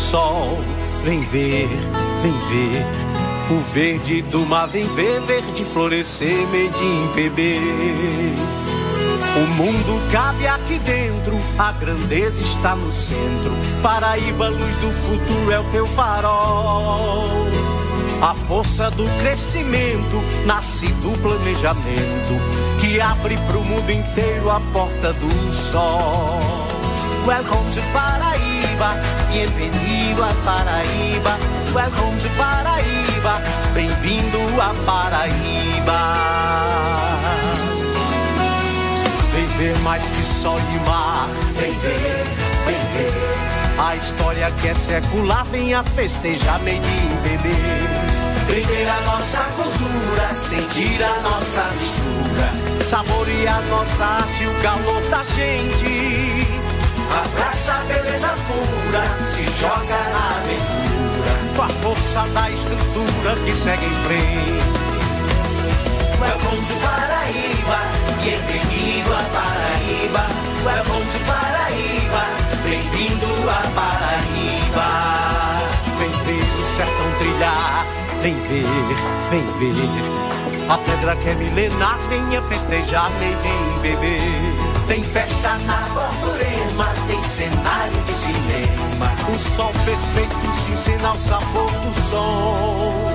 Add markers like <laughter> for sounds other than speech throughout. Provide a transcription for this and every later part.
sol. Vem ver, vem ver. O verde do mar vem ver, verde florescer, medim beber. O mundo cabe aqui dentro, a grandeza está no centro. Paraíba, luz do futuro é o teu farol. A força do crescimento nasce do planejamento que abre pro mundo inteiro a porta do sol. Welcome to Paraíba, bem-vindo a Paraíba. Welcome to Paraíba, bem-vindo a Paraíba. Vem ver mais que sol e mar. Vem ver, vem ver. A história que é secular, venha festejar, menino bebê. Vem ver a nossa cultura, sentir a nossa mistura, saborear nossa arte, o calor da gente. Abraça a beleza pura, se joga na aventura, com a força da estrutura que segue em frente. Welcome to Paraíba, bem-vindo a Paraíba. Welcome to Paraíba, bem-vindo a Paraíba. Vem ver o sertão trilhar, vem ver, vem ver. A pedra que é milenar, venha festejar, nem vem beber. Tem festa na Borborema, tem cenário de cinema. O sol perfeito se ensina o sabor do som.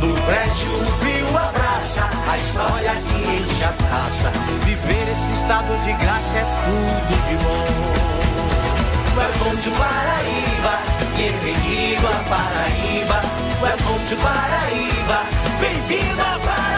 No prédio o frio abraça a história que enche a taça. Viver esse estado de graça é tudo de bom. Welcome to Paraíba, bem-vindo a Paraíba. Welcome to Paraíba, bem-vindo a Paraíba.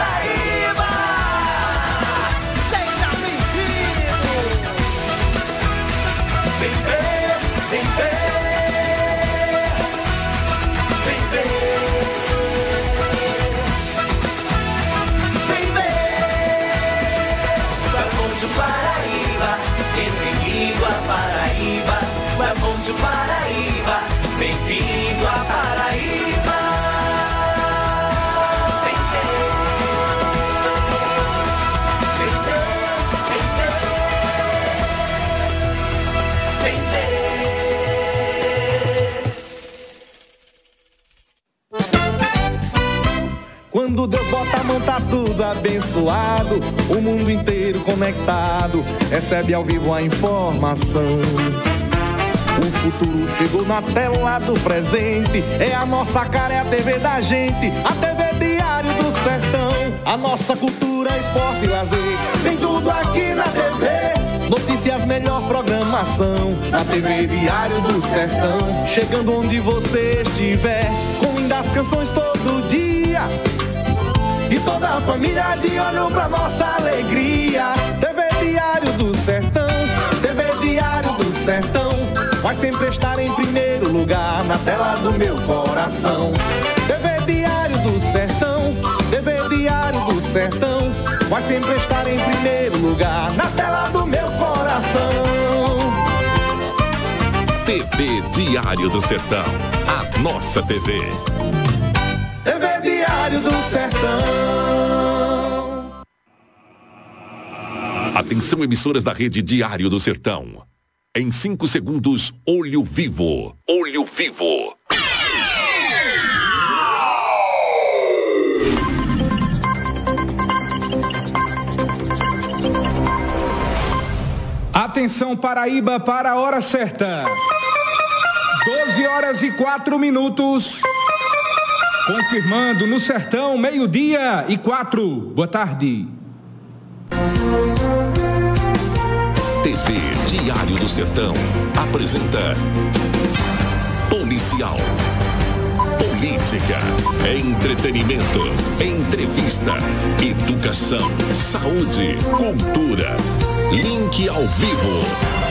Tá tudo abençoado, o mundo inteiro conectado, recebe ao vivo a informação. O futuro chegou na tela do presente, é a nossa cara, é a TV da gente, a TV Diário do Sertão, a nossa cultura, esporte e lazer, tem tudo aqui na TV. Notícias, melhor programação, na TV Diário do Sertão, chegando onde você estiver, com lindas canções todo dia. E toda a família de olho pra nossa alegria. TV Diário do Sertão, TV Diário do Sertão. Vai sempre estar em primeiro lugar na tela do meu coração. TV Diário do Sertão, TV Diário do Sertão. Vai sempre estar em primeiro lugar na tela do meu coração. TV Diário do Sertão. A nossa TV. TV Diário do Sertão. Atenção, emissoras da rede Diário do Sertão. Em 5 segundos, olho vivo. Olho vivo. Atenção Paraíba para a hora certa. 12 horas e 4 minutos. Confirmando no sertão, meio-dia e 4. Boa tarde. TV Diário do Sertão apresenta Policial. Política, entretenimento, entrevista, educação, saúde, cultura. Link ao vivo.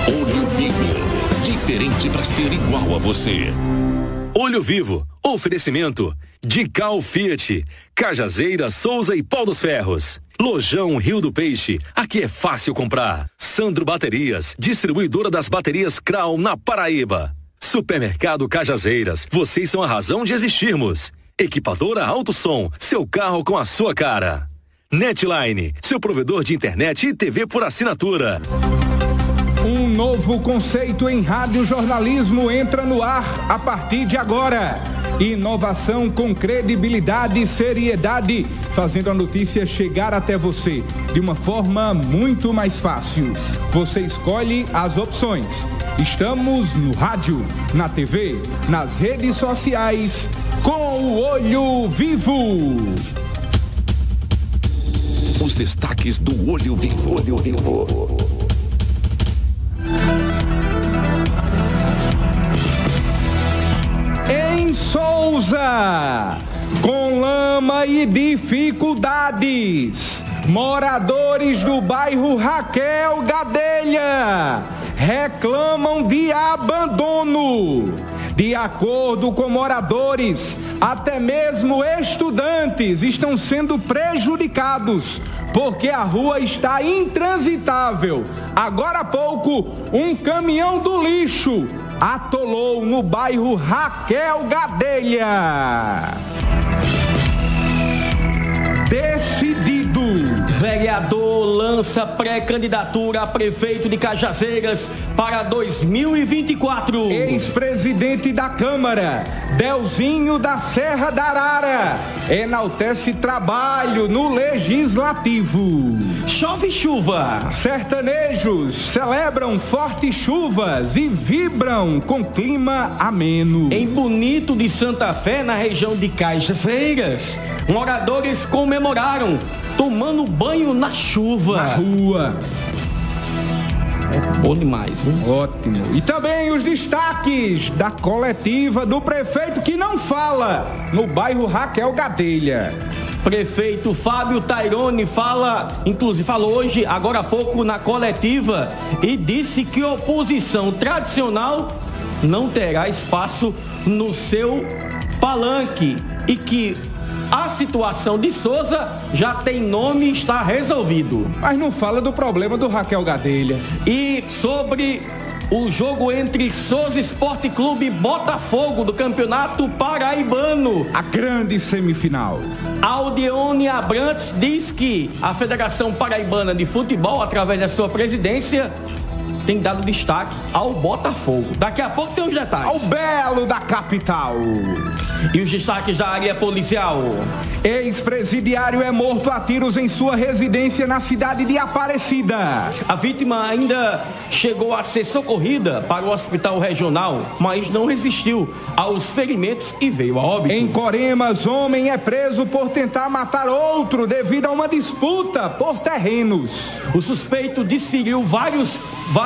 Olho vivo. Diferente para ser igual a você. Olho Vivo, oferecimento de Cal Fiat, Cajazeira, Souza e Pau dos Ferros. Lojão Rio do Peixe, aqui é fácil comprar. Sandro Baterias, distribuidora das baterias Krau na Paraíba. Supermercado Cajazeiras, vocês são a razão de existirmos. Equipadora Alto Som, seu carro com a sua cara. Netline, seu provedor de internet e TV por assinatura. novo conceito em radiojornalismo entra no ar a partir de agora. Inovação com credibilidade e seriedade, fazendo a notícia chegar até você de uma forma muito mais fácil. Você escolhe as opções. Estamos no rádio, na TV, nas redes sociais, com o olho vivo. Os destaques do olho vivo. Olho vivo. Souza, com lama e dificuldades, moradores do bairro Raquel Gadelha reclamam de abandono. De acordo com moradores, até mesmo estudantes estão sendo prejudicados porque a rua está intransitável. Agora há pouco, um caminhão do lixo atolou no bairro Raquel Gadelha. Decidido. Vereador lança pré-candidatura a prefeito de Cajazeiras para 2024. Ex-presidente da Câmara, Delzinho da Serra da Arara, enaltece trabalho no Legislativo. Chove chuva. Sertanejos celebram fortes chuvas e vibram com clima ameno. Em Bonito de Santa Fé, na região de Cajazeiras, moradores comemoraram tomando banho na chuva. Na rua. É bom demais, hein? Ótimo. E também os destaques da coletiva do prefeito que não fala no bairro Raquel Gadelha. Prefeito Fábio Tairone fala, inclusive falou hoje, agora há pouco, na coletiva, e disse que oposição tradicional não terá espaço no seu palanque e que a situação de Souza já tem nome e está resolvido. Mas não fala do problema do Raquel Gadelha. E sobre o jogo entre Souza Esporte Clube e Botafogo do Campeonato Paraibano. A grande semifinal. Aldeone Abrantes diz que a Federação Paraibana de Futebol, através da sua presidência, tem dado destaque ao Botafogo. Daqui a pouco tem os detalhes. Ao belo da capital. E os destaques da área policial. Ex-presidiário é morto a tiros em sua residência na cidade de Aparecida. A vítima ainda chegou a ser socorrida para o hospital regional, mas não resistiu aos ferimentos e veio a óbito. Em Coremas, homem é preso por tentar matar outro devido a uma disputa por terrenos. O suspeito desferiu vários,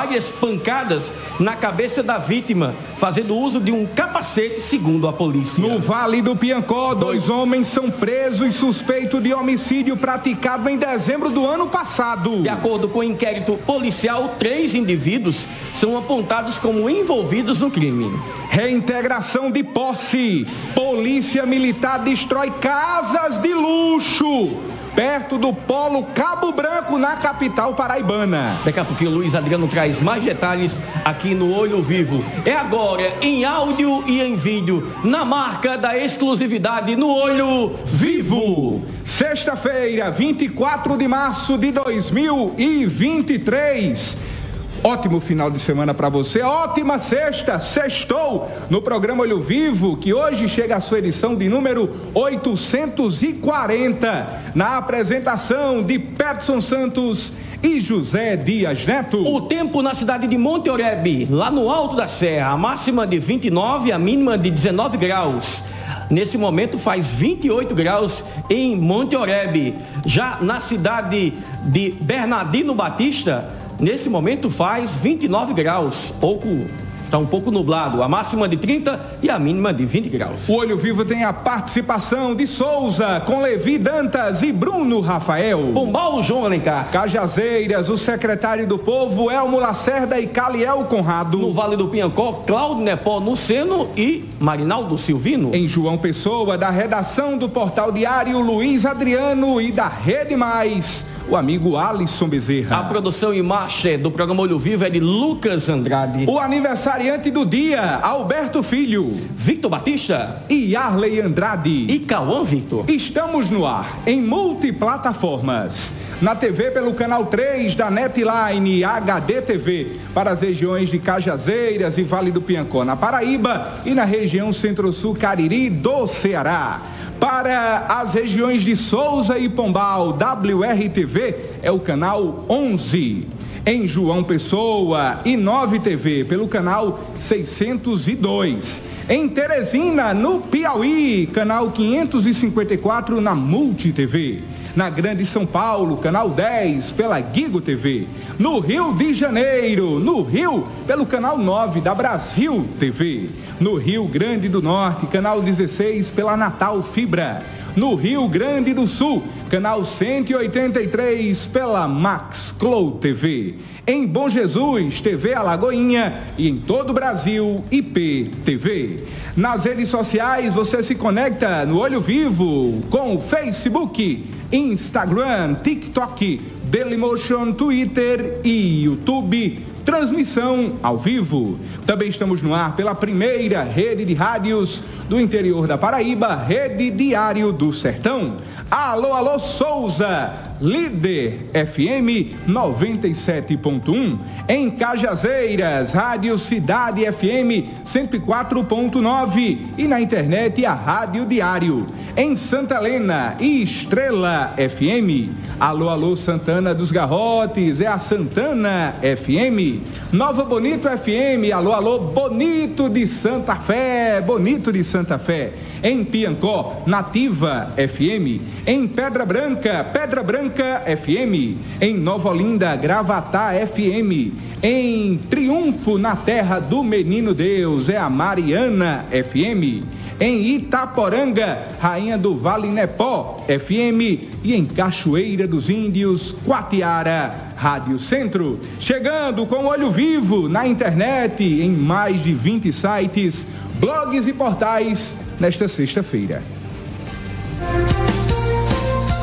várias pancadas na cabeça da vítima, fazendo uso de um capacete, segundo a polícia. No Vale do Piancó, dois homens são presos suspeitos de homicídio praticado em dezembro do ano passado. De acordo com o inquérito policial, três indivíduos são apontados como envolvidos no crime. Reintegração de posse. Polícia Militar destrói casas de luxo perto do Polo Cabo Branco, na capital paraibana. Daqui a pouquinho o Luiz Adriano traz mais detalhes aqui no Olho Vivo. É agora em áudio e em vídeo, na marca da exclusividade no Olho Vivo. Sexta-feira, 24 de março de 2023. Ótimo final de semana para você, ótima sexta, sextou no programa Olho Vivo, que hoje chega à sua edição de número 840, na apresentação de Peterson Santos e José Dias Neto. O tempo na cidade de Monte Oreb, lá no alto da serra, a máxima de 29, a mínima de 19 graus. Nesse momento faz 28 graus em Monte Oreb. Já na cidade de Bernardino Batista, Nesse momento faz 29 graus, pouco Está um pouco nublado, a máxima de 30 e a mínima de 20 graus. O Olho Vivo tem a participação de Souza, com Levi Dantas e Bruno Rafael. Pombal João Alencar. Cajazeiras, o secretário do Povo, Elmo Lacerda e Caliel Conrado. No Vale do Pinhancó, Cláudio Nepó Nuceno e Marinaldo Silvino. Em João Pessoa, da redação do Portal Diário, Luiz Adriano e da Rede Mais o amigo Alisson Bezerra. A produção em marcha do programa Olho Vivo é de Lucas Andrade. O aniversariante do dia, Alberto Filho. Victor Batista. E Arley Andrade. E Cauã Victor. Estamos no ar, em multiplataformas. Na TV pelo canal 3 da Netline HD TV, para as regiões de Cajazeiras e Vale do Piancó, na Paraíba e na região Centro-Sul Cariri do Ceará. Para as regiões de Souza e Pombal, WRTV é o canal 11. Em João Pessoa e 9 TV pelo canal 602. Em Teresina, no Piauí, canal 554 na Multi TV na Grande São Paulo, canal 10, pela Guigo TV. No Rio de Janeiro, no Rio, pelo canal 9 da Brasil TV. No Rio Grande do Norte, canal 16, pela Natal Fibra. No Rio Grande do Sul, canal 183 pela Max Clow TV. Em Bom Jesus, TV Alagoinha e em todo o Brasil, IP TV. Nas redes sociais, você se conecta no Olho Vivo com o Facebook, Instagram, TikTok, Dailymotion, Twitter e YouTube transmissão ao vivo. Também estamos no ar pela primeira rede de rádios do interior da Paraíba, Rede Diário do Sertão. Alô, alô, Souza, líder FM 97.1. Em Cajazeiras, Rádio Cidade FM 104.9 e na internet a Rádio Diário. Em Santa Helena, Estrela FM. Alô, alô, Santana dos Garrotes, é a Santana FM. Nova Bonito FM, alô, alô, Bonito de Santa Fé, Bonito de Santa Fé. Em Piancó, Nativa FM. Em Pedra Branca, Pedra Branca FM. Em Nova Olinda, Gravatá FM. Em Triunfo, na terra do Menino Deus, é a Mariana FM. Em Itaporanga, Rainha do Vale Nepó, FM. E em Cachoeira dos Índios, Quatiara, Rádio Centro. Chegando com olho vivo na internet, em mais de 20 sites, blogs e portais, nesta sexta-feira.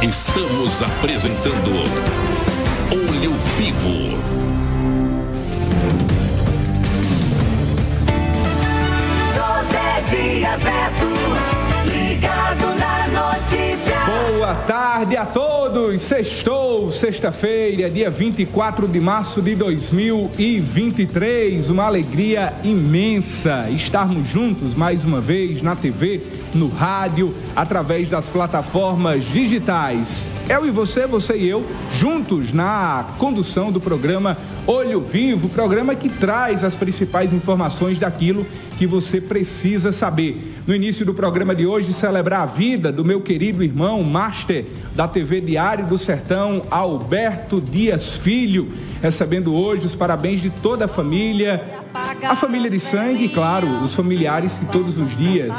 Estamos apresentando Olho Vivo. José Dias Neto, ligado na notícia. Boa tarde a todos. Sextou, sexta-feira, dia 24 de março de 2023. Uma alegria imensa estarmos juntos mais uma vez na TV, no rádio, através das plataformas digitais. Eu e você, você e eu, juntos na condução do programa Olho Vivo, programa que traz as principais informações daquilo que você precisa saber. No início do programa de hoje, celebrar a vida do meu querido irmão, master da TV Diário do Sertão, Alberto Dias Filho, recebendo hoje os parabéns de toda a família, a família de sangue claro, os familiares que todos os dias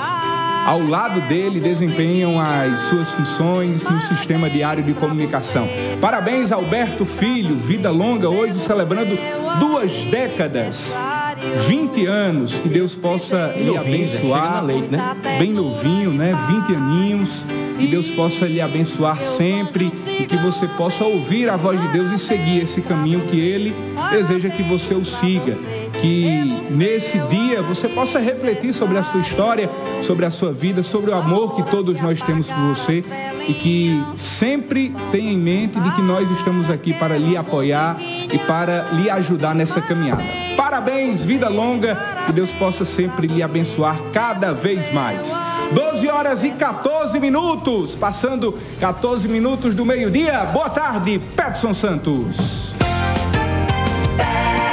ao lado dele desempenham as suas funções no sistema diário de comunicação. Parabéns, Alberto Filho, vida longa, hoje celebrando duas décadas. 20 anos, que Deus possa lhe abençoar. Leite, né? Bem novinho, né? 20 aninhos. Que Deus possa lhe abençoar sempre e que você possa ouvir a voz de Deus e seguir esse caminho que Ele deseja que você o siga. Que nesse dia você possa refletir sobre a sua história, sobre a sua vida, sobre o amor que todos nós temos por você e que sempre tenha em mente de que nós estamos aqui para lhe apoiar e para lhe ajudar nessa caminhada. Parabéns, vida longa, que Deus possa sempre lhe abençoar cada vez mais. 12 horas e 14 minutos, passando 14 minutos do meio-dia. Boa tarde, Petson Santos.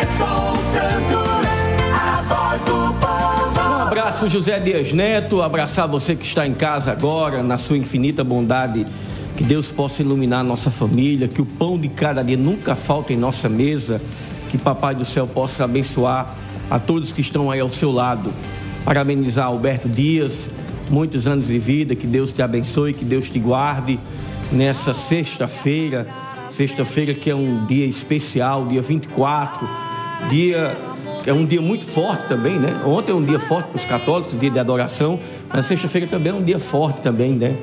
Edson Santos, a voz do Um povo. abraço, José Dias Neto. Abraçar você que está em casa agora, na sua infinita bondade. Que Deus possa iluminar a nossa família, que o pão de cada dia nunca falte em nossa mesa. Que Papai do Céu possa abençoar a todos que estão aí ao seu lado. Parabenizar Alberto Dias, muitos anos de vida. Que Deus te abençoe, que Deus te guarde nessa sexta-feira. Sexta-feira que é um dia especial, dia 24. Dia é um dia muito forte também, né? Ontem é um dia forte para os católicos, um dia de adoração, mas sexta-feira também é um dia forte também, né?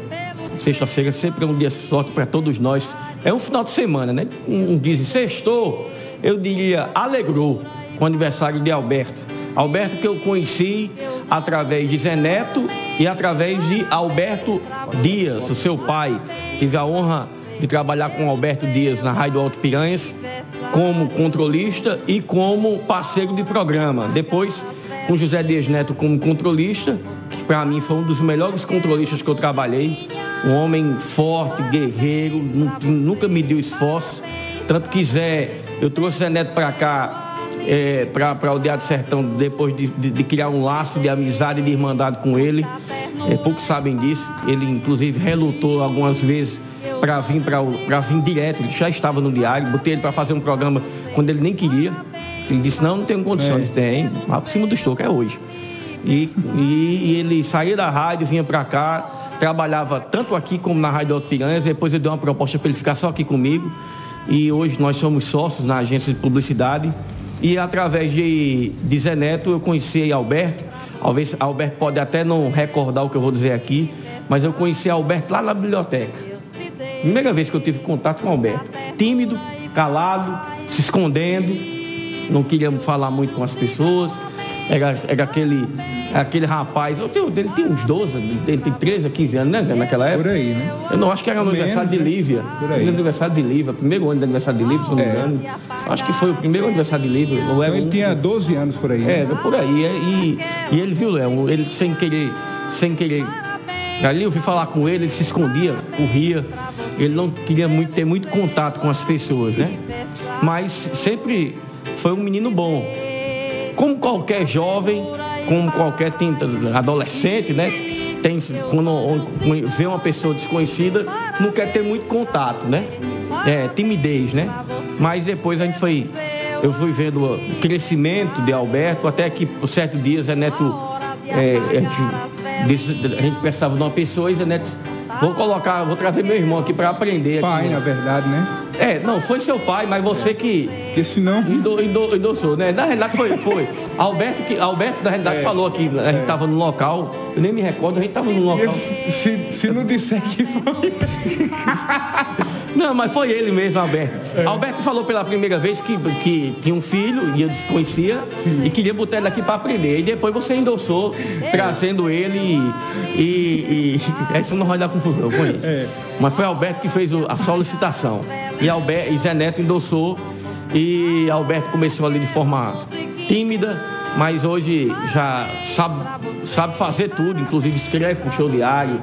Sexta-feira sempre é um dia de sorte para todos nós. É um final de semana, né? Um diz sextou, eu diria alegrou o aniversário de Alberto. Alberto que eu conheci através de Zé Neto e através de Alberto Dias, o seu pai. Tive a honra de trabalhar com Alberto Dias na Rádio Alto Piranhas como controlista e como parceiro de programa. Depois, com José Dias Neto como controlista, que para mim foi um dos melhores controlistas que eu trabalhei. Um homem forte, guerreiro, nunca me deu esforço. Tanto que Zé, eu trouxe Zé Neto para cá é, para o Dia do Sertão, depois de, de, de, criar um laço de amizade e de irmandade com ele. É, poucos sabem disso. Ele, inclusive, relutou algumas vezes para vir, para vir direto. Ele já estava no diário. Botei ele para fazer um programa quando ele nem queria. Ele disse, não, não tenho condições. É. Tem, lá por cima do estoque, é hoje. E, e, e ele saía da rádio, vinha para cá, trabalhava tanto aqui como na Rádio Alto Piranhas. Depois eu dei uma proposta para ele ficar só aqui comigo. E hoje nós somos sócios na agência de publicidade. E através de, de Zé Neto eu conheci Alberto. Talvez Alberto pode até não recordar o que eu vou dizer aqui, mas eu conheci Alberto lá na biblioteca. Primeira vez que eu tive contato com Alberto. Tímido, calado, se escondendo, não queria falar muito com as pessoas. Era, era aquele aquele rapaz, eu tenho, ele tem uns 12, ele tem 13 15 anos, né, Zé, naquela época? Por aí, né? Eu não acho que era no aniversário de né? Lívia. Por aí. aniversário de Lívia, primeiro ano de aniversário de Lívia, se não me é. engano. Acho que foi o primeiro aniversário de Lívia. Então ele um, tinha 12 anos por aí. Né? É, por aí. É, e, e ele viu, Léo, ele sem querer, sem querer. Ali eu fui falar com ele, ele se escondia, corria. Ele não queria muito, ter muito contato com as pessoas, né? Mas sempre foi um menino bom. Como qualquer jovem, como qualquer adolescente, né? Tem, quando vê uma pessoa desconhecida, não quer ter muito contato, né? É, timidez, né? Mas depois a gente foi, eu fui vendo o crescimento de Alberto, até que por certo dias a Neto, é, a, gente, disse, a gente pensava numa pessoa e a Neto, vou colocar, vou trazer meu irmão aqui para aprender. Pai, aqui, na verdade, né? É, não, foi seu pai, mas você que. Porque senão. endossou, né? Na realidade foi. foi. Alberto, que, Alberto, na realidade, é, falou aqui, a gente estava no local, eu nem me recordo, a gente estava no local. Se, se não disser que foi. <laughs> Não, mas foi ele mesmo, Alberto. É. Alberto falou pela primeira vez que, que tinha um filho e eu desconhecia Sim. e queria botar ele aqui para aprender. E depois você endossou, trazendo ele e. e, e... <laughs> Isso não vai dar confusão, eu conheço. É. Mas foi Alberto que fez a solicitação. E, Alberto, e Zé Neto endossou. E Alberto começou ali de forma tímida, mas hoje já sabe, sabe fazer tudo, inclusive escreve para o show diário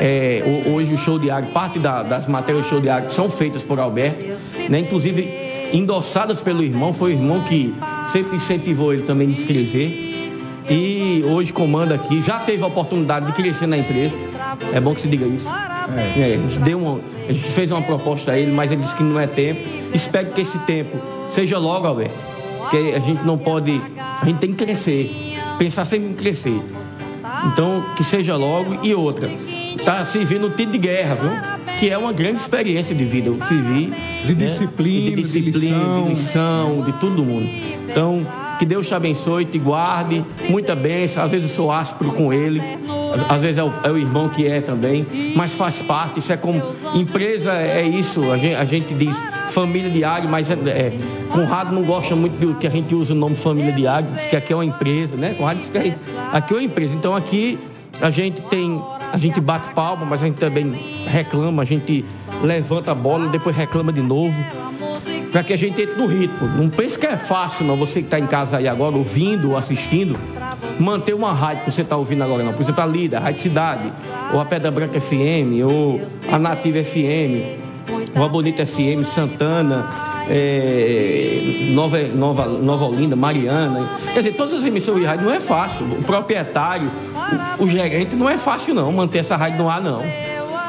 é, hoje o show diário, parte da, das matérias do show diário são feitas por Alberto, né? inclusive endossadas pelo irmão, foi o irmão que sempre incentivou ele também a escrever. E hoje comanda aqui, já teve a oportunidade de crescer na empresa. É bom que se diga isso. É. É, a, gente deu uma, a gente fez uma proposta a ele, mas ele disse que não é tempo. Espero que esse tempo seja logo, Alberto. Porque a gente não pode. A gente tem que crescer. Pensar sempre em crescer. Então, que seja logo. E outra, está servindo o tiro de guerra, viu? Que é uma grande experiência de vida, eu vivi. De né? disciplina, de disciplina, de lição. de lição, de todo mundo. Então, que Deus te abençoe, te guarde, muita bênção. Às vezes eu sou áspero com ele, às vezes é o, é o, irmão que é também, mas faz parte. Isso é como empresa é isso. A gente, a gente diz família diário, mas é, é, Conrado não gosta muito do que a gente usa o nome família diário, diz que aqui é uma empresa, né? Conrado diz que aqui é uma empresa. Então aqui a gente tem a gente bate palma, mas a gente também reclama, a gente levanta a bola, depois reclama de novo. Para que a gente entre no ritmo. Não pense que é fácil, não. Você que está em casa aí agora, ouvindo ou assistindo, manter uma rádio que você está ouvindo agora, não. Por exemplo, a Lida, a Rádio Cidade, ou a Pedra Branca FM, ou a Nativa FM, ou a Bonita FM, Santana, é, Nova, Nova, Nova Olinda, Mariana. Quer dizer, todas as emissões de rádio não é fácil. O proprietário, o, gerente, não é fácil não manter essa rádio no ar, não.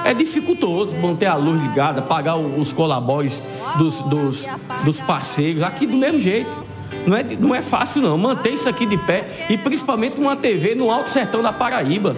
É dificultoso manter a luz ligada, pagar os colabores dos, dos, dos parceiros, aqui do mesmo jeito. Não é, não é fácil não, manter isso aqui de pé e principalmente uma TV no Alto Sertão da Paraíba.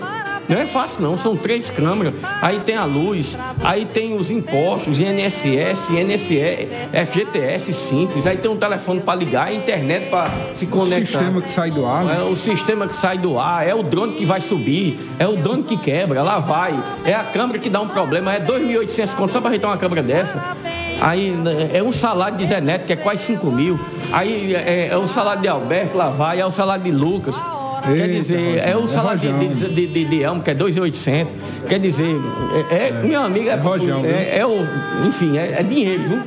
Não é fácil não, são três câmeras, aí tem a luz, aí tem os impostos, INSS, INSE, FGTS simples, aí tem um telefone para ligar, a internet para se conectar. O sistema que sai do ar. Né? É o sistema que sai do ar, é o drone que vai subir, é o drone que quebra, lá vai, é a câmera que dá um problema, é 2.800 contos só para ajeitar uma câmera dessa. Aí né, é um salário de Zé Neto, que é quase 5 mil. Aí é, é o salário de Alberto, lá vai, é o salário de Lucas. Quer dizer, é o Rojão, salário é de, de, de, de, Elmo, que é 2.800. Quer dizer, é, é, minha amiga, é, Rojão, viu? é, é o, enfim, é, é dinheiro, viu?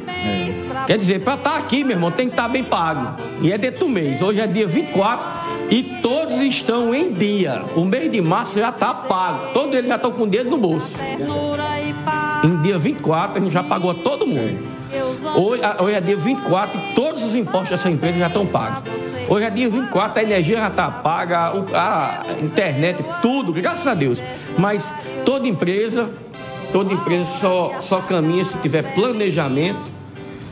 Quer dizer, para estar aqui, meu irmão, tem que estar bem pago. E é dentro do mês. Hoje é dia 24 e todos estão em dia. O mês de março já está pago. Todos eles já estão com o dedo no bolso. Em dia 24 a gente já pagou a todo mundo. Hoje, a- hoje é dia 24 e todos os impostos dessa empresa já estão pagos. Hoje é dia 24, a energia já está paga, a internet, tudo, graças a Deus. Mas toda empresa, toda empresa só, só caminha se tiver planejamento,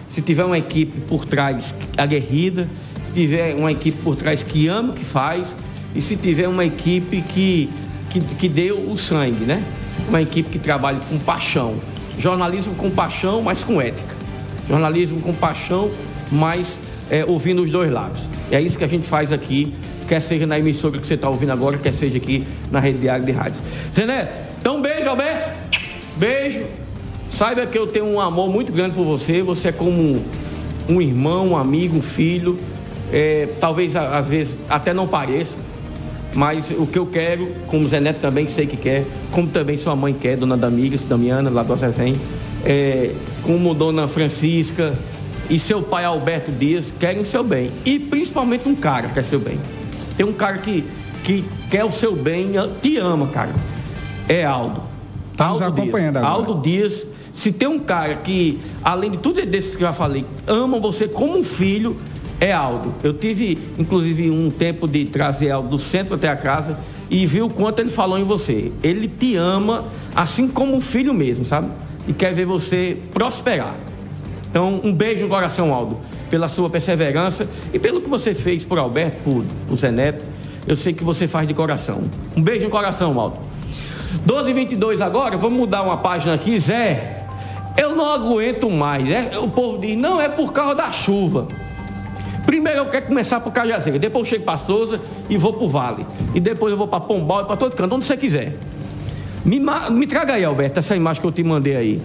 se tiver uma equipe por trás aguerrida, se tiver uma equipe por trás que ama o que faz e se tiver uma equipe que, que, que deu o sangue, né? Uma equipe que trabalha com paixão. Jornalismo com paixão, mas com ética. Jornalismo com paixão, mas é, ouvindo os dois lados. É isso que a gente faz aqui, quer seja na emissora que você está ouvindo agora, quer seja aqui na rede diária de rádios. Zé Neto, então beijo, Alberto. Beijo. Saiba que eu tenho um amor muito grande por você. Você é como um, um irmão, um amigo, um filho. É, talvez às vezes até não pareça. Mas o que eu quero, como Zé Neto também, sei que quer, como também sua mãe quer, dona Damires, Damiana, lá do Azevém, é, como dona Francisca e seu pai Alberto Dias querem o seu bem. E principalmente um cara que quer seu bem. Tem um cara que, que quer o seu bem, te ama, cara. É Aldo. Tá nos Aldo acompanhando Dias. agora. Aldo Dias, se tem um cara que, além de tudo desses que eu já falei, ama você como um filho, é Aldo. Eu tive, inclusive, um tempo de trazer Aldo do centro até a casa e vi o quanto ele falou em você. Ele te ama, assim como um filho mesmo, sabe? E quer ver você prosperar. Então, um beijo no coração, Aldo, pela sua perseverança e pelo que você fez por Alberto, por, por Zé Neto. Eu sei que você faz de coração. Um beijo no coração, Aldo. 12 e 22 agora, vamos mudar uma página aqui. Zé, eu não aguento mais. né? O povo diz, não, é por causa da chuva. Primeiro eu quero começar por Cajazeira, depois eu chego para Souza e vou para o Vale. E depois eu vou para Pombal e para todo canto, onde você quiser. Me, me traga aí, Alberto, essa imagem que eu te mandei aí.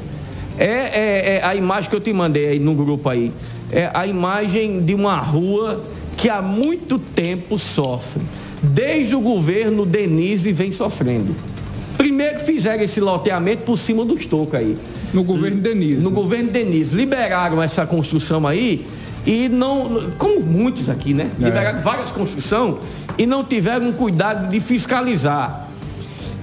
É, é- é a imagem que eu te mandei aí no grupo aí. É a imagem de uma rua que há muito tempo sofre. Desde o governo Denise vem sofrendo. Primeiro fizeram esse loteamento por cima dos tocos aí. No governo Denise. No governo Denise. Liberaram essa construção aí e não, como muitos aqui, né? É. Liberaram várias construções e não tiveram cuidado de fiscalizar.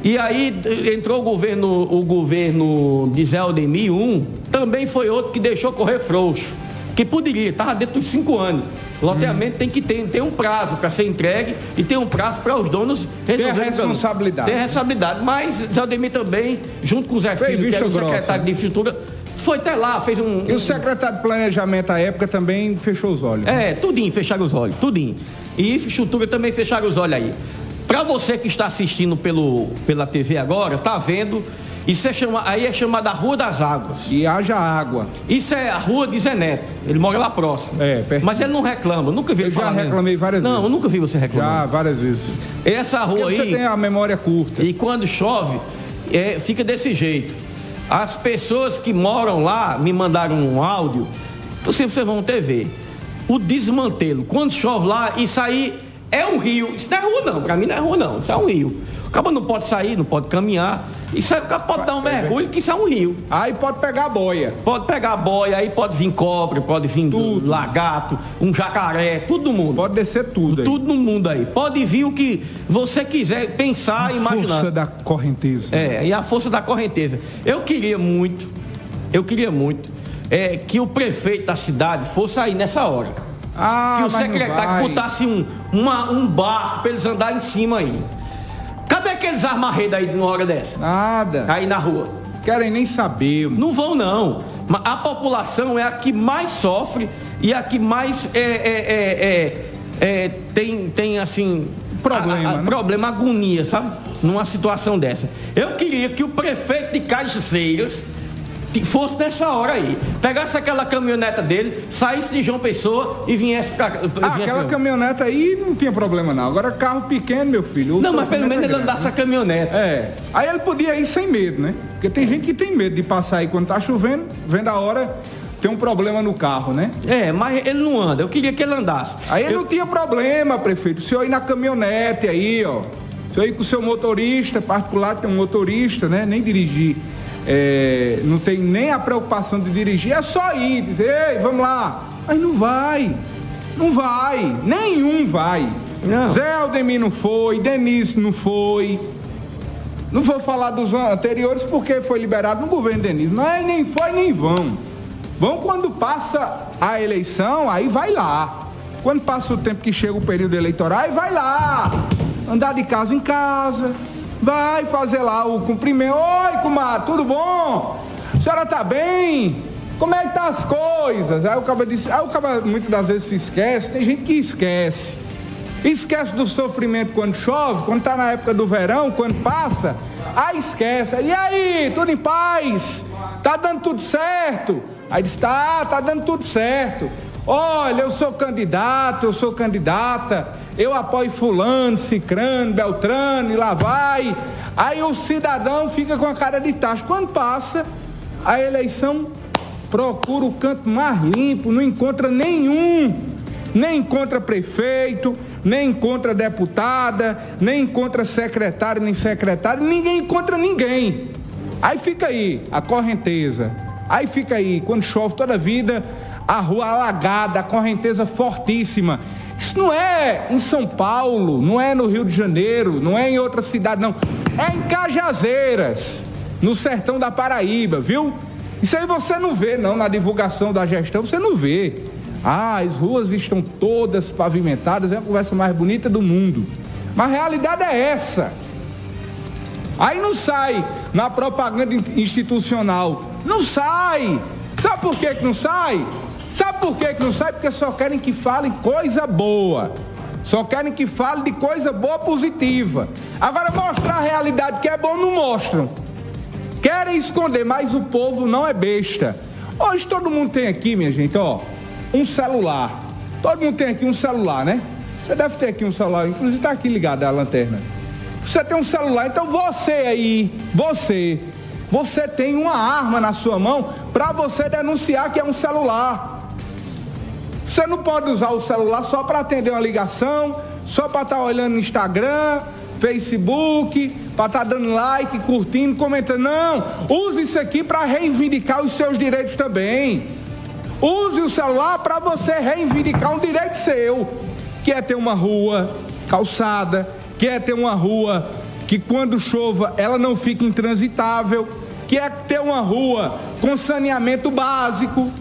E aí entrou o governo, o governo de Zé Aldemir, um, também foi outro que deixou correr frouxo. Que poderia, estava dentro dos cinco anos. Loteamento tem que ter, tem um prazo para ser entregue e tem um prazo para os donos resolverem problema. responsabilidade. Tem responsabilidade. Mas Zé Aldemir também, junto com o Zé Filho, que era o grossa. secretário de infraestrutura, foi até lá, fez um. E o secretário de planejamento à época também fechou os olhos. É, tudinho, fecharam os olhos, tudinho. E infraestrutura também fecharam os olhos aí. Para você que está assistindo pelo, pela TV agora, tá vendo, isso é chama, aí é chamada Rua das Águas. E haja água. Isso é a rua de Zé Neto. Ele mora lá próximo. É, perto. Mas ele não reclama. Nunca vi Eu já reclamei várias não, vezes. eu nunca vi você Já reclamar. várias vezes. Essa rua Porque aí. você tem a memória curta. E quando chove, é, fica desse jeito. As pessoas que moram lá me mandaram um áudio, possível vocês vão ter ver. O desmantelo. Quando chove lá, isso aí é um rio. Isso não é rua não, pra mim não é rua não, isso é um rio. O cabo não pode sair, não pode caminhar. Isso aí o cabo pode dar um mergulho, que isso é um rio. Aí pode pegar a boia. Pode pegar boia, aí pode vir cobra, pode vir Tudo. lagarto, um jacaré, tudo do mundo. Pode descer tudo aí. Tudo no mundo aí. Pode vir o que você quiser pensar e imaginar. Força da correnteza. É, e a força da correnteza. Eu queria muito, eu queria muito, é, que o prefeito da cidade fosse aí nessa hora. Ah, que o secretário botasse um, uma- um barco para eles andarem em cima aí. Cadê aqueles armarredos aí numa hora dessa? Nada. Aí na rua. Querem nem saber. mano. Não vão não. A população é a que mais sofre e a que mais é, é, é, é, é, tem, tem assim problema, a- a- né? problema, agonia, sabe? Numa situação dessa. Eu queria que o prefeito de Cajazeiras fosse nessa hora aí. Pegasse aquela caminhoneta dele, saísse de João Pessoa e viesse pra. Ah, aquela caminhoneta aí não tinha problema não. Agora carro pequeno, meu filho. Não, mas pelo menos é ele grande, andasse né? a caminhoneta. É. Aí ele podia ir sem medo, né? Porque tem gente que tem medo de passar aí quando tá chovendo, vendo a hora, tem um problema no carro, né? É, mas ele não anda. Eu queria que ele andasse. Aí Eu- não tinha problema, prefeito. O senhor ir na caminhonete aí, ó. O senhor ir com o seu motorista, particular tem um motorista, né? Nem dirigir. É, não tem nem a preocupação de dirigir, é só ir, dizer, ei, vamos lá. Aí não vai. Não vai. Nenhum vai. Não. Zé Aldemir não foi, Denise não foi. Não vou falar dos anteriores porque foi liberado no governo Denise. Mas nem foi nem vão. Vão quando passa a eleição, aí vai lá. Quando passa o tempo que chega o período eleitoral, aí vai lá. Andar de casa em casa. Vai fazer lá o cumprimento. Oi, comadre, tudo bom? A senhora tá bem? Como é que tá as coisas? Aí o cara disse, aí o cara muitas das vezes se esquece, tem gente que esquece. Esquece do sofrimento quando chove, quando tá na época do verão, quando passa. Aí esquece. E aí, tudo em paz? Tá dando tudo certo? Aí diz, tá, tá dando tudo certo. Olha, eu sou candidato, eu sou candidata, eu apoio fulano, cicrano, beltrano, e lá vai. Aí o cidadão fica com a cara de tacho. Quando passa a eleição, procura o canto mais limpo, não encontra nenhum, nem encontra prefeito, nem encontra deputada, nem encontra secretário, nem secretário, ninguém encontra ninguém. Aí fica aí a correnteza, aí fica aí, quando chove toda a vida, a rua alagada, a correnteza fortíssima. Isso não é em São Paulo, não é no Rio de Janeiro, não é em outra cidade, não. É em Cajazeiras, no sertão da Paraíba, viu? Isso aí você não vê, não, na divulgação da gestão, você não vê. Ah, as ruas estão todas pavimentadas, é a conversa mais bonita do mundo. Mas a realidade é essa. Aí não sai na propaganda in- institucional. Não sai. Sabe por que, que não sai? Sabe por que, não sai? Porque só querem que fale coisa boa. Só querem que fale de coisa boa positiva. Agora mostrar a realidade que é bom não mostram. Querem esconder, mas o povo não é besta. Hoje todo mundo tem aqui, minha gente, ó, um celular. Todo mundo tem aqui um celular, né? Você deve ter aqui um celular, inclusive está aqui ligado a lanterna. Você tem um celular, então você aí, você, você tem uma arma na sua mão para você denunciar que é um celular. Você não pode usar o celular só para atender uma ligação, só para estar olhando no Instagram, Facebook, para estar dando like, curtindo, comentando. Não, use isso aqui para reivindicar os seus direitos também. Use o celular para você reivindicar um direito seu, que é ter uma rua calçada, que é ter uma rua que quando chova ela não fica intransitável, que é ter uma rua com saneamento básico,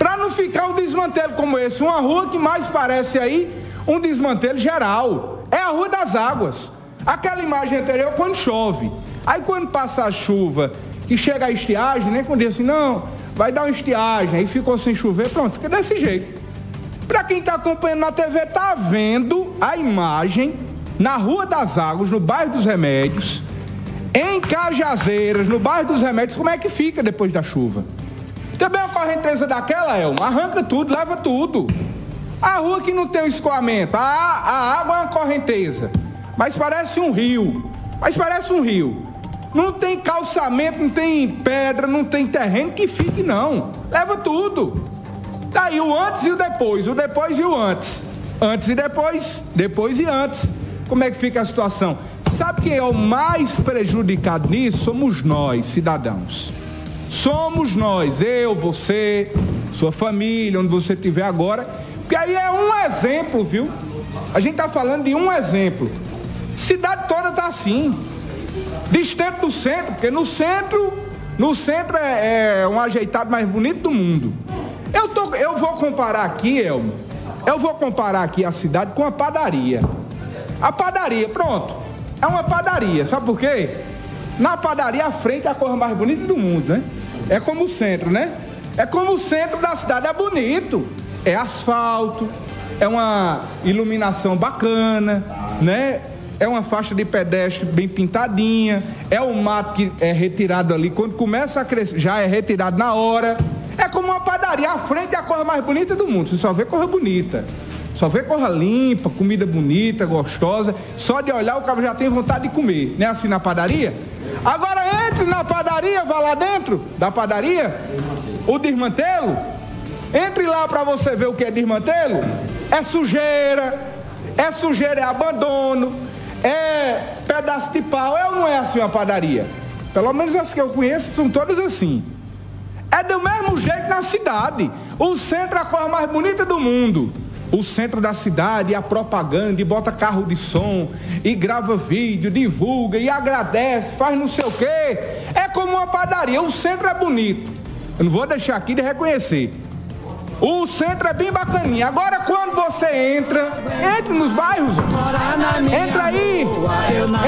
para não ficar um desmantelo como esse. Uma rua que mais parece aí um desmantelo geral. É a Rua das Águas. Aquela imagem anterior quando chove. Aí quando passa a chuva, que chega a estiagem, né? Quando diz assim, não, vai dar uma estiagem, aí ficou sem chover, pronto, fica desse jeito. Para quem está acompanhando na TV, tá vendo a imagem na Rua das Águas, no bairro dos Remédios, em Cajazeiras, no bairro dos Remédios, como é que fica depois da chuva? Também uma correnteza daquela, Elma, arranca tudo, leva tudo. A rua que não tem o escoamento, a, a água é uma correnteza, mas parece um rio, mas parece um rio. Não tem calçamento, não tem pedra, não tem terreno que fique não. Leva tudo. Tá aí o antes e o depois, o depois e o antes. Antes e depois, depois e antes. Como é que fica a situação? Sabe quem é o mais prejudicado nisso? Somos nós, cidadãos. Somos nós, eu, você, sua família, onde você estiver agora. Porque aí é um exemplo, viu? A gente está falando de um exemplo. Cidade toda tá assim. Distante do centro, porque no centro, no centro é, é um ajeitado mais bonito do mundo. Eu, tô, eu vou comparar aqui, Elmo, eu vou comparar aqui a cidade com a padaria. A padaria, pronto, é uma padaria, sabe por quê? Na padaria, a frente é a coisa mais bonita do mundo, né? É como o centro, né? É como o centro da cidade, é bonito. É asfalto, é uma iluminação bacana, né? É uma faixa de pedestre bem pintadinha, é um mato que é retirado ali, quando começa a crescer, já é retirado na hora. É como uma padaria, a frente é a coisa mais bonita do mundo, você só vê coisa bonita. Só vê coisa limpa, comida bonita, gostosa. Só de olhar o cara já tem vontade de comer. Não é assim na padaria? Agora entre na padaria, vá lá dentro da padaria, o desmantelo. Entre lá para você ver o que é desmantelo. É sujeira, é sujeira, é abandono, é pedaço de pau. É ou não é assim uma padaria? Pelo menos as que eu conheço são todas assim. É do mesmo jeito na cidade. O centro é a coisa mais bonita do mundo o centro da cidade, a propaganda, e bota carro de som, e grava vídeo, divulga, e agradece, faz não sei o quê. É como uma padaria, o centro é bonito. Eu não vou deixar aqui de reconhecer. O centro é bem bacaninha. Agora quando você entra, entre nos bairros. Entra aí.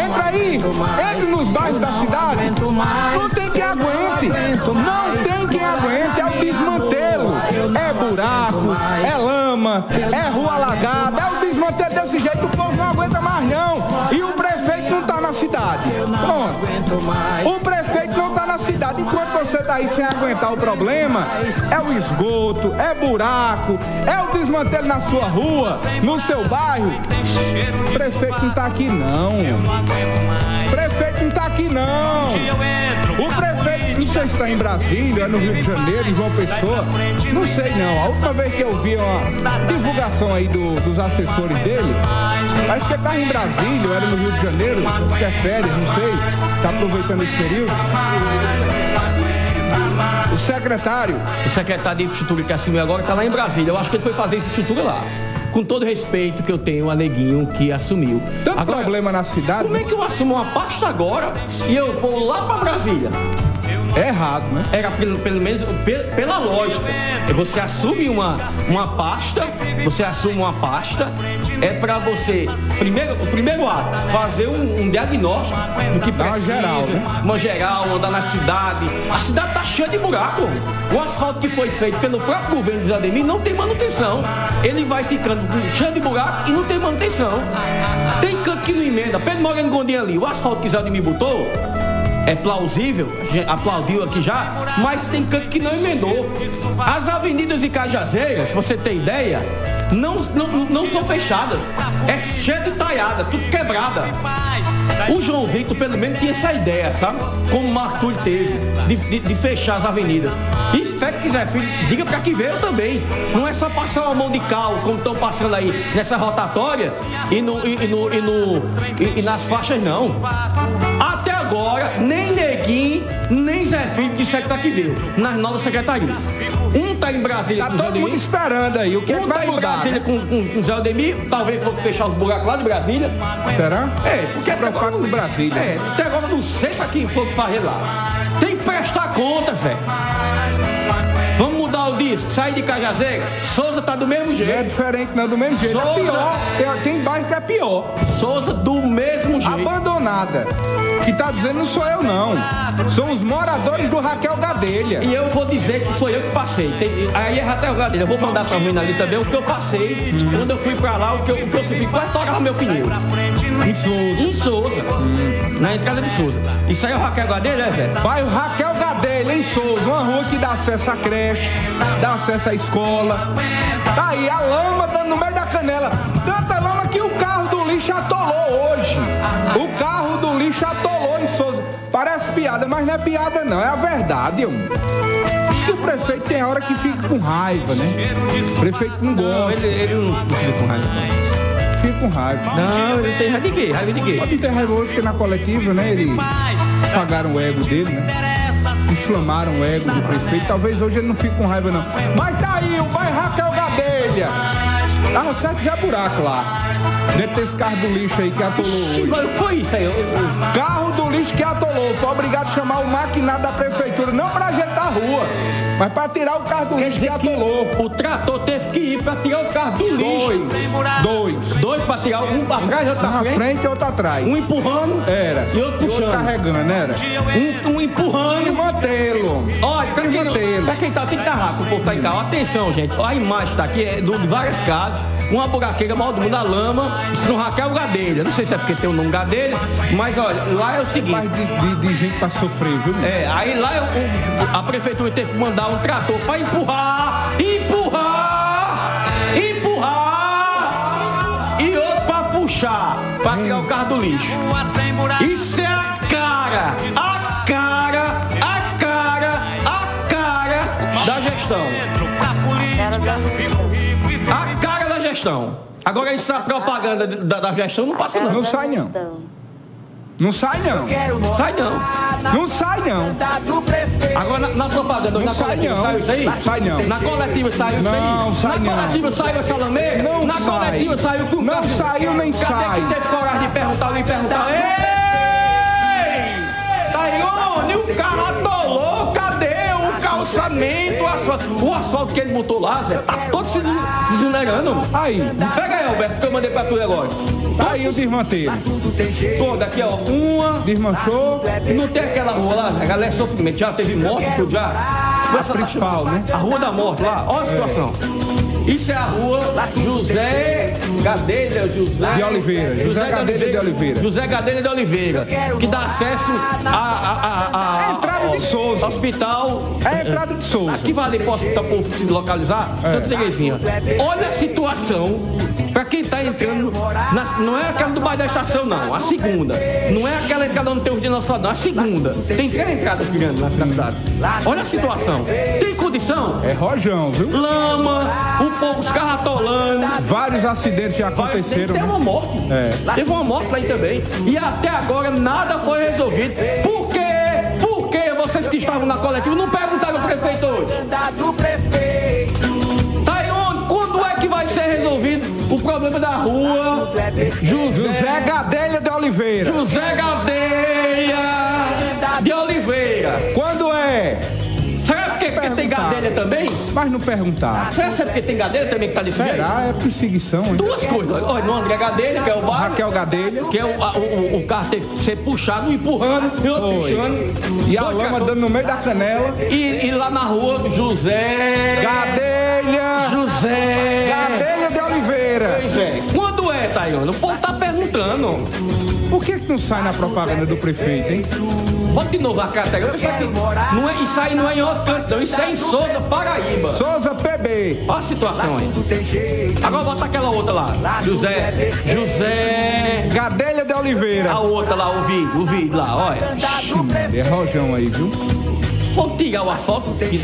Entra aí. Entre nos bairros da cidade. Não tem quem aguente. Não tem quem aguente. É o desmantelo. É buraco. É lama. É rua alagada. É o desmantelo desse jeito. O povo não aguenta mais não. E o prefeito não está na cidade. Pronto. O prefeito não está na cidade. Enquanto você está aí sem aguentar o problema, é o esgoto, é buraco, é o desmantelo na sua rua, no seu bairro. O prefeito não está aqui não. O prefeito não está aqui não. O prefeito, não sei se está em Brasília, é no Rio de Janeiro, em João Pessoa. Não sei não. A última vez que eu vi uma divulgação aí do, dos assessores dele, parece que ele estava em Brasília, era no Rio de Janeiro, acho que é férias, não sei. Está aproveitando esse período. O secretário. O secretário de infraestrutura que assumiu agora está lá em Brasília. Eu acho que ele foi fazer infraestrutura lá. Com todo respeito que eu tenho a Neguinho que assumiu. Tanto Agora, problema na cidade. Como é que eu assumo uma pasta agora e eu vou lá para Brasília? É errado, né? Era pelo, pelo menos pe- pela lógica. Você assume uma, uma pasta, você assume uma pasta, é para você, primeiro, o primeiro ato, fazer um, um diagnóstico do que uma precisa. geral, né? Uma geral, andar na cidade. A cidade tá cheia de buraco. O asfalto que foi feito pelo próprio governo de Zademir não tem manutenção. Ele vai ficando cheio de buraco e não tem manutenção. Tem canto que não emenda. Pedro Moreno Gondim ali, o asfalto que Zademir botou, é plausível, aplaudiu aqui já, mas tem canto que não emendou. As avenidas e cajazeiras, você tem ideia, não, não, não são fechadas. É cheio de taiada, tudo quebrada. O João Victor, pelo menos, tinha essa ideia, sabe? Como o Marco Túlio teve, de, de- de fechar as avenidas. E espero que Zé Filho diga para que veio também. Não é só passar uma mão de cal, como estão passando aí nessa rotatória e, no, e, e no, e, no, e- e nas faixas, não. Até agora, nem Neguinho, nem Zé Filho disseram para que veio, nas novas secretarias. Um tá em Brasília Tá todo mundo esperando aí. O que, é que um tá vai em mudar? Brasília né? com, com, com o Zé Aldemir, talvez for fechar os buracos lá de Brasília. Será? É, porque é preocupado não- com Brasília. É, até agora não sei pra quem for fazer lá. Tem que prestar conta, Zé. Vamos mudar o disco, sair de Cajazeira. Souza tá do mesmo Não é jeito. diferente, não, do mesmo jeito. É Souza. pior. Tem, tem bairro que é pior. Souza do mesmo jeito. Abandonada. Que tá dizendo não sou eu, não. São os moradores do Raquel Gadelha. E eu vou dizer que foi eu que passei. Tem- aí é o Gadelha, eu vou mandar pra mim ali também o que eu passei. Quando eu fui pra lá, o que eu, o que eu sofri, quase torava meu pneu. Em Souza. Em Souza. Na entrada de Souza. Isso aí é o Raquel Gadelha, é, velho? Bairro Raquel Gadelha, em Souza. Uma rua que dá acesso à creche, dá acesso à escola. Tá aí, a lama dando no meio da canela. Tanta lama que o carro do lixo atolou hoje. O carro lixo atolou em Souza. Parece piada, mas não é piada não, é a verdade, homem. Diz que o prefeito tem hora que fica com raiva, né? O prefeito não Não, gosta, ele, ele não fica com raiva. não. fica com raiva. Não, ele tem raiva de quê? Raiva de quê? Pode ter raiva hoje que na coletiva, né? Ele pagaram o ego dele, né? Inflamaram o ego do prefeito. Talvez hoje ele não fique com raiva, não. Mas tá aí, o bairro Raquel Gadelha. Ah, certo Zé Buraco lá. Dentro desse carro do lixo aí que atolou Sim, o que foi isso aí? Eu- eu- Carro do lixo que atolou. Foi obrigado a chamar o maquinado da prefeitura. Não pra ajeitar a rua, mas pra tirar o carro do Quer lixo que atolou. o trator teve que ir pra tirar o carro do lixo. Dois. Dois. Dois pra tirar, um pra trás e outro Um na na frente. frente e outro atrás. Um empurrando Era. e outro puxando. carregando, era? Um, um E empurrando. mantê-lo. Olha, pra quem, pra quem tá, tem que estar rápido, o povo tá em casa. Atenção, gente. A imagem que tá aqui é de várias casas. Uma buraqueira maior do mundo, a lama, se não Raquel Gadelha. Não sei se é porque tem o nome Gadelha, mas olha, lá é o seguinte. Mas de, de- de gente pra sofrer, viu? É, aí lá eu- o- a prefeitura teve que mandar um trator pra empurrar, empurrar, empurrar e outro pra puxar, pra tirar o carro do lixo. Isso gestão. Agora isso na propaganda da, da gestão não passa não. Não sai não. Não sai não. Sai não. Não sai não. Agora na, na propaganda, Não na sai coletiva não. saiu isso aí? Sai não. Na coletiva saiu isso aí? Não, sai Na não. coletiva saiu essa lameira? Não Na sai. coletiva saiu o Não cara- saiu nem Cadê sai. que teve coragem de perguntar e perguntar? Ei! O carro atolou, cadê o calçamento, o asfalto? O asfalto que ele botou lá, Zé, tá todo se des- desunerando. Aí. Pega aí, Alberto, que eu mandei pra tu agora. Tá aí o desmanteiro. Pô, daqui ó, uma, Desmanchou. e não tem aquela rua lá, a galera sofrimento, já teve morte, tudo já. A principal, né? A rua da morte lá, olha a situação. Isso é a rua José Gadelha José De Oliveira, José Gadelha de Oliveira. José Gadelha de Oliveira, que dá acesso a, a, a, a, É a entrada de Souza. Hospital. É a entrada de Souza. Aqui vale para o hospital para se localizar? É. Santa Terezinha. Olha a situação. Para quem está entrando, na- não é aquela do bairro da estação, não. A segunda. Não é aquela entrada onde tem os dinossauros, não. A segunda. Tem três entradas grandes na cidade. Olha a situação. Tem condição? É rojão, viu? lama, o povo, os carros atolando. Vários acidentes já aconteceram. Teve né? uma morte. É. Teve uma morte lá aí também. E até agora nada foi resolvido. Por quê? Por que vocês que estavam na coletiva não perguntaram ao prefeito hoje? Tá aí onde? Quando é que vai ser resolvido o problema da rua? José, José Gadelha de Oliveira. José Gadelha de Oliveira. Quando é? Tem. Gadelha também? Mas não perguntaram. Será que é porque tem Gadelha também que tá desse? Será? É perseguição, hein? Duas coisas. Olha, no André Gadelha, que é o bar. Raquel Gadelha. Que é o, a- o, o carro que ser puxado, empurrando, e outro puxando. E a lama dando no meio da canela. E, e lá na rua, José. Gadelha. José. Gadelha de Oliveira. Pois é. Quando é, Taione? O povo tá perguntando. Por que, que não sai na propaganda do prefeito, hein? Bota de novo a categoria. Isso, aqui, não é, isso aí não é em outro canto, não. Isso é em Souza, Paraíba. Souza PB. Olha a situação aí. Agora bota aquela outra lá. José. José. Gadelha de Oliveira. A outra lá, o vídeo, o vídeo lá, olha. É rojão aí, viu? Vamos tirar o asfalto. que-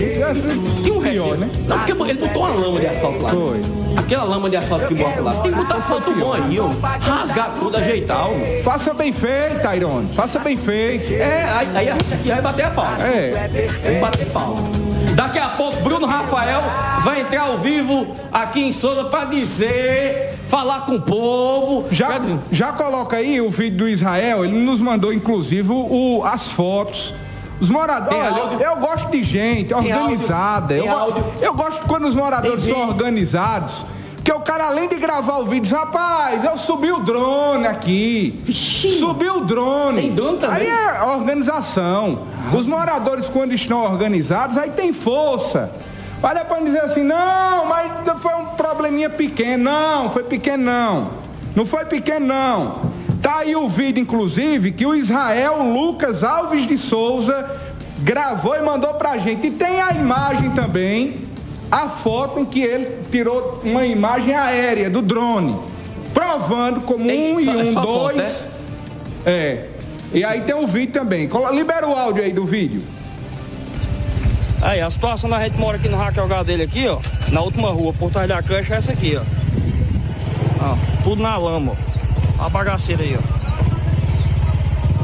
Tem um Pior, né? Não, porque ele botou uma lama de asfalto lá. Foi. Aquela lama de asfalto que bota lá. Tem que botar asfalto bom aí, ó. Rasgar tudo, ajeitar, ó. Faça bem feito, Tairone. Faça bem feito. É, aí, aí a gente aqui vai bater a pau. É. Vamos bater pau. Daqui a pouco, Bruno Rafael vai entrar ao vivo aqui em Souza para dizer, falar com o povo. Já, já coloca aí o vídeo do Israel, ele nos mandou inclusive o, as fotos. Os moradores, olha, eu, gosto de gente organizada. eu, eu gosto quando os moradores são organizados. Porque o cara, além de gravar o vídeo, diz, rapaz, eu subi o drone aqui. Subi o drone. Tem drone também? Aí é organização. Os moradores, quando estão organizados, aí tem força. Olha para dizer assim, não, mas foi um probleminha pequeno. Não, foi pequeno não. Não foi pequeno não. Tá aí o vídeo, inclusive, que o Israel Lucas Alves de Souza gravou e mandou pra gente. E tem a imagem também, a foto em que ele tirou uma imagem aérea do drone, provando como Tem um só- e é um, só foto, dois. É. E aí tem o vídeo também. Libera o áudio aí do vídeo. Aí, a situação da gente mora aqui no Raquel dele aqui, ó. Na última rua, por trás da cancha, é essa aqui, ó. Ó, tudo na lama, ó. A bagaceira aí, ó.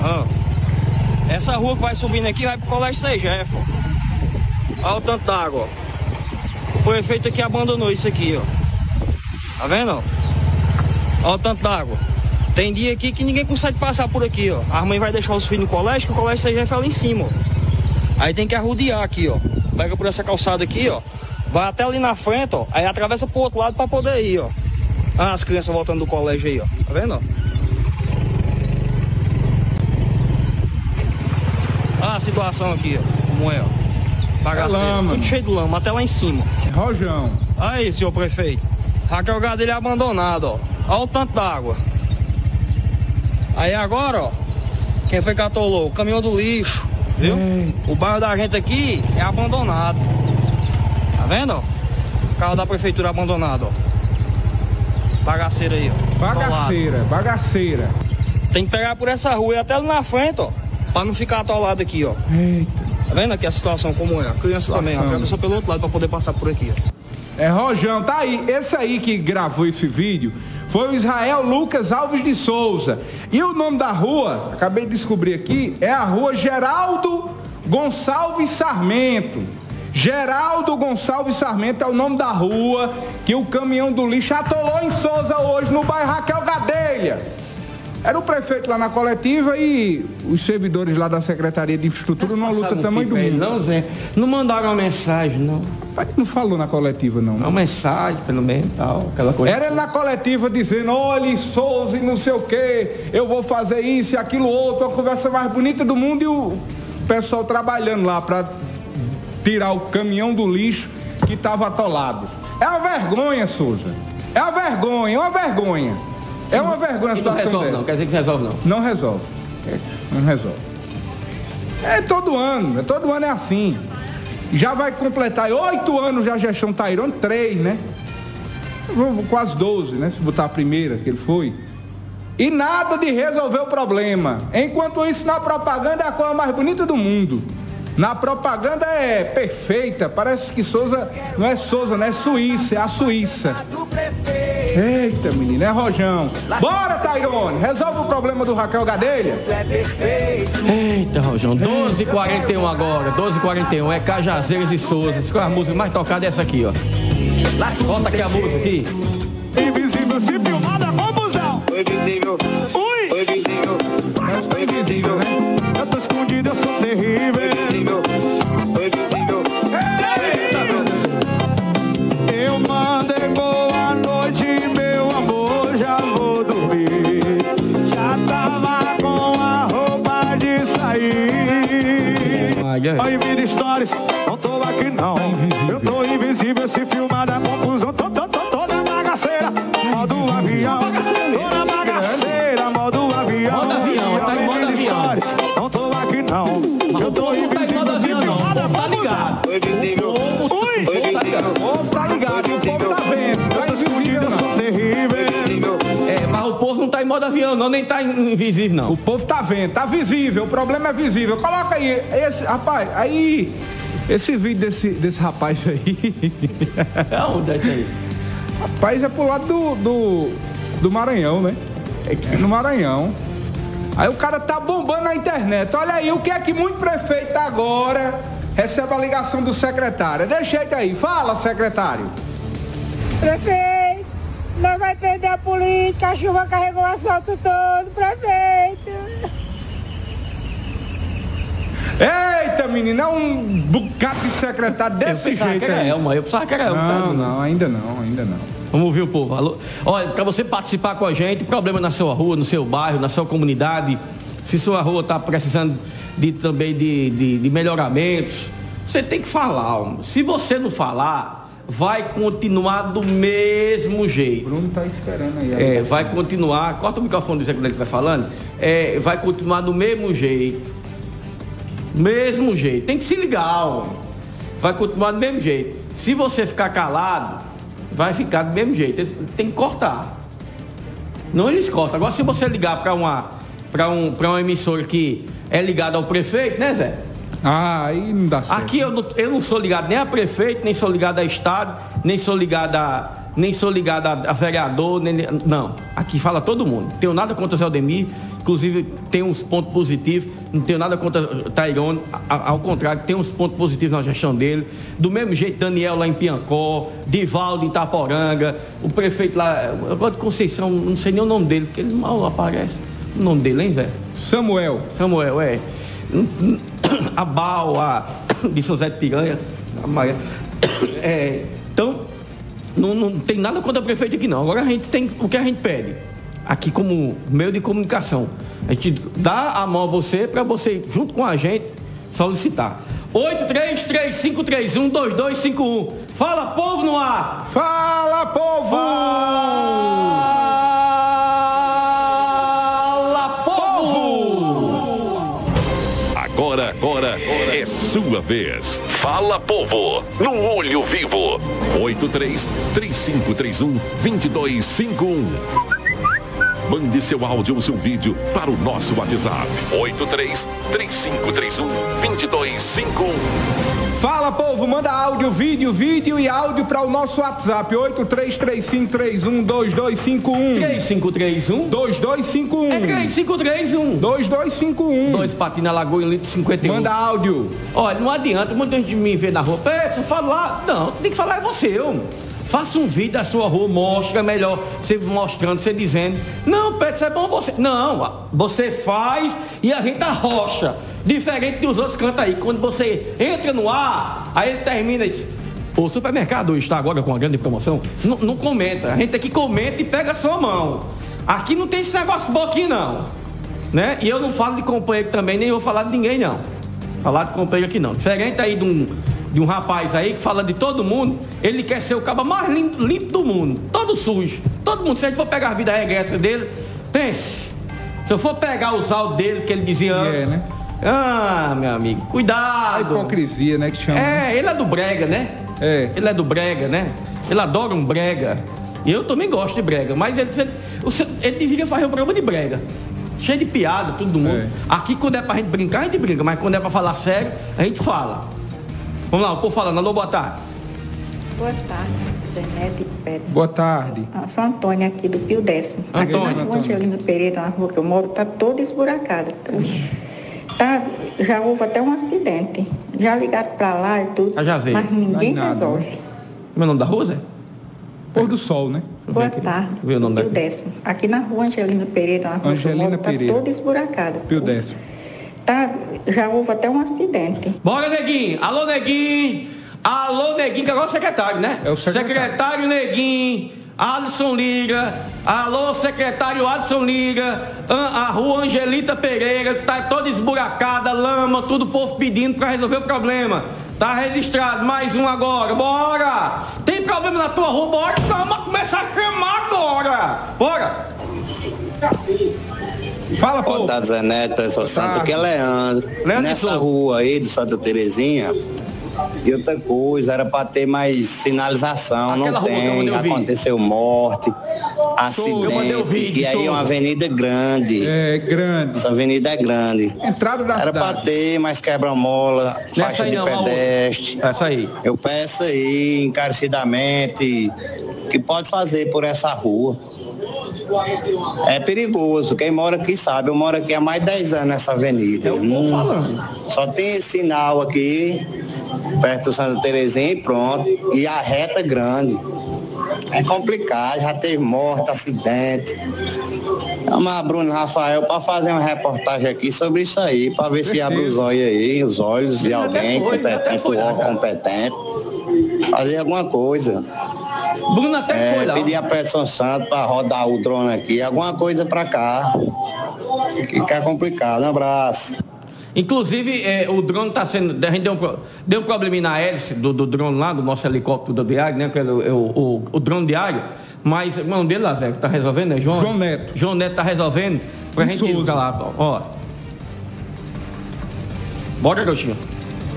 Ó. Essa rua que vai subindo aqui vai pro Colégio Segef, ó. Olha o tanto d'água, ó. O prefeito aqui abandonou isso aqui, ó. Tá vendo, ó? Olha o tanto d'água. Tem dia aqui que ninguém consegue passar por aqui, ó. A mãe vai deixar os filhos no colégio, que o Colégio Segef é lá em cima, ó. Aí tem que arrodear aqui, ó. Pega por essa calçada aqui, ó. Vai até ali na frente, ó. Aí atravessa pro outro lado pra poder ir, ó. Ah, as crianças voltando do colégio aí, ó. Tá vendo, ó? Ah, a situação aqui, ó. Como é, ó. Bagaceira. É lama. Tudo cheio de lama, até lá em cima. Rojão. Aí, senhor prefeito. Raquel Gadelha é abandonado, ó. Olha o tanto d'água. Aí agora, ó, quem foi que atolou? O caminhão do lixo, viu? O bairro da gente aqui é abandonado. Tá vendo, ó? O carro da prefeitura abandonado, ó. Bagaceira aí, ó. Bagaceira, bagaceira. Tem que pegar por essa rua e até ali na frente, ó. Pra não ficar atolado aqui, ó. Eita. Tá vendo aqui a situação como é? A criança também, ó. Situação. Atravessou pelo outro lado pra poder passar por aqui, ó. É Rojão, tá aí. Esse aí que gravou esse vídeo foi o Israel Lucas Alves de Souza. E o nome da rua, acabei de descobrir aqui, é a rua Geraldo Gonçalves Sarmento. Geraldo Gonçalves Sarmento é o nome da rua que o caminhão do lixo atolou em Souza hoje, no bairro Raquel Gadelha. Era o prefeito lá na coletiva e os servidores lá da Secretaria de Infraestrutura numa luta tamanho do ele, mundo. Não, Zé. Não mandaram uma mensagem, não. Mas Não falou na coletiva, não. Uma mensagem, pelo menos, tal, aquela coisa. Era ele na coletiva dizendo, olha, Souza e não sei o quê, eu vou fazer isso e aquilo outro, a conversa mais bonita do mundo e o pessoal trabalhando lá para tirar o caminhão do lixo que estava atolado. É uma vergonha, Souza. É uma vergonha, é uma vergonha. É uma vergonha a E não situação resolve, dessa. não. Quer dizer que não resolve, não. Não resolve. Não resolve. É todo ano, é todo ano é assim. Já vai completar oito anos já a gestão Tairone, três, né? Quase 12, né? Se botar a primeira que ele foi. E nada de resolver o problema. Enquanto isso, na propaganda é a coisa mais bonita do mundo. Na propaganda é perfeita. Parece que Souza não é Souza, não é Suíça, é a Suíça. Eita, menino, é Rojão. Bora, Tairone, resolve o problema do Raquel Gadelha. Eita, Rojão, 12h41 agora, 12h41, é Cajazeiras e Souza. Qual é a música mais tocada é essa aqui, ó. Bota aqui a música aqui. Invisível se filmar da confusão. Foi visível. Ui! Foi visível. Foi invisível, né? Escondido, eu sou terrível. Visível. Foi visível. Eu mandei boa noite, meu amor, já vou dormir. Já tava com a roupa de sair. Ai, ai. Aí vira stories, não tô aqui não. Eu tô invisível, se filmar da confusão. Modo avião, não, nem tá invisível, não. O povo tá vendo, tá visível, o problema é visível. Coloca aí, esse, rapaz, aí, esse vídeo desse, desse rapaz aí, Aonde é isso aí? rapaz, é pro lado do, do, do Maranhão, né? É no Maranhão. Aí o cara tá bombando na internet. Olha aí, o que é que muito prefeito agora recebe a ligação do secretário? Deixa ele aí, fala, secretário. Prefeito, perder a política, a chuva carregou o asfalto todo, prefeito. Eita, menino, é um bocado de secretário Eu desse pensava jeito que era. Elma, eu pensava que era Elma. tá? Não, não, ainda não, ainda não. Vamos ouvir o povo. Alô? Olha, para você participar com a gente, problema na sua rua, no seu bairro, na sua comunidade, se sua rua está precisando de, também de, de, de melhoramentos, você tem que falar. homem. Se você não falar, vai continuar do mesmo jeito. Bruno tá esperando aí. É, vai continuar, corta o microfone do Zé quando ele vai falando, é, vai continuar do mesmo jeito. Mesmo jeito. Tem que se ligar, homem. Vai continuar do mesmo jeito. Se você ficar calado, vai ficar do mesmo jeito. Eles- Tem que cortar. Não eles cortam. Agora se você ligar para uma, pra um, pra uma emissora que é ligada ao prefeito, né, Zé? Ah, aí não dá certo. Aqui eu não, eu não sou ligado nem a prefeito, nem sou ligado a Estado, nem sou ligado a, nem sou ligado a, a vereador, nem, não. Aqui fala todo mundo. Tenho nada contra o Zé Aldemir, inclusive tem uns pontos positivos, não tenho nada contra o Tairone, ao contrário, tem uns pontos positivos na gestão dele. Do mesmo jeito, Daniel lá em Piancó, Divaldo em Itaporanga, o prefeito lá, gosto de Conceição, não sei nem o nome dele, porque ele mal aparece. O nome dele, hein, Zé? Samuel. Samuel, é. <coughs> A Bal, a <coughs> de São José de Piranha, a Maria. <coughs> É, então, não, não tem nada contra o prefeito aqui não. Agora a gente tem o que a gente pede. Aqui como meio de comunicação. A gente dá a mão a você para você, junto com a gente, solicitar. 8335312251. Fala, povo no ar! Fala, povo! Sua vez. Fala Povo, no Olho Vivo. 83 3531 2251. Mande seu áudio ou seu vídeo para o nosso WhatsApp. 83 3531 2251. Fala, povo, manda áudio, vídeo, vídeo e áudio para o nosso WhatsApp 8335312251. 3531 2251. É 3531. 2251. Dois patinhos na lagoa em litro 51. Manda áudio. Olha, não adianta, muita gente me vê na rua. É, você fala lá. Não, tem que falar é você, eu. Faça um vídeo da sua rua, mostra melhor, você mostrando, você dizendo, não, Pedro, isso é bom você. Não, você faz e a gente arrocha. Diferente dos outros cantos aí. Quando você entra no ar, aí ele termina isso. O supermercado está agora com uma grande promoção. Não, não comenta. A gente aqui comenta e pega a sua mão. Aqui não tem esse negócio bom aqui não. Né? E eu não falo de companheiro também, nem vou falar de ninguém não. Falar de companheiro aqui não. Diferente aí de um, de um rapaz aí que fala de todo mundo, ele quer ser o cabo mais limpo, limpo do mundo. Todo sujo. Todo mundo. Se a gente for pegar a vida regressa dele, pense. Se eu for pegar os áudios dele que ele dizia antes. É, né? Ah, meu amigo, A cuidado. hipocrisia, né, que chama. É, ele é do brega, né? É. Ele é do brega, né? Ele adora um brega. E eu também gosto de brega, mas ele, ele, ele deveria fazer um programa de brega. Cheio de piada, todo mundo. É. Aqui quando é pra gente brincar, a gente brinca, mas quando é pra falar sério, a gente fala. Vamos lá, o povo falando, alô, boa tarde. Boa tarde, Zenete e Pets. Boa tarde. Eu sou a Antônia aqui do Pio Décimo. Aqui Antônia. na rua Angelino Pereira, na rua que eu moro, tá toda esburacada. Tá, já houve até um acidente. Já ligaram pra lá e tudo. Mas ninguém é nada, resolve. Meu nome da rua, Zé? Pôr do sol, né? Boa tarde. O nome Pio daqui. Décimo. Aqui na rua Angelino Pereira, na rua Angelina que eu moro, Pereira. tá toda esburacada. Pio décimo. Tá, já houve até um acidente. Bora, neguinho. Alô, neguinho. Alô, neguinho, que agora é o secretário, né? É o secretário. Secretário neguinho. Alisson Liga. Alô, secretário Alisson Liga. A rua Angelita Pereira, tá toda esburacada, lama, tudo o povo pedindo pra resolver o problema. Tá registrado, mais um agora, bora! Tem problema na tua rua, bora! Vamos começar a chamar agora! Bora! Fala, Boa povo. tarde, Zé Neto, eu sou Santo, aqui é Leandro. Leandro Nessa Souza. rua aí de Santa Terezinha, e outra coisa, era para ter mais sinalização, Aquela não que tem, aconteceu morte, acidente, vídeo, e aí é uma avenida grande. É grande. Essa avenida é grande. Entrada da Era para cidade. ter mais quebra-mola, faixa de não, pedestre. Essa aí. Eu peço aí, encarecidamente, que pode fazer por essa rua. É perigoso, quem mora aqui sabe, eu moro aqui há mais de 10 anos nessa avenida. Não- só tem sinal aqui, perto do Santa Terezinha e pronto. E a reta é grande. É complicado, já teve morte, acidente. Chamar Bruno Rafael para fazer uma reportagem aqui sobre isso aí, para ver se abre os olhos aí, os olhos de alguém foi, competente, foi órgão cara. competente. Fazer alguma coisa. Bruno até É, foi lá. pedir a Peterson Santos para rodar o drone aqui, alguma coisa para cá. Fica complicado. Um abraço. Inclusive, é, o drone está sendo. A gente deu um, deu um probleminha na hélice do, do drone lá, do nosso helicóptero do diário, né? Que é o, é o, o, o drone diário. Mas o nome dele, lá, Zé, que tá resolvendo, né, João? João Neto. João Neto tá resolvendo. Pra E gente ir lá, ó. Bora, Gauchinho.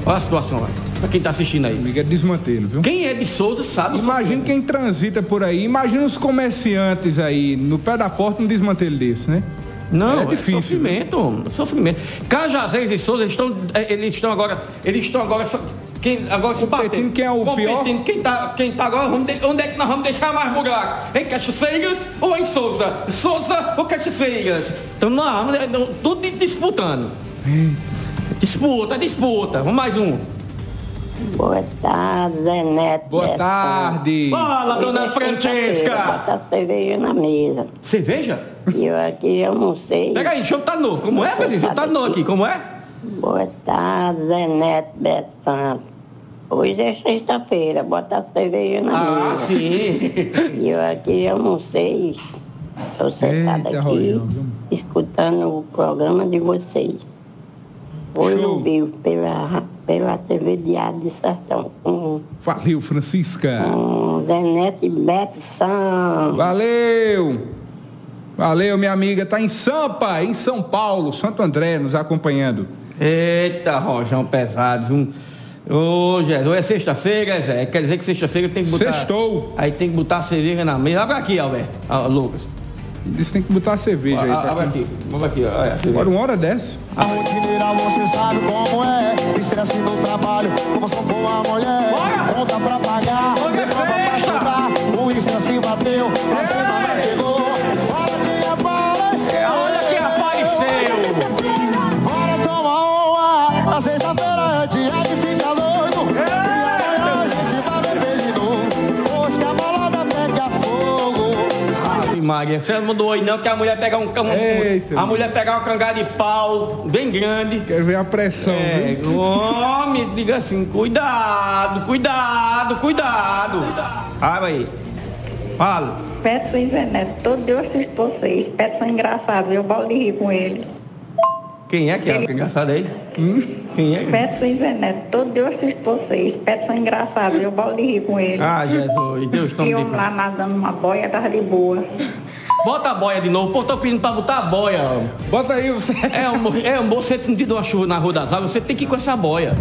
Olha a situação lá. Pra quem tá assistindo aí. Amiga, é desmantelo, viu? Quem é de Souza sabe. Imagina quem transita por aí. Imagina os comerciantes aí, no pé da porta, um desmantelo desse, né? Não, É é, difícil, sofrimento, homem, sofrimento. Cajazeiras e Souza eles estão, eles estão agora, eles estão agora, quem agora se Competindo batendo. quem é o pior? Competindo quem tá, quem tá agora, onde é que nós vamos deixar mais buraco? Em Cajazeiras ou em Souza? Souza ou Cajazeiras? Então eh, tudo di- disputando. Disputa, disputa. Vamos mais um. Boa tarde, Neto. Boa tarde. Fala, dona Francesca. Bota cerveja na mesa. Cerveja? E eu aqui, eu não sei. Pega aí, deixa eu tá novo. Como é, Francisco? Deixa eu tá novo aqui, como é? Boa tarde, Neto, Beto Santos. Hoje é sexta-feira, bota a cerveja na Ah, mesa. sim. E eu aqui, eu não sei. Estou sentada aqui, escutando o programa de vocês. Olho Show. vivo pela, pela TV Diário de Sertão. Com, Valeu, Francisca. com Zé Neto e Beto Santos. Valeu! Valeu, minha amiga. Tá em Sampa, em São Paulo, Santo André, nos acompanhando. Eita, rojão pesado, viu? Ô, Jesus, é sexta-feira, Zé. Quer dizer que sexta-feira tem que botar. Sextou. Aí tem que botar a cerveja na mesa. Abre aqui, Alberto. Ah, Lucas. Isso tem que botar a cerveja aí. Ah, Tá abre aqui. Vamos aqui, ó. Olha, a cerveja. Agora uma hora dessa. A rotineira você sabe como é Estresse no trabalho, como sou boa mulher Conta pra pagar, prova pra chutar O estresse bateu, pra semana chegou Maria, você não mandou oi não, que a mulher pegar um, um Eita, a mulher pegar uma cangada de pau bem grande. Quero ver a pressão, É, viu? homem, diga assim, cuidado, cuidado, cuidado. Abre aí. Fala. Petson e Zé Neto, todo dia eu assisto vocês. Petson é engraçado, eu bolo de rir com ele. Quem é que é? Que engraçado aí? Hum? Quem é? Petson e Zé Neto, todo dia eu assisto vocês. Petson é engraçado, eu bolo de rir com ele. Ah, Jesus, Deus tome E eu lá nadando numa boia, tava de boa. Bota a boia de novo. Pô, tô pedindo pra botar a boia. Bota aí você. É, um, é um, você tem tido uma chuva na Rua das Águas, você tem que ir com essa boia.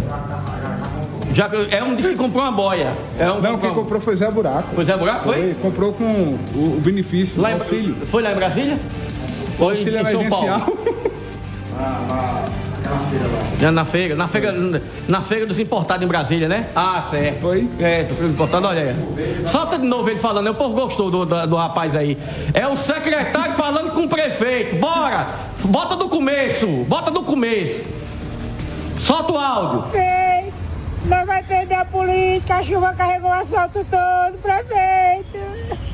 Já, é um disse que comprou uma boia. É um Não, quem comprou foi Zé Buraco. Foi Zé Buraco, foi? Comprou com o, o benefício, Lá o em, auxílio. Foi lá em Brasília? Ou em, Auxílio em São. Paulo? Já na feira, na feira, na feira dos importados em Brasília, né? Ah, certo. Foi? É, do feira dos importados, olha aí. Solta de novo ele falando, o povo gostou do, do, do rapaz aí. É o secretário falando com o prefeito. Bora! Bota do começo, bota do começo. Solta o áudio. Prefeito, não vai perder a política, a chuva carregou o asfalto todo, prefeito.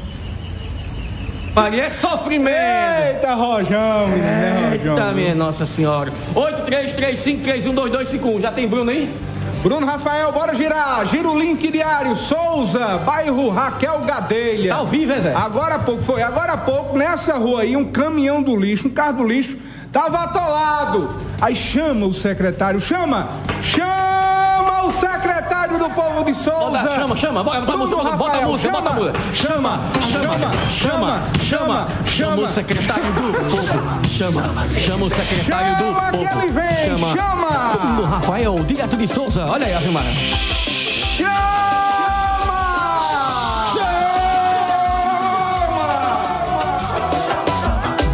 Maria, é sofrimento. Eita, Rojão, menino, né, Rojão? Eita, minha Nossa Senhora. 8335312251. Já tem Bruno aí? Bruno Rafael, bora girar. Gira o link diário. Souza, bairro Raquel Gadelha. Tá ao vivo, é, Zé? Agora há pouco, foi. Agora há pouco, nessa rua aí, um caminhão do lixo, um carro do lixo, tava atolado. Aí chama o secretário, chama, chama o secretário do povo de Souza. Bota, chama, chama, bota, bota música, bota a Rafael, música, bota a música. Chama, chama, chama, chama, chama o secretário do povo. Chama, chama o secretário do Chama que povo. ele vem, chama. Bruno Rafael, direto de Souza. Olha aí, Azimara.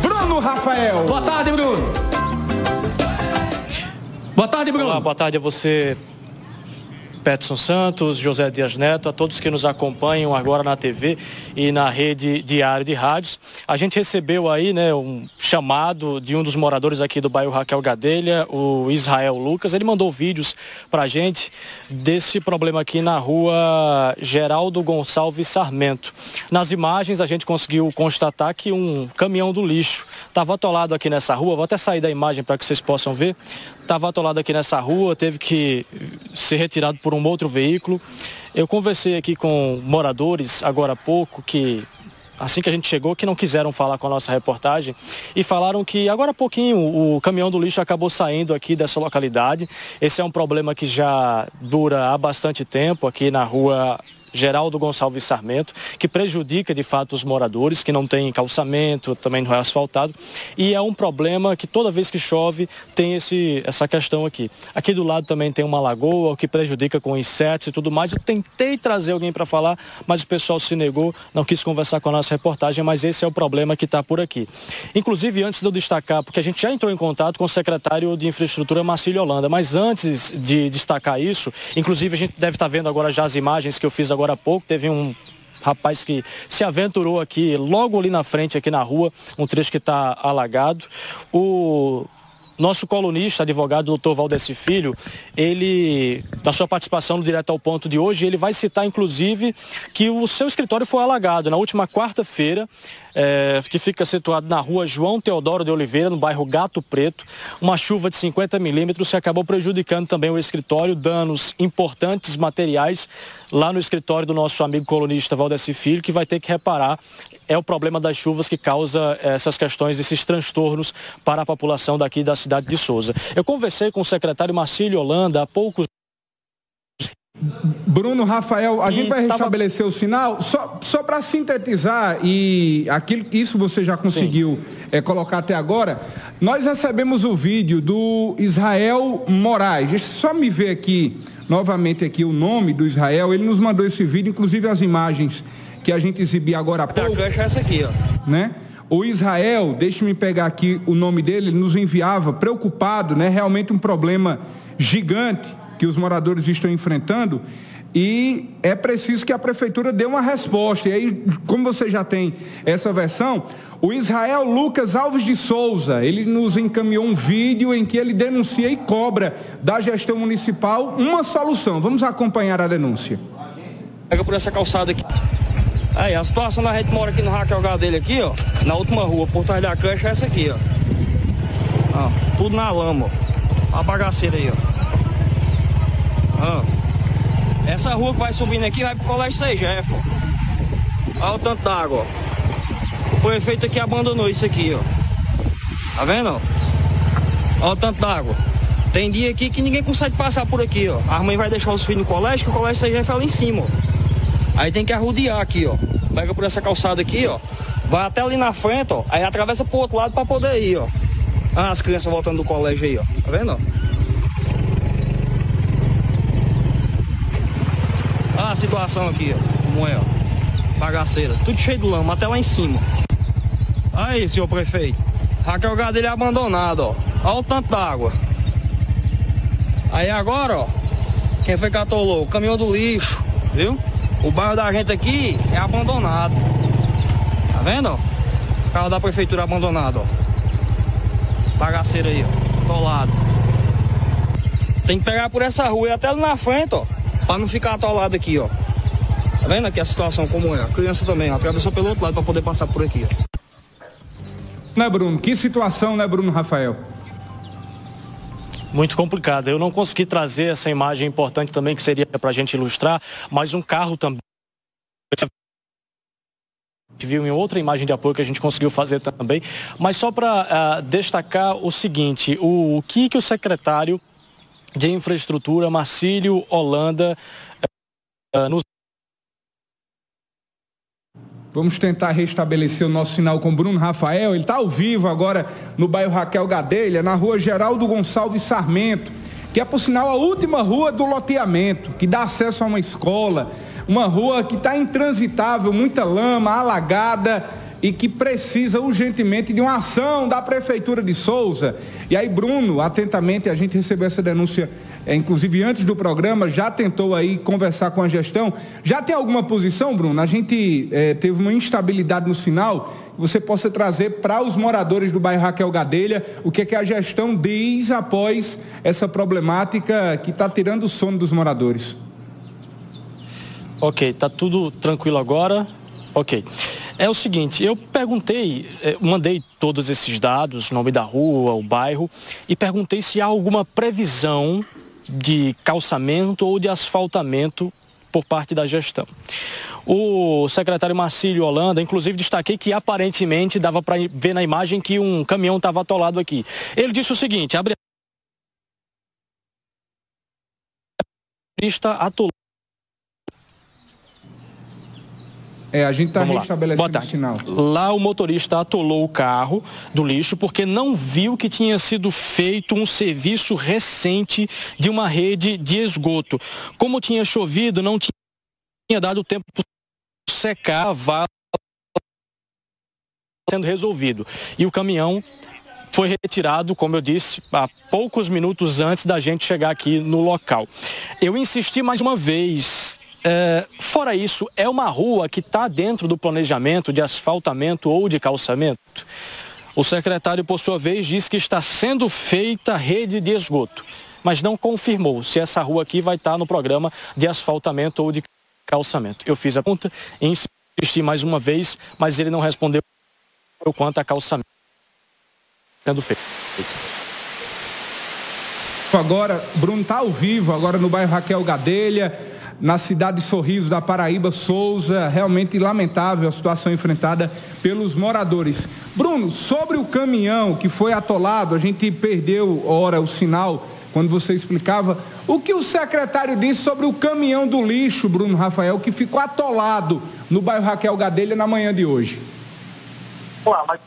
Bruno Rafael. Boa tarde, Bruno. Boa tarde, Bruno. Olá, boa tarde a você, Petson Santos, José Dias Neto, a todos que nos acompanham agora na TV e na rede Diário de Rádios. A gente recebeu aí né, um chamado de um dos moradores aqui do bairro Raquel Gadelha, o Israel Lucas. Ele mandou vídeos pra gente desse problema aqui na rua Geraldo Gonçalves Sarmento. Nas imagens a gente conseguiu constatar que um caminhão do lixo estava atolado aqui nessa rua. Vou até sair da imagem para que vocês possam ver estava atolado aqui nessa rua, teve que ser retirado por um outro veículo. Eu conversei aqui com moradores agora há pouco que assim que a gente chegou, que não quiseram falar com a nossa reportagem e falaram que agora há pouquinho o caminhão do lixo acabou saindo aqui dessa localidade. Esse é um problema que já dura há bastante tempo aqui na rua Geraldo Gonçalves Sarmento, que prejudica de fato os moradores, que não tem calçamento, também não é asfaltado. E é um problema que toda vez que chove tem esse, essa questão aqui. Aqui do lado também tem uma lagoa, o que prejudica com insetos e tudo mais. Eu tentei trazer alguém para falar, mas o pessoal se negou, não quis conversar com a nossa reportagem, mas esse é o problema que está por aqui. Inclusive, antes de eu destacar, porque a gente já entrou em contato com o secretário de Infraestrutura, Marcílio Holanda, mas antes de destacar isso, inclusive a gente deve estar vendo agora já as imagens que eu fiz agora há pouco, teve um rapaz que se aventurou aqui, logo ali na frente, aqui na rua, um trecho que está alagado. O nosso colunista, advogado doutor Valdeci Filho, ele, na sua participação no Direto ao Ponto de hoje, ele vai citar, inclusive, que o seu escritório foi alagado na última quarta-feira, é, que fica situado na rua João Teodoro de Oliveira, no bairro Gato Preto. Uma chuva de 50 milímetros que acabou prejudicando também o escritório, danos importantes materiais lá no escritório do nosso amigo colunista Valdeci Filho, que vai ter que reparar é o problema das chuvas que causa essas questões, esses transtornos para a população daqui da cidade de Souza. Eu conversei com o secretário Marcílio Holanda há poucos Bruno, Rafael, a E gente vai tava- restabelecer o sinal. Só, só para sintetizar, e aquilo, isso você já conseguiu eh, colocar até agora, nós recebemos o vídeo do Israel Moraes. Deixa eu só me ver aqui, novamente aqui, o nome do Israel. Ele nos mandou esse vídeo, inclusive as imagens que a gente exibia agora há pouco. É essa aqui, ó. né? O Israel, deixe-me pegar aqui o nome dele, ele nos enviava preocupado, né? Realmente um problema gigante que os moradores estão enfrentando e é preciso que a prefeitura dê uma resposta. E aí, como você já tem essa versão, o Israel Lucas Alves de Souza, ele nos encaminhou um vídeo em que ele denuncia e cobra da gestão municipal uma solução. Vamos acompanhar a denúncia. Pega por essa calçada aqui. Aí, a situação da gente mora aqui no Raquel dele aqui, ó. Na última rua, por trás da cancha é essa aqui, ó. Ó, tudo na lama, ó. A bagaceira aí, ó. Ó. Essa rua que vai subindo aqui vai pro colégio Sejefa. Olha o tanto d'água, ó. O prefeito aqui abandonou isso aqui, ó. Tá vendo, ó? Olha o tanto d'água. Tem dia aqui que ninguém consegue passar por aqui, ó. A mãe vai deixar os filhos no colégio, que o colégio Sejefa é lá em cima, ó. Aí tem que arrodear aqui, ó. Pega por essa calçada aqui, ó. Vai até ali na frente, ó. Aí atravessa pro outro lado pra poder ir, ó. Ah, as crianças voltando do colégio aí, ó. Tá vendo? Ah, a situação aqui, ó. Como é, ó. Bagaceira. Tudo cheio de lama, até lá em cima. Aí, senhor prefeito. Raquel Gado dele é abandonado, ó. Olha o tanto d'água. Aí agora, ó. Quem foi que atolou? O caminhão do lixo, viu? O bairro da gente aqui é abandonado. Tá vendo? O carro da prefeitura abandonado, ó. Bagaceira aí, ó. Atolado. Tem que pegar por essa rua e até ali na frente, ó. Pra não ficar atolado aqui, ó. Tá vendo aqui a situação como é? A criança também, ó. Atravessou pelo outro lado pra poder passar por aqui, ó. Né, Bruno? Que situação, né, Bruno Rafael? Muito complicado. Eu não consegui trazer essa imagem importante também que seria para a gente ilustrar, mas um carro também. A gente viu em outra imagem de apoio que a gente conseguiu fazer também. Mas só para destacar o seguinte, o, o que, que o secretário de Infraestrutura, Marcílio Holanda, eh, nos Vamos tentar restabelecer o nosso sinal com Bruno Rafael. Ele está ao vivo agora no bairro Raquel Gadelha, na rua Geraldo Gonçalves Sarmento, que é, por sinal, a última rua do loteamento, que dá acesso a uma escola, uma rua que está intransitável, muita lama, alagada e que precisa urgentemente de uma ação da Prefeitura de Souza. E aí, Bruno, atentamente, a gente recebeu essa denúncia, é, inclusive antes do programa, já tentou aí conversar com a gestão. Já tem alguma posição, Bruno? A gente é, teve uma instabilidade no sinal, que você possa trazer para os moradores do bairro Raquel Gadelha o que, é que a gestão diz após essa problemática que está tirando o sono dos moradores. Ok, tá tudo tranquilo agora? Ok. É o seguinte, eu perguntei, eh, mandei todos esses dados, nome da rua, o bairro, e perguntei se há alguma previsão de calçamento ou de asfaltamento por parte da gestão. O secretário Marcílio Holanda, inclusive destaquei que aparentemente dava para ver na imagem que um caminhão estava atolado aqui. Ele disse o seguinte, abre pista atolou. É, a gente está restabelecendo o sinal. Lá o motorista atolou o carro do lixo porque não viu que tinha sido feito um serviço recente de uma rede de esgoto. Como tinha chovido, não tinha dado tempo para secar a vala sendo resolvido. E o caminhão foi retirado, como eu disse, há poucos minutos antes da gente chegar aqui no local. Eu insisti mais uma vez. É, fora isso, é uma rua que está dentro do planejamento de asfaltamento ou de calçamento? O secretário, por sua vez, disse que está sendo feita rede de esgoto, mas não confirmou se essa rua aqui vai estar no programa de asfaltamento ou de calçamento. Eu fiz a pergunta, insisti mais uma vez, mas ele não respondeu quanto a calçamento sendo feito. Agora, Bruno está ao vivo, agora no bairro Raquel Gadelha, na cidade de Sorriso da Paraíba, Souza. Realmente lamentável a situação enfrentada pelos moradores. Bruno, sobre o caminhão que foi atolado, a gente perdeu, ora, o sinal quando você explicava. O que o secretário disse sobre o caminhão do lixo, Bruno Rafael, que ficou atolado no bairro Raquel Gadelha na manhã de hoje? Ué, mas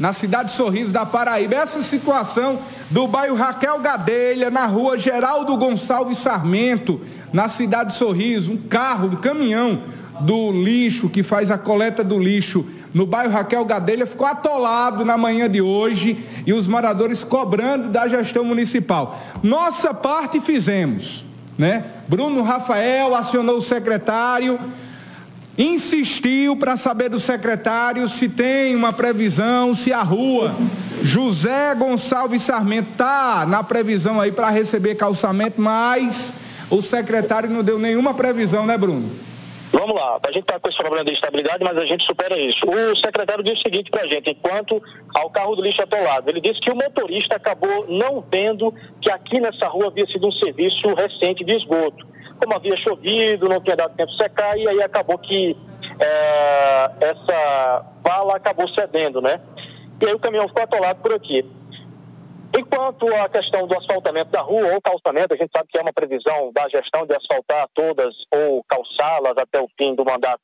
na cidade Sorriso da Paraíba. Essa situação do bairro Raquel Gadelha, na rua Geraldo Gonçalves Sarmento, na cidade Sorriso, um carro, um caminhão do lixo que faz a coleta do lixo no bairro Raquel Gadelha ficou atolado na manhã de hoje e os moradores cobrando da gestão municipal. Nossa parte fizemos, né? Bruno Rafael acionou o secretário insistiu para saber do secretário se tem uma previsão, se a rua José Gonçalves Sarmento está na previsão aí para receber calçamento, mas o secretário não deu nenhuma previsão, né, Bruno? Vamos lá, a gente está com esse problema de estabilidade, mas a gente supera isso. O secretário disse o seguinte para a gente, enquanto ao carro do lixo atolado, ele disse que o motorista acabou não vendo que aqui nessa rua havia sido um serviço recente de esgoto como havia chovido, não tinha dado tempo de secar, e aí acabou que é, essa bala acabou cedendo, né? E aí o caminhão ficou atolado por aqui. Enquanto a questão do asfaltamento da rua ou calçamento, a gente sabe que é uma previsão da gestão de asfaltar todas ou calçá-las até o fim do mandato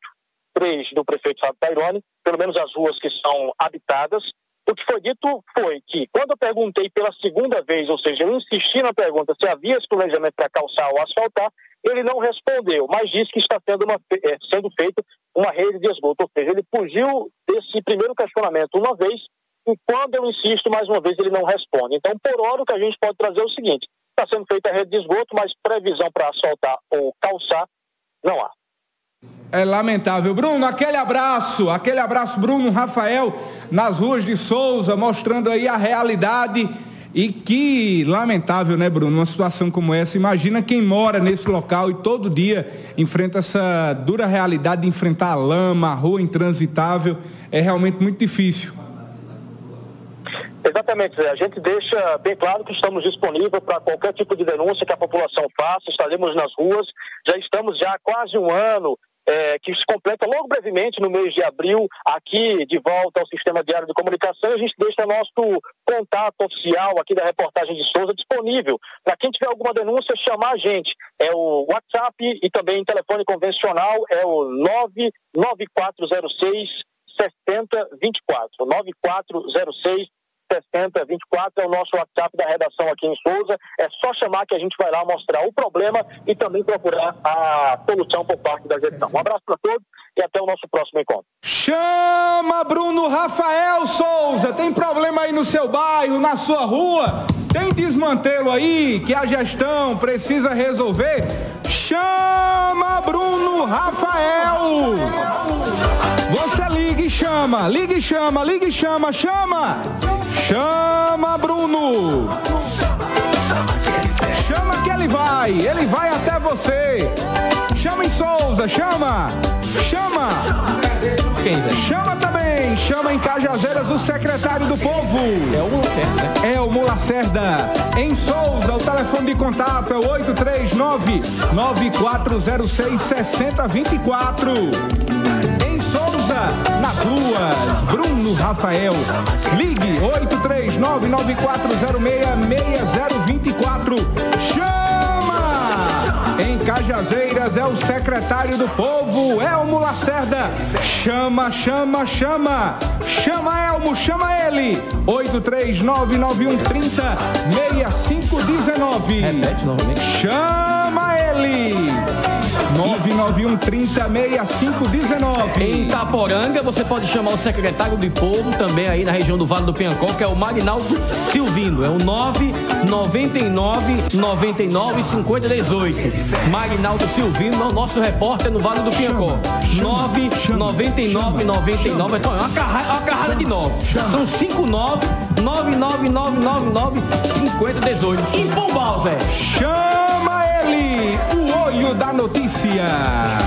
3 do prefeito Fábio Tairone, pelo menos as ruas que são habitadas, o que foi dito foi que, quando eu perguntei pela segunda vez, ou seja, eu insisti na pergunta se havia esse planejamento para calçar ou asfaltar, ele não respondeu, mas disse que está sendo, uma, é, sendo uma rede de esgoto. Ou seja, ele fugiu desse primeiro questionamento uma vez, e quando eu insisto mais uma vez, ele não responde. Então, por hora, o que a gente pode trazer é o seguinte: está sendo feita a rede de esgoto, mas previsão para asfaltar ou calçar não há. É lamentável. Bruno, aquele abraço, aquele abraço, Bruno, Rafael, nas ruas de Souza, mostrando aí a realidade. E que lamentável, né, Bruno? Uma situação como essa. Imagina quem mora nesse local e todo dia enfrenta essa dura realidade de enfrentar a lama, a rua intransitável. É realmente muito difícil. Exatamente, Zé. A gente deixa bem claro que estamos disponíveis para qualquer tipo de denúncia que a população faça. Estaremos nas ruas. Já estamos já há quase um ano é, que se completa logo brevemente no mês de abril, aqui de volta ao Sistema Diário de Comunicação. A gente deixa nosso contato oficial aqui da reportagem de Souza disponível. Para quem tiver alguma denúncia, chamar a gente. É o WhatsApp e também telefone convencional, é o 99406 6024. 9406 6024 é o nosso WhatsApp da redação aqui em Souza. É só chamar que a gente vai lá mostrar o problema e também procurar a solução por parte da gestão. Um abraço para todos e até o nosso próximo encontro. Chama Bruno Rafael Souza. Tem problema aí no seu bairro, na sua rua? Tem desmantelo aí que a gestão precisa resolver? Chama Bruno Rafael. Você liga e chama, liga e chama, liga e chama, chama. Chama Bruno. Chama que ele vai, ele vai até você. Chama em Souza, chama. Chama. Chama também, chama em Cajazeiras o secretário do povo. É o Mulacerda. É o Mulacerda. Em Souza, o telefone de contato é o 839 9406 6024. Souza, nas ruas, Bruno Rafael. Ligue 83994066024. Chama! Em Cajazeiras é o secretário do povo, Elmo Lacerda. Chama, chama, chama. Chama Elmo, chama ele. 8399130 6519. Repete novamente. Chama ele. 99130 6519. Em Itaporanga, você pode chamar o secretário do povo, também aí na região do Vale do Piancó, que é o Magnaldo Silvino. É o 999 99 50 18. Magnaldo Silvino é o nosso repórter no Vale do Piancó. 999 99. Então, é uma carrada, uma carrada de 9. São 59 99999 50 18. E Pombal, Zé. Chama ele, o olho da notícia.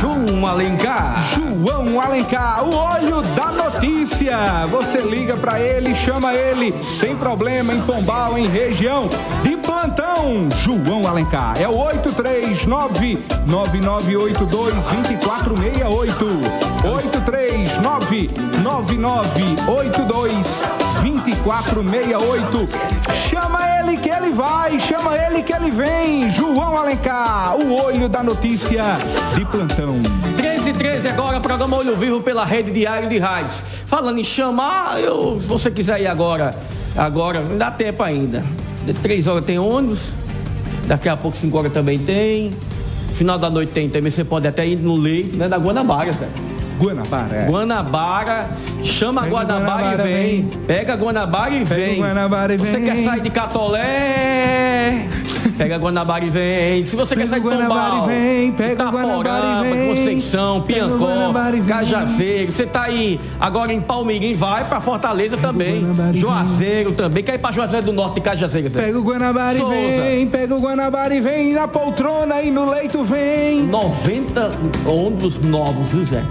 João Alencar. João Alencar, o olho da notícia. Você liga pra ele, chama ele. Tem problema em Pombal, em região de Plantão João Alencar. É o 839 9982 2468. 839 9982 2468. Chama ele que ele vai, chama ele que ele vem. João Alencar, o olho da notícia de plantão. 13 e 13 agora, programa Olho Vivo pela Rede Diário de Rádios. Falando em chamar, eu, se você quiser ir agora, agora, não dá tempo ainda. De 3 horas tem ônibus, daqui a pouco 5 horas também tem. Final da noite tem também, você pode até ir no leito, né? Da Guanabara, certo? Guanabara, é. Guanabara, chama Pega Guanabara, Guanabara, e vem. vem. Pega Guanabara e Pega vem. Guanabara e Você vem. quer sair de Catolé? Pega Guanabara e vem. Se você quer sair de Guanabara Pombal, e vem, pega e vem. Conceição, Pega Piancó, e. Cajazeiro. Você tá aí agora em Palmeirim, vai pra Fortaleza também. Juazeiro também. Quer ir pra Juazeiro do Norte de Cajazeiro? Pega o Guanabara Souza. e vem, pega o Guanabara e vem, na poltrona e no leito vem. 90 ônibus novos, Zé?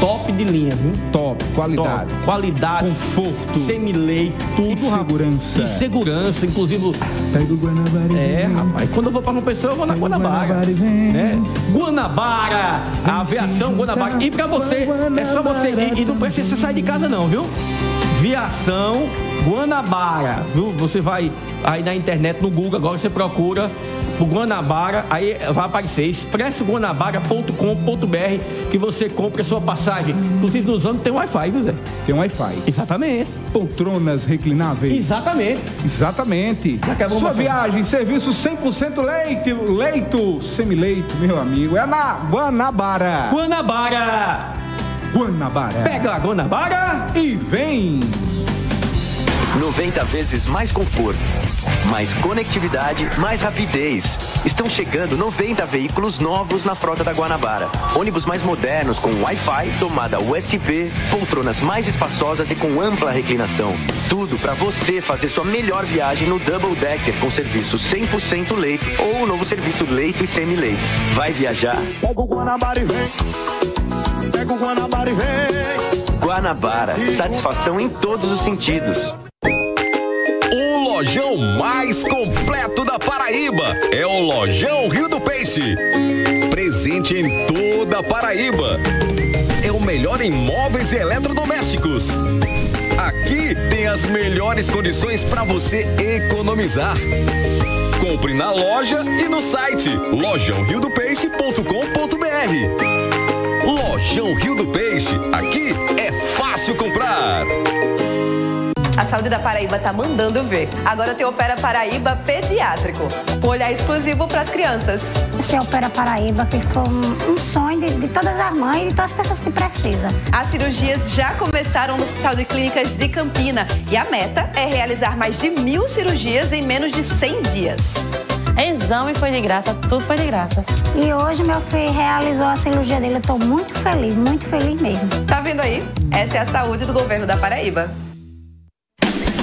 Top de linha, viu? Top, qualidade. Top, qualidade. Conforto. Semileito, tudo. E segurança. E segurança, inclusive. Pega o Guanabara É, rapaz. Quando eu vou pra uma pessoa, eu vou na Guanabara. Guanabara vem. Né? Guanabara, a aviação Guanabara. E pra você, é só você. E, e não precisa você sair de casa, não, viu? Viação Guanabara, viu? Você vai aí na internet, no Google, agora você procura o Guanabara, aí vai aparecer expressoguanabara.com.br que você compra a sua passagem. Inclusive nos anos tem Wi-Fi, viu, Zé? Tem Wi-Fi. Exatamente. Poltronas reclináveis. Exatamente. Exatamente. acabou Sua viagem, serviço 100% leite, leito, semileito, meu amigo. É na Guanabara. Guanabara! Guanabara. Pega a Guanabara e vem. 90 vezes mais conforto, mais conectividade, mais rapidez. Estão chegando 90 veículos novos na frota da Guanabara. Ônibus mais modernos com Wi-Fi, tomada USB, poltronas mais espaçosas e com ampla reclinação. Tudo para você fazer sua melhor viagem no Double Decker com serviço 100% leito ou o novo serviço leito e semi-leito. Vai viajar? Pega o Guanabara e vem. Pega o Guanabara e vem. Guanabara, satisfação em todos os sentidos. Lojão mais completo da Paraíba é o Lojão Rio do Peixe. Presente em toda a Paraíba. É o melhor em móveis e eletrodomésticos. Aqui tem as melhores condições para você economizar. Compre na loja e no site lojãoriodopeixe.com.br. Lojão Rio do Peixe, aqui é fácil comprar. A saúde da Paraíba tá mandando ver. Agora tem Opera Paraíba Pediátrico. Um olhar exclusivo para as crianças. Esse é Opera Paraíba, que foi um, um sonho de, de todas as mães e de todas as pessoas que precisam. As cirurgias já começaram no Hospital de Clínicas de Campina e a meta é realizar mais de mil cirurgias em menos de 100 dias. Exame foi de graça, tudo foi de graça. E hoje meu filho realizou a cirurgia dele. Eu tô muito feliz, muito feliz mesmo. Tá vendo aí? Essa é a saúde do governo da Paraíba.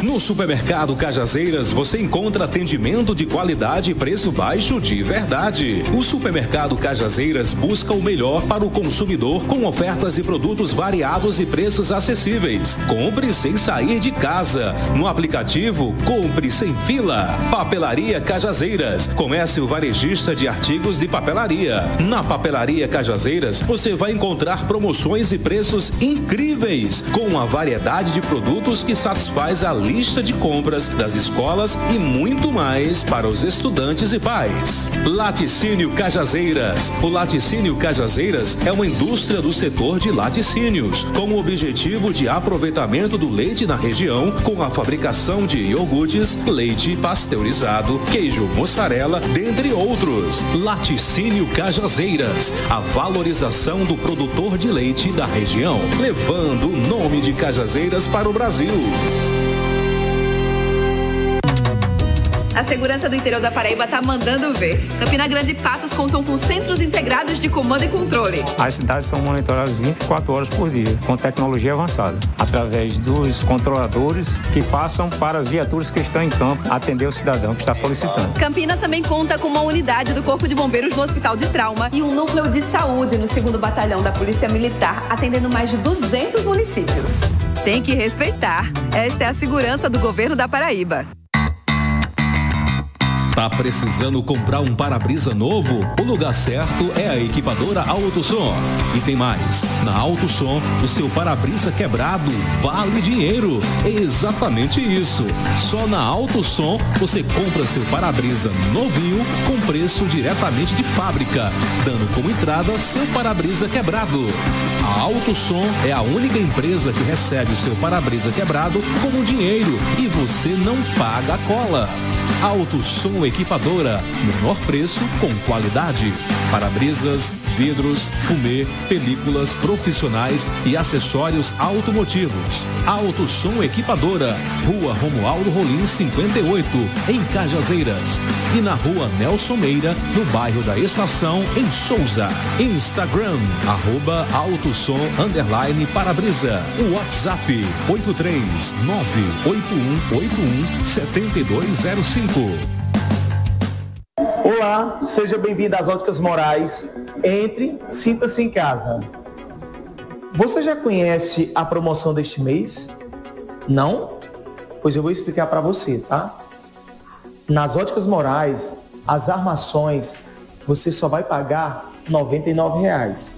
No supermercado Cajazeiras você encontra atendimento de qualidade e preço baixo de verdade. O supermercado Cajazeiras busca o melhor para o consumidor com ofertas e produtos variados e preços acessíveis. Compre sem sair de casa. No aplicativo, compre sem fila. Papelaria Cajazeiras, comércio varejista de artigos de papelaria. Na Papelaria Cajazeiras você vai encontrar promoções e preços incríveis com uma variedade de produtos que satisfaz a lista de compras das escolas e muito mais para os estudantes e pais. Laticínio Cajazeiras. O Laticínio Cajazeiras é uma indústria do setor de laticínios, com o objetivo de aproveitamento do leite na região, com a fabricação de iogurtes, leite pasteurizado, queijo mussarela, dentre outros. Laticínio Cajazeiras, a valorização do produtor de leite da região, levando o nome de Cajazeiras para o Brasil. A segurança do interior da Paraíba tá mandando ver. Campina Grande e Patos contam com centros integrados de comando e controle. As cidades são monitoradas 24 horas por dia, com tecnologia avançada, através dos controladores que passam para as viaturas que estão em campo atender o cidadão que está solicitando. Campina também conta com uma unidade do Corpo de Bombeiros no Hospital de Trauma e um núcleo de saúde no 2 Batalhão da Polícia Militar, atendendo mais de 200 municípios. Tem que respeitar. Esta é a segurança do governo da Paraíba. Tá precisando comprar um para-brisa novo? O lugar certo é a equipadora AutoSom. E tem mais. Na AutoSom, o seu para-brisa quebrado vale dinheiro. É exatamente isso. Só na AutoSom você compra seu para-brisa novinho com preço diretamente de fábrica, dando como entrada seu para-brisa quebrado. A AutoSom é a única empresa que recebe o seu para-brisa quebrado como dinheiro e você não paga a cola. Auto Som Equipadora. Menor preço com qualidade. Para-brisas, vidros, fumê, películas profissionais e acessórios automotivos. Auto Som Equipadora. Rua Romualdo Rolim 58, em Cajazeiras. E na Rua Nelson Meira, no bairro da Estação, em Souza. Instagram, arroba Auto Som Underline Para-brisa. WhatsApp 8398181 7205. Olá, seja bem-vindo às Óticas Morais. Entre, sinta-se em casa. Você já conhece a promoção deste mês? Não? Pois eu vou explicar para você, tá? Nas Óticas Morais, as armações você só vai pagar 99 reais.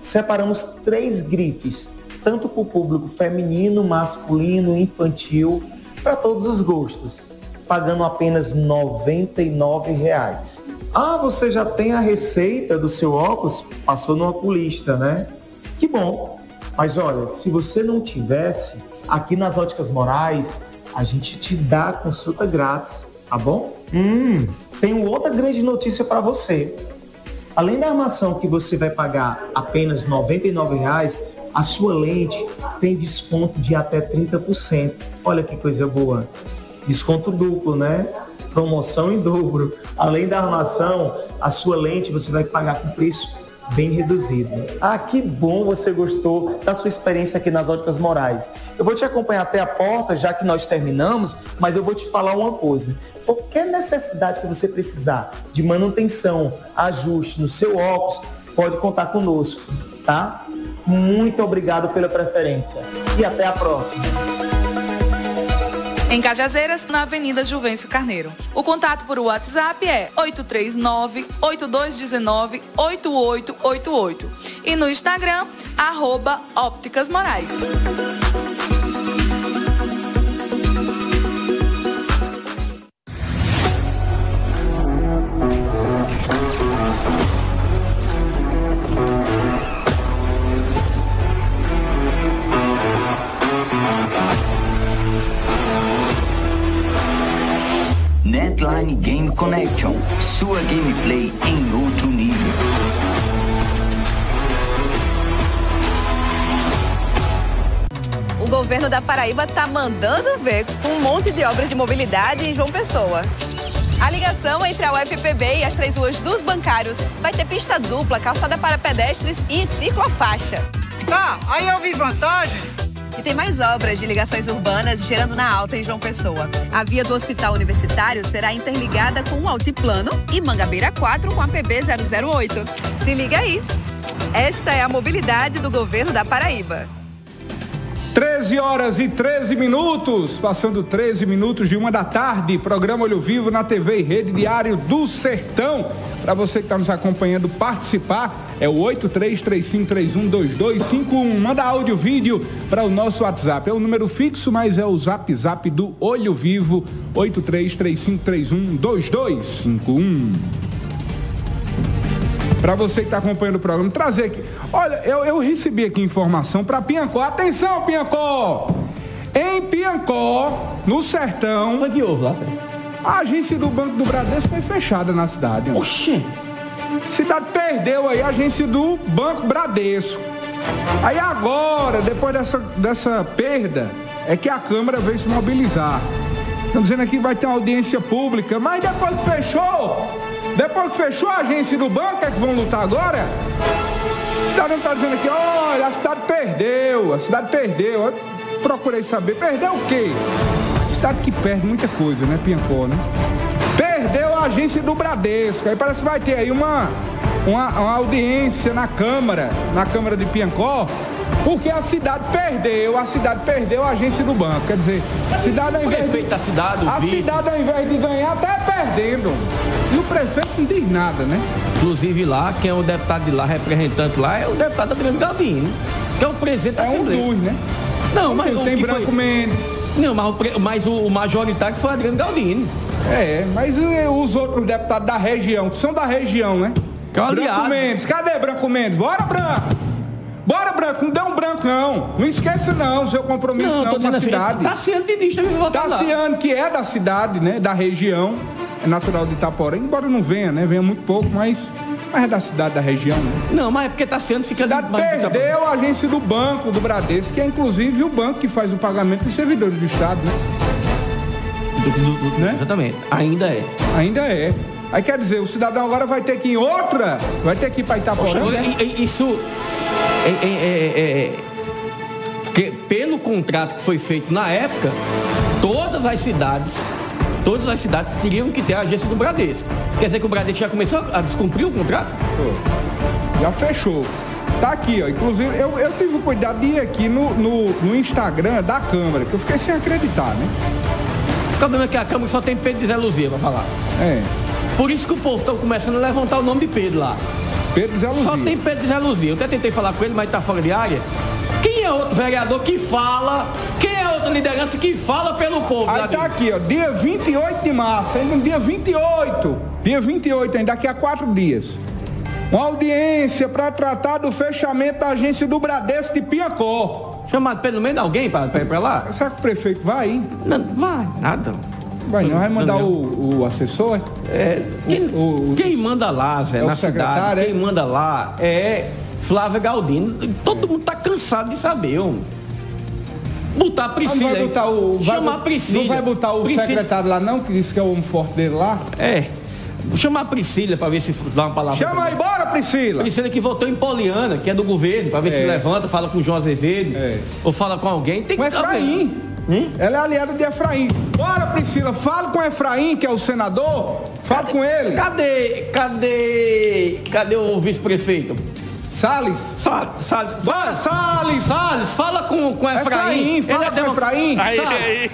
Separamos três grifes, tanto para o público feminino, masculino, infantil, para todos os gostos pagando apenas 99 reais. Ah, você já tem a receita do seu óculos? Passou no oculista, né? Que bom. Mas olha, se você não tivesse, aqui nas Óticas Morais, a gente te dá consulta grátis, tá bom? Hum, tenho outra grande notícia para você. Além da armação que você vai pagar apenas 99 reais, a sua lente tem desconto de até 30%. Olha que coisa boa desconto duplo, né? Promoção em dobro. Além da armação, a sua lente você vai pagar com preço bem reduzido. Ah, que bom você gostou da sua experiência aqui nas Óticas Morais. Eu vou te acompanhar até a porta, já que nós terminamos, mas eu vou te falar uma coisa. Qualquer necessidade que você precisar de manutenção, ajuste no seu óculos, pode contar conosco, tá? Muito obrigado pela preferência e até a próxima. Em Cajazeiras, na Avenida Juvencio Carneiro. O contato por WhatsApp é 839-8219-8888. E no Instagram, arroba Ópticas Morais. Connection, sua gameplay em outro nível. O governo da Paraíba tá mandando ver com um monte de obras de mobilidade em João Pessoa. A ligação entre a UFPB e as três ruas dos bancários vai ter pista dupla, calçada para pedestres e ciclofaixa. Tá, aí eu vi vantagem. E tem mais obras de ligações urbanas gerando na alta em João Pessoa. A via do Hospital Universitário será interligada com o Altiplano e Mangabeira 4 com a PB 008. Se liga aí. Esta é a mobilidade do governo da Paraíba. 13 horas e 13 minutos, passando 13 minutos de uma da tarde, programa Olho Vivo na TV e Rede Diário do Sertão. Para você que está nos acompanhando participar, é o 8335312251. Manda áudio, vídeo para o nosso WhatsApp. É o número fixo, mas é o zap zap do Olho Vivo, 8335312251. Para você que está acompanhando o programa, trazer aqui. Olha, eu, eu recebi aqui informação para Piancó. Atenção, Piancó! Em Piancó, no sertão. Houve lá, A agência do Banco do Bradesco foi fechada na cidade. Oxê! Cidade perdeu aí a agência do Banco Bradesco. Aí agora, depois dessa, dessa perda, é que a Câmara veio se mobilizar. Estão dizendo aqui que vai ter uma audiência pública, mas depois que fechou, depois que fechou a agência do banco, é que vão lutar agora? O cidadão está dizendo aqui, olha, a cidade perdeu, a cidade perdeu. Eu procurei saber, perdeu o quê? Cidade que perde muita coisa, né, Piancó, né? Perdeu a agência do Bradesco. Aí parece que vai ter aí uma, uma, uma audiência na Câmara, na Câmara de Piancó, Porque a cidade perdeu, a cidade perdeu a agência do banco. Quer dizer, a cidade ao O invés prefeito da cidade, A vice. cidade ao invés de ganhar, tá perdendo. E o prefeito não diz nada, né? Inclusive lá, quem é o deputado de lá, representante lá, é o deputado Adriano Galdino, que é o presidente da É um Assembleia. dos, né? Não, mas tem Branco foi- Mendes. Não, mas, mas o, o majoritário foi Adriano Galdino. É, mas e os outros deputados da região, que são da região, né? Que é Branco. Mendes, cadê Branco Mendes? Bora, Branco! Bora, Branco, não dê um branco, não. Não esquece, não, seu compromisso Não, não, com a assim, cidade. Tassiano Diniz também votar lá. Tassiano, que é da cidade, né? Da região, é natural de Itaporã, embora não venha, né? Venha muito pouco, mas, mas é da cidade, da região, né? Não, mas é porque Tassiano fica... cidade perdeu a agência do banco, do Bradesco, que é inclusive o banco que faz o pagamento dos servidores do Estado, né? Né? Exatamente. Ainda é. Ainda é. Aí quer dizer, o cidadão agora vai ter que ir em outra, vai ter que ir para Itaporã. Né? isso é, é- é- é- que pelo contrato que foi feito na época, todas as cidades, todas as cidades teriam que ter a agência do Bradesco. Quer dizer que o Bradesco já começou a descumprir o contrato? Já fechou. Tá aqui, ó. Inclusive, eu, eu tive o cuidado de ir aqui no, no, no Instagram da Câmara, que eu fiquei sem acreditar, né? O problema é que a Câmara só tem Pedro de Zé Luzia pra falar. É. Por isso que o povo está começando a levantar o nome de Pedro lá. Pedro Zé Luzia. Só tem Pedro de Zé Luzia. Eu até tentei falar com ele, mas tá fora de área. É outro vereador que fala? Quem é outra liderança que fala pelo povo? Aí tá aqui, ó, dia 28 de março, ainda no dia 28, dia 28, ainda daqui a quatro dias. Uma audiência para tratar do fechamento da agência do Bradesco de Piacó. Chamado pelo menos alguém para lá? Será que o prefeito vai? Não, vai, nada. Vai não, vai mandar o, o assessor? É, quem, quem manda lá, Zé, É o na cidade, é? quem manda lá é Flávia Galdino. Todo mundo tá cansado de saber, homem. Botar a Priscila. Não botar o. vai Chamar Priscila. Não vai botar o Priscila- secretário lá, não, que disse que é o homem forte dele lá? É. Vou chamar a Priscila para ver se dá uma palavra. Chama aí, bora, Priscila! Priscila que votou em Poliana, que é do governo, para ver se É. levanta, fala com o João Azevedo, ou fala com alguém. Tem Com que Efraim. Ela é aliada de Efraim. Bora, Priscila, fala com Efraim, que é o senador. Fala com ele. Cadê, cadê, cadê o vice-prefeito? Salles? Salles, Salles. Vai, Salles! Salles, fala com, com Efraim. Efraim, fala é com demo- Efraim. Aí, aí,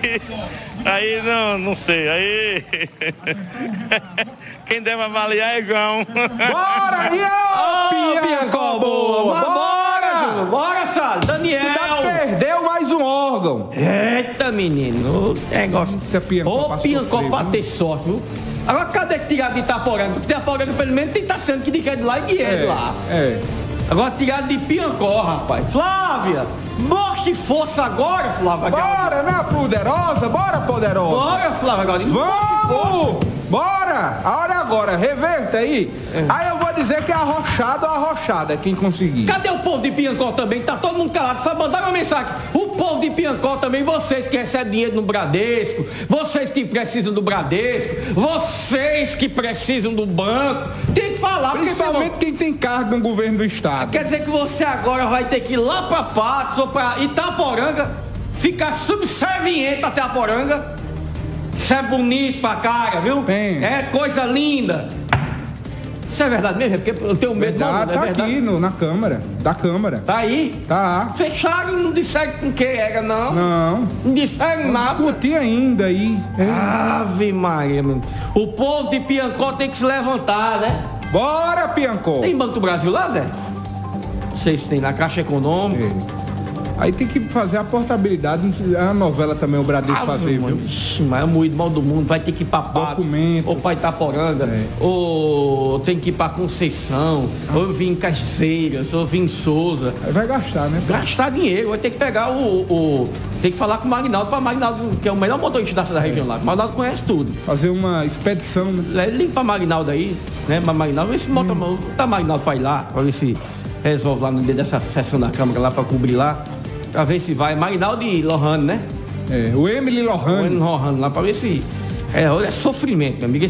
aí não, não sei. Aí. <laughs> Quem deve avaliar é João. Bora, Dião! Piancó, <laughs> boa! Bora! Júnior, Bora, Salles. Daniel. Cidade perdeu mais um órgão. Eita, menino. O negócio. Ô, Piancó pra ter sorte, viu? Agora, cadê tirar de Itaporanga? Porque Itaporanga, pelo menos, tem tá sendo que de que é de lá e que é de lá. É. Agora, tirar de Piancó, rapaz. Flávia, mostre força agora, Flávia. Bora, né, poderosa? Bora, poderosa! Bora, Flávia Galdino. Vamos! Bora! A hora é agora, reverta aí. Aí eu vou dizer que é arrochado ou arrochada, quem conseguir. Cadê o povo de Piancó também? Tá todo mundo calado. Só mandar uma mensagem. O povo de Piancó também, vocês que recebem dinheiro no Bradesco, vocês que precisam do Bradesco, vocês que precisam do banco, tem que falar. Principalmente quem tem cargo no governo do estado. Quer dizer que você agora vai ter que ir lá pra Patos ou pra Itaporanga, ficar subserviente até a Poranga. Isso é bonito pra cara, viu? É coisa linda. Isso é verdade mesmo? É porque eu tenho medo não, Verdade, é tá verdade. aqui no- na Câmara, da Câmara. Tá aí? Tá. Fecharam e não disseram com que era, não. Não. Não disseram Vamos nada. discutir ainda aí. É. Ave Maria, meu. O povo de Piancó tem que se levantar, né? Bora, Piancó! Tem Banco do Brasil lá, Zé? Não sei se tem na Caixa Econômica. Aí tem que fazer a portabilidade, é uma novela também o Bradesco Ave fazer, Maria, viu? Ixi, mas é o moído mal do mundo, vai ter que ir pra Patos, ou pra Itaporanga, É. ou tem que ir pra Conceição, ou vir em Cajazeiras, ou vir em Souza. Aí vai gastar, né? Gastar dinheiro, vai ter que pegar o. o- tem que falar com o Magnaldo, para Magnaldo, que é o melhor motorista da região lá. O Magnaldo conhece tudo. Fazer uma expedição, né? Liga pra Magnaldo aí, né? Pra Magnaldo, vê se bota Hum. tá Magnaldo pra ir lá, pra ver se resolve lá no dia dessa sessão da Câmara lá pra cobrir lá. Pra ver se vai. Magnaldo e Lohane, né? É, o Emily Lohane. O Emily Lohane lá, pra ver se. É, olha, é sofrimento, meu amigo.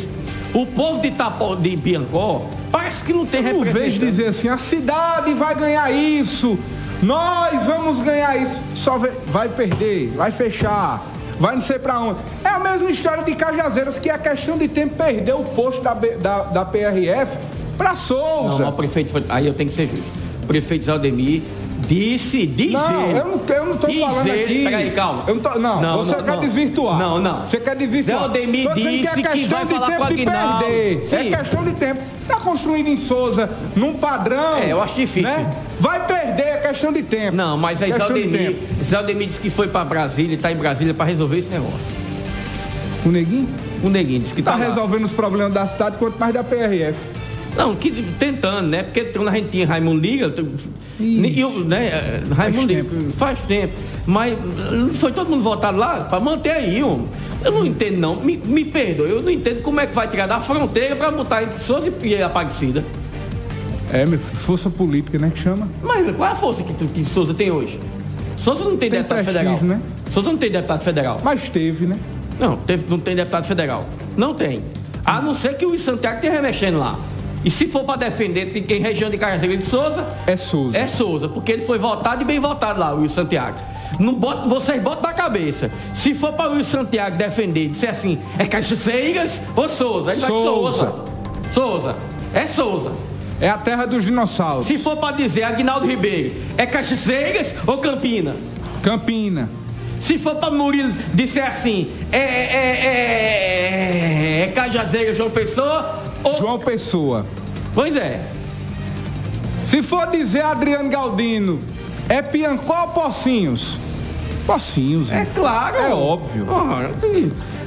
O povo de, Itapo, de Piancó parece que não tem Eu vejo representante. dizer assim, a cidade vai ganhar isso, nós vamos ganhar isso. Só vai perder, vai fechar, vai não sei pra onde. É a mesma história de Cajazeiras, que é questão de tempo perdeu o posto da, da, da PRF pra Não, Souza. mas o prefeito. Aí eu tenho que ser justo. O prefeito Zaldemir Disse, dizer. Não, eu não, eu não tô falando aqui. Peraí, calma. Eu não, tô- não, Não, você não, quer não. desvirtuar. Não, não. Você quer desvirtuar. Zé Aldemir dizendo disse que é que questão vai de falar tempo com o de perder. Sim. É questão de tempo. Tá construindo em Souza num padrão. É, eu acho difícil. né? Vai perder, é questão de tempo. Não, mas aí Zé Questão de Aldemir, tempo. Zé Aldemir disse que foi pra Brasília e tá em Brasília pra resolver esse negócio. O Neguinho? O Neguinho disse que Tá tá, lá. resolvendo os problemas da cidade, quanto mais da PRF. Não, que tentando, né? Porque quando a gente tinha Raimundo Liga, eu, né? Raimundo Liga, faz tempo. Mas eh, foi todo mundo votado lá para manter aí, homem. Eu não entendo não, me, me perdoe, eu não entendo como é que vai tirar da fronteira para botar entre Souza e Aparecida. É, meu filho, força política, né, que chama? Mas qual é a força que, que Souza tem hoje? Souza não tem, Tem deputado prestígio, federal. né? Souza não tem deputado federal. Mas teve, né? Não, teve, não tem deputado federal. Não tem. A não ser que o Santiago esteja remexendo lá. E se for para defender em- em região de Carazeira de Souza, É Souza. é Souza, porque ele foi votado e bem votado lá, o Luiz Santiago. Não bota, vocês botam na cabeça. Se for para o Luiz Santiago defender, disser assim, é Cachaceiras ou Souza? Ele vai Souza. Souza. Souza. É Souza. É a terra dos dinossauros. Se for para dizer Aguinaldo Ribeiro, é Cachaceiras ou Campina? Campina. Se for para Murilo disser assim, é, é, é, é Cajazeira, João Pessoa ou... João Pessoa. Pois é. Se for dizer Adriano Galdino, é Piancó ou Pocinhos? Pocinhos. É claro. É óbvio.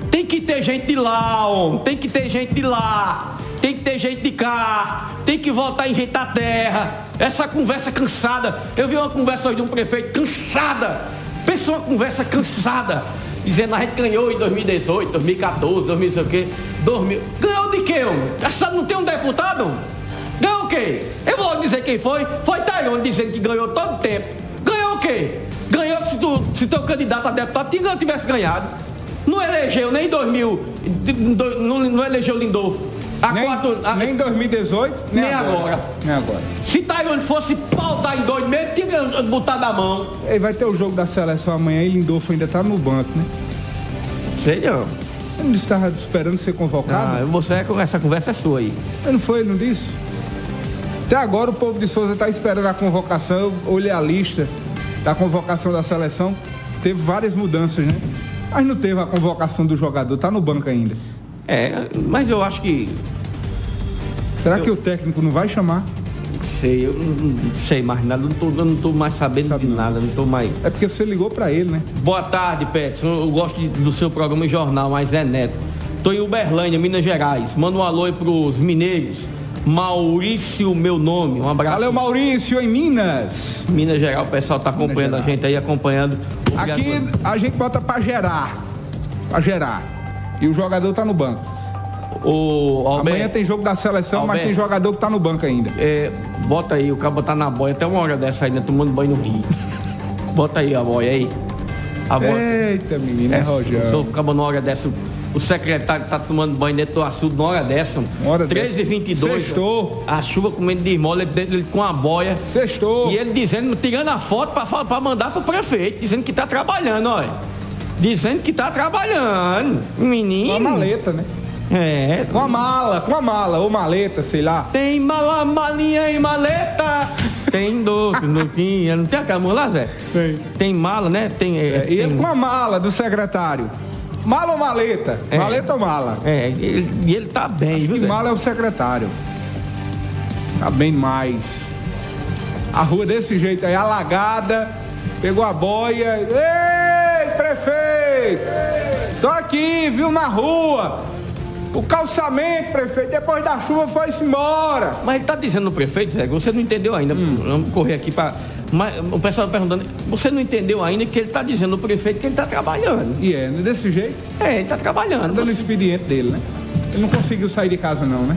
Tem que ter gente de lá, homem. tem que ter gente de lá, tem que ter gente de cá, tem que voltar em gente da terra. Essa conversa cansada. Eu vi uma conversa hoje de um prefeito cansada. Pensa uma conversa cansada. Dizendo a gente ganhou em 2018, 2014, 2000, não sei o quê. 2000. Ganhou de quê, homem? Essa não tem um deputado? Ganhou o quê? Eu vou dizer quem foi. Foi Tairone dizendo que ganhou todo o tempo. Ganhou o quê? Ganhou se, tu, se teu candidato a deputado tivesse ganhado. Não elegeu nem em 2000, não, não elegeu Lindolfo. Há Nem, quatro, nem 2018, nem, Nem agora. Nem agora. Se Tairone fosse pautar em dois meses, tinha botado a mão. E vai ter o jogo da seleção amanhã e Lindolfo ainda tá no banco, né? Sei não. Ele não estava esperando ser convocado? Ah, você, essa conversa é sua aí. Não foi, ele não disse? Até agora o povo de Souza está esperando a convocação. Eu olhei a lista da convocação da seleção. Teve várias mudanças, né? Mas não teve a convocação do jogador, tá no banco ainda. É, mas eu acho que. Será que o técnico não vai chamar? Sei, eu não, sei mais nada, não tô, eu não tô mais sabendo de nada, não tô mais. É porque você ligou para ele, né? Boa tarde, Petson. Eu gosto de- do seu programa em jornal, mas é neto. Tô em Uberlândia, Minas Gerais. Manda um alô aí pros mineiros. Maurício, meu nome. Um abraço. Valeu, Maurício, em Minas. Minas Gerais, o pessoal tá acompanhando a gente aí, acompanhando. Obrigado Aqui a gente bota para gerar. Para gerar. E o jogador tá no banco. O Alberto, Amanhã tem jogo da seleção, mas Alberto. tem jogador que tá no banco ainda. É, bota aí, o cabo tá na boia até uma hora dessa ainda, tomando banho no rio. Bota aí a boia aí. A boia. Eita, menino, é, É, Rogério. Se eu ficava numa hora dessa, o secretário tá tomando banho dentro do açude numa hora dessa. hora 13 e 22 Sextou. A chuva comendo de esmola, ele dentro ele com a boia. Sextou. E ele dizendo, tirando a foto pra mandar pro prefeito, dizendo que tá trabalhando, olha. Dizendo que tá trabalhando. Menino. Com a maleta, né? É. Com a mala, com a mala, ou maleta, sei lá. Tem mala, malinha e maleta. Tem doce, <laughs> nuquinha. Não tem aquela lá, Zé? Tem. Tem mala, né? Tem. é, E ele tem- com a mala do secretário. Mala ou maleta? É. Maleta ou mala? É, ele- e ele, tá bem, viu? E Zé? mala é o secretário. Tá bem demais. A rua desse jeito aí, alagada. Pegou a boia. Ei, prefeito! Tô aqui, viu, na rua. O calçamento, prefeito, depois da chuva foi-se embora. Mas ele tá dizendo no prefeito, Zé, você não entendeu ainda. Hum. Vamos correr aqui para. O pessoal tá perguntando, você não entendeu ainda que ele tá dizendo no prefeito que ele tá trabalhando. E é, né, desse jeito. É, ele tá trabalhando. Dando o expediente dele, né? Ele não conseguiu sair de casa não, né?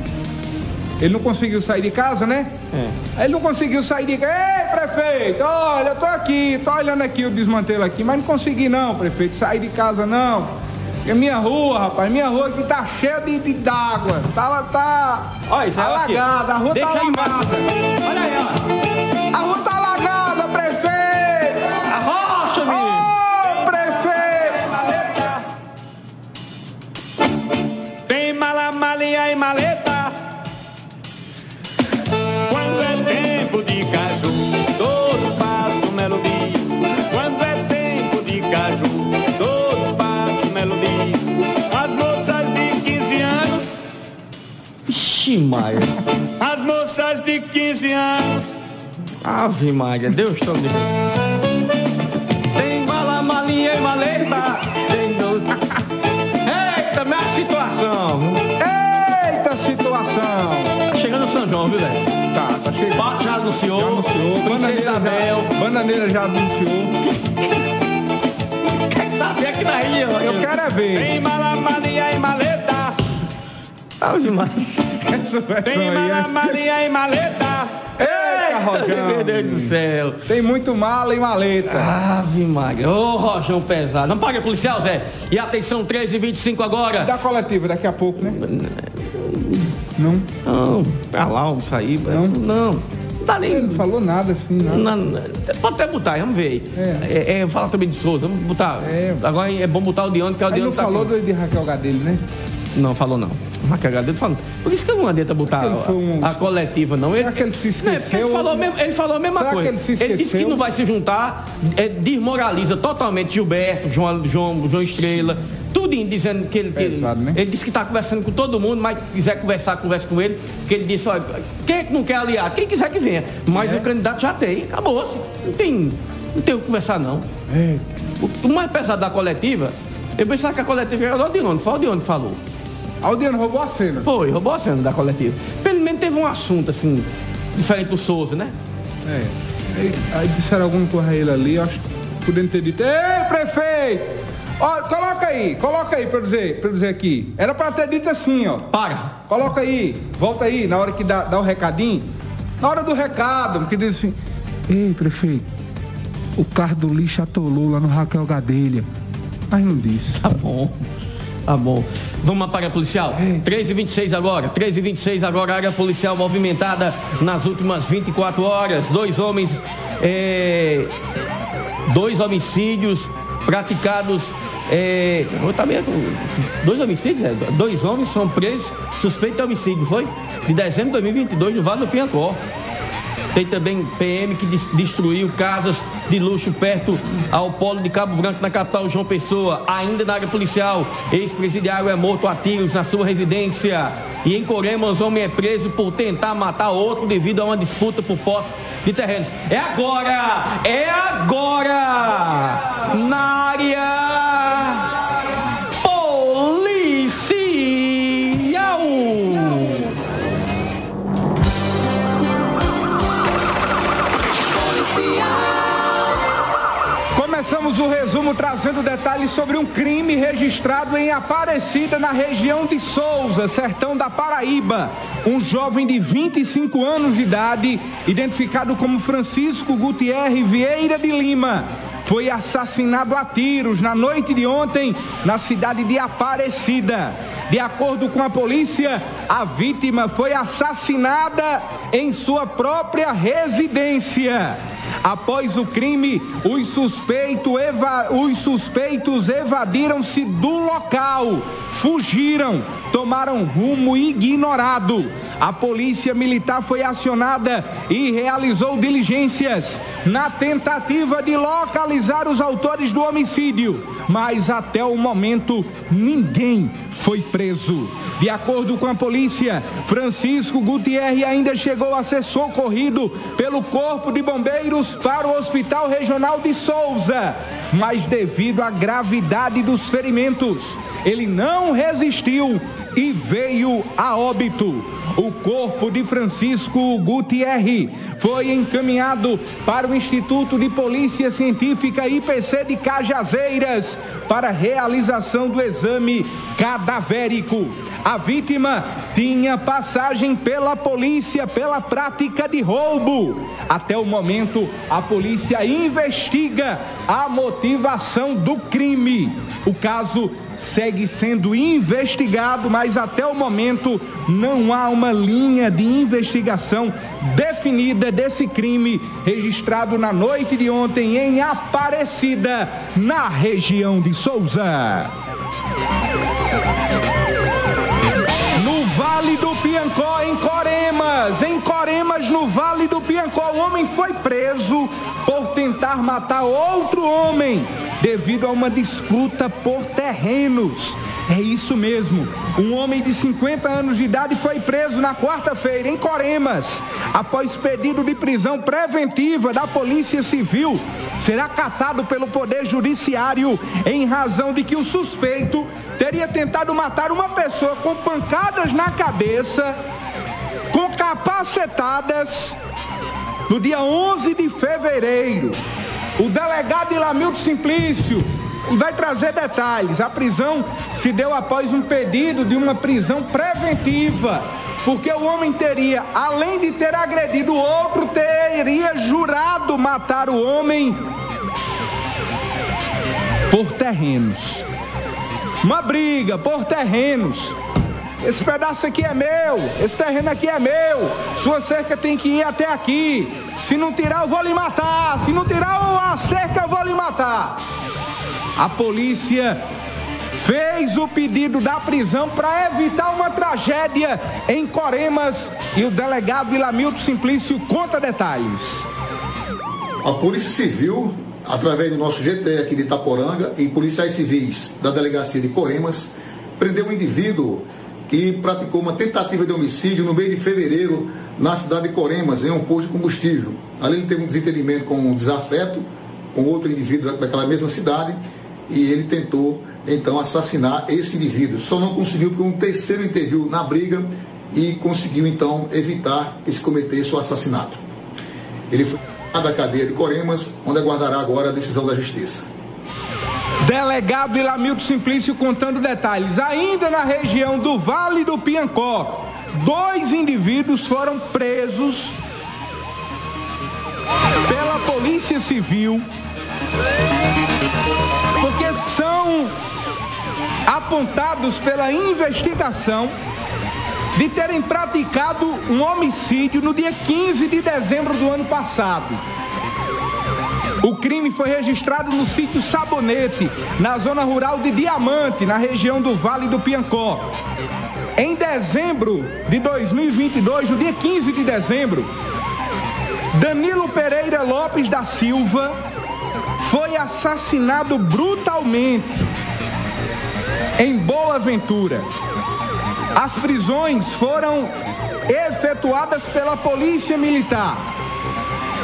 Ele não conseguiu sair de casa, né? É. Ele não conseguiu sair de casa. Ei, prefeito, olha, eu tô aqui, tô olhando aqui o desmantelo aqui, mas não consegui não, prefeito, sair de casa não. Porque minha rua, rapaz, minha rua aqui tá cheia de, de d'água. Tá, tá Olha isso aí, aqui. alagada, a rua Deixa tá alagada. Olha aí, ó. A rua tá alagada, prefeito! Arrocha, menino! Ô, prefeito! Tem mala, malinha e maleta. caju, todo passo melodia. Quando é tempo de caju, todo passo melodia. As moças de 15 anos. Ixi, Maia. As moças de 15 anos. Ave Maria, Deus te livre. Tem bala, malinha e maleta. Tem doze. Eita, minha situação. Eita, situação. Tá chegando São João, viu, velho? Tá, tá chegando. Pato já anunciou. Já anunciou. Princesa Isabel. já, bananeira já anunciou. Quer saber aqui na região? Eu quero é ver. Tem mala, malinha e maleta. Ave Maria. Essa versão Tem é- malinha e maleta. Eita, Rojão. Meu Deus do céu. Tem muito mala e maleta. Ave Maria. Ô, Rojão pesado. Não paga policial, Zé. E atenção, 13 e 25 agora. Da coletiva daqui a pouco, né? Não. Não, pra lá, vamos sair. Não. Não. Não dá nem. Ele não falou nada assim, não. Não, pode até botar, vamos ver aí. É. É, fala também de Souza, vamos botar. Agora é bom botar o Dione, que é o Dione não tá falou com- do, de Raquel Gadelho, né? Não, falou não. Raquel Gadelho falou. Por isso que não adianta botar um- a, a coletiva, não. Ele, Será que ele se é porque esqueceu? Ele falou, mesmo- ele falou a mesma Será que coisa. ele se disse que esqueceu? não vai se juntar, é, desmoraliza totalmente Gilberto, João, João, João Estrela, tudo dizendo que ele. Que ele, né? ele disse que está conversando com todo mundo, mas quiser conversar, converse com ele, porque ele disse, olha, quem é que não quer aliar? Quem quiser que venha. Mas É. o candidato já tem, acabou-se. Não tem, não tem o que conversar, não. É. O, o mais pesado da coletiva, eu pensava que a coletiva era do Aldione, foi o Aldione que falou. Aldiano roubou a cena. Foi, roubou a cena da coletiva. Pelo menos teve um assunto, assim, diferente do Souza, né? É. Aí, aí disseram alguma coisa a ele ali, acho que podendo ter dito, ei, prefeito! Ó, coloca aí, coloca aí pra eu dizer, pra eu dizer aqui. Era pra ter dito assim, ó. Para. Coloca aí, volta aí, na hora que dá, dá o recadinho. Na hora do recado, que diz assim, ei, prefeito, o carro do lixo atolou lá no Raquel Gadelha. Mas não disse. Tá bom. Tá bom. Vamos para a policial? 13 e 26 agora. 13 e 26 agora, área policial movimentada nas últimas 24 horas. Dois homens. é, dois homicídios praticados. É, também, dois homicídios, é, dois homens são presos suspeitos de homicídio, foi? De dezembro de 2022 no Vale do Piancó. Tem também PM que des- destruiu casas de luxo perto ao polo de Cabo Branco, na capital João Pessoa. Ainda na área policial, ex-presidiário é morto a tiros na sua residência. E em Coremas, homem é preso por tentar matar outro devido a uma disputa por posse de terrenos. É agora! É agora! Na área o resumo trazendo detalhes sobre um crime registrado em Aparecida, na região de Souza, sertão da Paraíba. Um jovem de 25 anos de idade, identificado como Francisco Gutierre Vieira de Lima, foi assassinado a tiros na noite de ontem na cidade de Aparecida. De acordo com a polícia, a vítima foi assassinada em sua própria residência. Após o crime, os, suspeito eva- os suspeitos evadiram-se do local, fugiram, tomaram rumo ignorado. A polícia militar foi acionada e realizou diligências na tentativa de localizar os autores do homicídio, mas até o momento ninguém foi preso. De acordo com a polícia, Francisco Gutierre ainda chegou a ser socorrido pelo Corpo de Bombeiros para o Hospital Regional de Souza, mas devido à gravidade dos ferimentos, ele não resistiu e veio a óbito. O corpo de Francisco Gutierre foi encaminhado para o Instituto de Polícia Científica IPC de Cajazeiras para realização do exame cadavérico. A vítima tinha passagem pela polícia pela prática de roubo. Até o momento, a polícia investiga a motivação do crime. O caso segue sendo investigado, mas até o momento não há uma linha de investigação definida desse crime registrado na noite de ontem em Aparecida, na região de Souza. No Vale do Piancó, em Coremas, em Coremas, no Vale do Piancó, o homem foi preso por tentar matar outro homem devido a uma disputa por terrenos. É isso mesmo. Um homem de 50 anos de idade foi preso na quarta-feira em Coremas, após pedido de prisão preventiva da Polícia Civil. Será catado pelo Poder Judiciário em razão de que o suspeito teria tentado matar uma pessoa com pancadas na cabeça, com capacetadas, no dia 11 de fevereiro. O delegado Ilamildo Simplício vai trazer detalhes. A prisão se deu após um pedido de uma prisão preventiva, porque o homem teria, além de ter agredido o outro, teria jurado matar o homem por terrenos. Uma briga por terrenos. Esse pedaço aqui é meu, esse terreno aqui é meu. Sua cerca tem que ir até aqui. Se não tirar, eu vou lhe matar. Se não tirar a cerca, eu vou lhe matar. A polícia fez o pedido da prisão para evitar uma tragédia em Coremas e o delegado Ilamilton Simplício conta detalhes. A Polícia Civil, através do nosso GT aqui de Itaporanga e policiais civis da delegacia de Coremas, prendeu um indivíduo que praticou uma tentativa de homicídio no mês de fevereiro na cidade de Coremas, em um posto de combustível. Ali ele teve um desentendimento com um desafeto com outro indivíduo daquela mesma cidade e ele tentou então assassinar esse indivíduo. Só não conseguiu porque um terceiro interviu na briga e conseguiu então evitar que se cometesse o assassinato. Ele foi da cadeia de Coremas, onde aguardará agora a decisão da justiça. Delegado Ilamilton Simplício contando detalhes. Ainda na região do Vale do Piancó, dois indivíduos foram presos pela Polícia Civil porque são apontados pela investigação de terem praticado um homicídio no dia 15 de dezembro do ano passado. O crime foi registrado no sítio Sabonete, na zona rural de Diamante, na região do Vale do Piancó. Em dezembro de 2022, no dia 15 de dezembro, Danilo Pereira Lopes da Silva foi assassinado brutalmente em Boa Ventura. As prisões foram efetuadas pela Polícia Militar,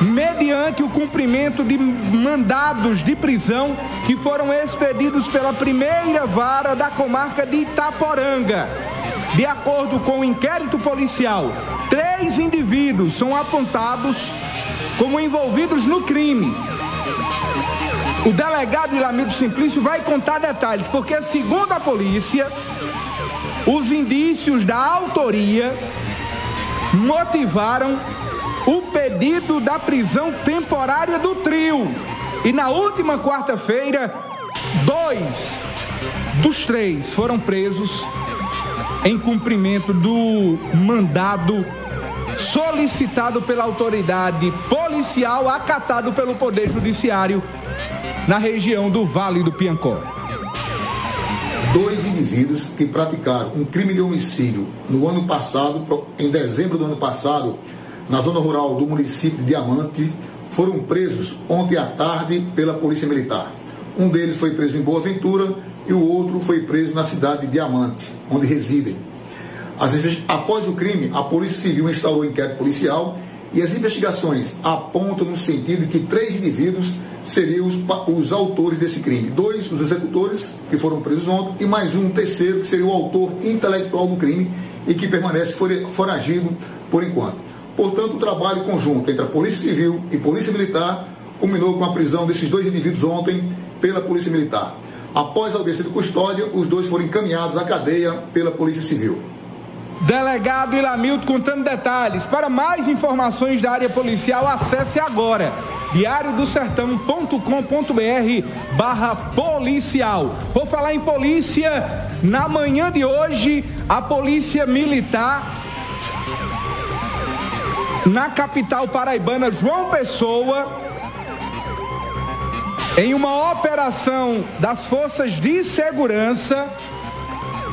mediante o cumprimento de mandados de prisão que foram expedidos pela primeira vara da comarca de Itaporanga. De acordo com o inquérito policial, três indivíduos são apontados como envolvidos no crime o delegado Ilamildo Simplício vai contar detalhes, porque segundo a polícia, os indícios da autoria motivaram o pedido da prisão temporária do trio. E na última quarta-feira, dois dos três foram presos em cumprimento do mandado solicitado pela autoridade policial, acatado pelo Poder Judiciário na região do Vale do Piancó. Dois indivíduos que praticaram um crime de homicídio no ano passado, em dezembro do ano passado, na zona rural do município de Diamante, foram presos ontem à tarde pela Polícia Militar. Um deles foi preso em Boa Ventura e o outro foi preso na cidade de Diamante, onde residem. Após o crime, a Polícia Civil instalou inquérito policial e as investigações apontam no sentido de que três indivíduos seriam os, os autores desse crime. Dois, os executores, que foram presos ontem, e mais um terceiro, que seria o autor intelectual do crime e que permanece foragido por enquanto. Portanto, o trabalho conjunto entre a Polícia Civil e Polícia Militar culminou com a prisão desses dois indivíduos ontem pela Polícia Militar. Após a audiência de custódia, os dois foram encaminhados à cadeia pela Polícia Civil. Delegado Ilamildo contando detalhes. Para mais informações da área policial, acesse agora diariodosertão.com.br barra policial. Vou falar em polícia, na manhã de hoje, a polícia militar na capital paraibana, João Pessoa, em uma operação das forças de segurança,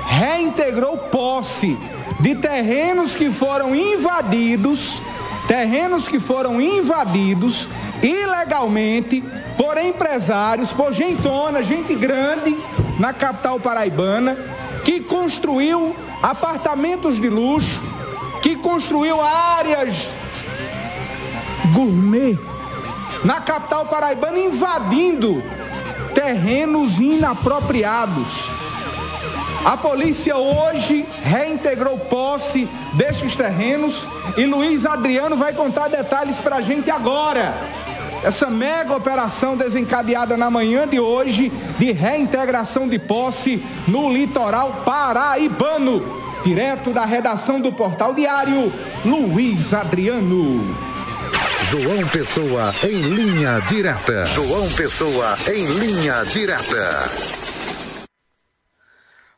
reintegrou posse de terrenos que foram invadidos, terrenos que foram invadidos ilegalmente por empresários, por gentona, gente grande na capital paraibana, que construiu apartamentos de luxo, que construiu áreas gourmet na capital paraibana, invadindo terrenos inapropriados. A polícia hoje reintegrou posse destes terrenos e Luiz Adriano vai contar detalhes para a gente agora. Essa mega operação desencadeada na manhã de hoje de reintegração de posse no litoral paraibano. Direto da redação do Portal Diário, Luiz Adriano. João Pessoa em linha direta. João Pessoa em linha direta.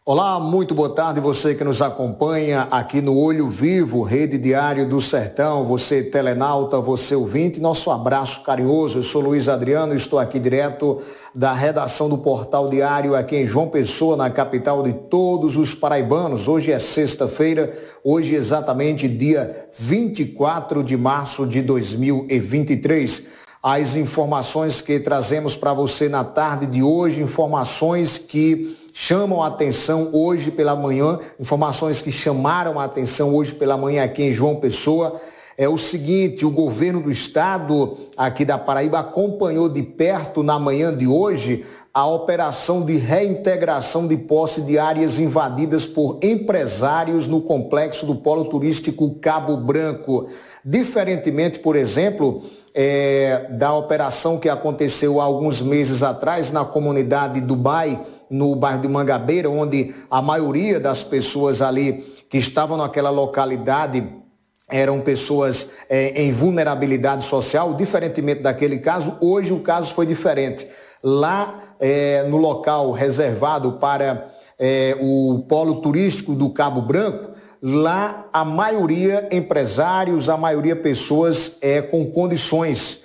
Olá, muito boa tarde você que nos acompanha aqui no Olho Vivo, Rede Diário do Sertão, você telenauta, você ouvinte, nosso abraço carinhoso. Eu sou Luiz Adriano, estou aqui direto da redação do Portal Diário aqui em João Pessoa, na capital de todos os paraibanos. Hoje é sexta-feira, hoje exatamente dia 24 de março de 2023 as informações que trazemos para você na tarde de hoje, informações que chamam a atenção hoje pela manhã, informações que chamaram a atenção hoje pela manhã aqui em João Pessoa. É o seguinte, o governo do estado aqui da Paraíba acompanhou de perto na manhã de hoje a operação de reintegração de posse de áreas invadidas por empresários no complexo do Polo Turístico Cabo Branco. Diferentemente, por exemplo, é, da operação que aconteceu há alguns meses atrás na comunidade Dubai, no bairro de Mangabeira, onde a maioria das pessoas ali que estavam naquela localidade eram pessoas é, em vulnerabilidade social, diferentemente daquele caso, hoje o caso foi diferente. Lá é, no local reservado para é, o polo turístico do Cabo Branco, lá a maioria empresários, a maioria pessoas com condições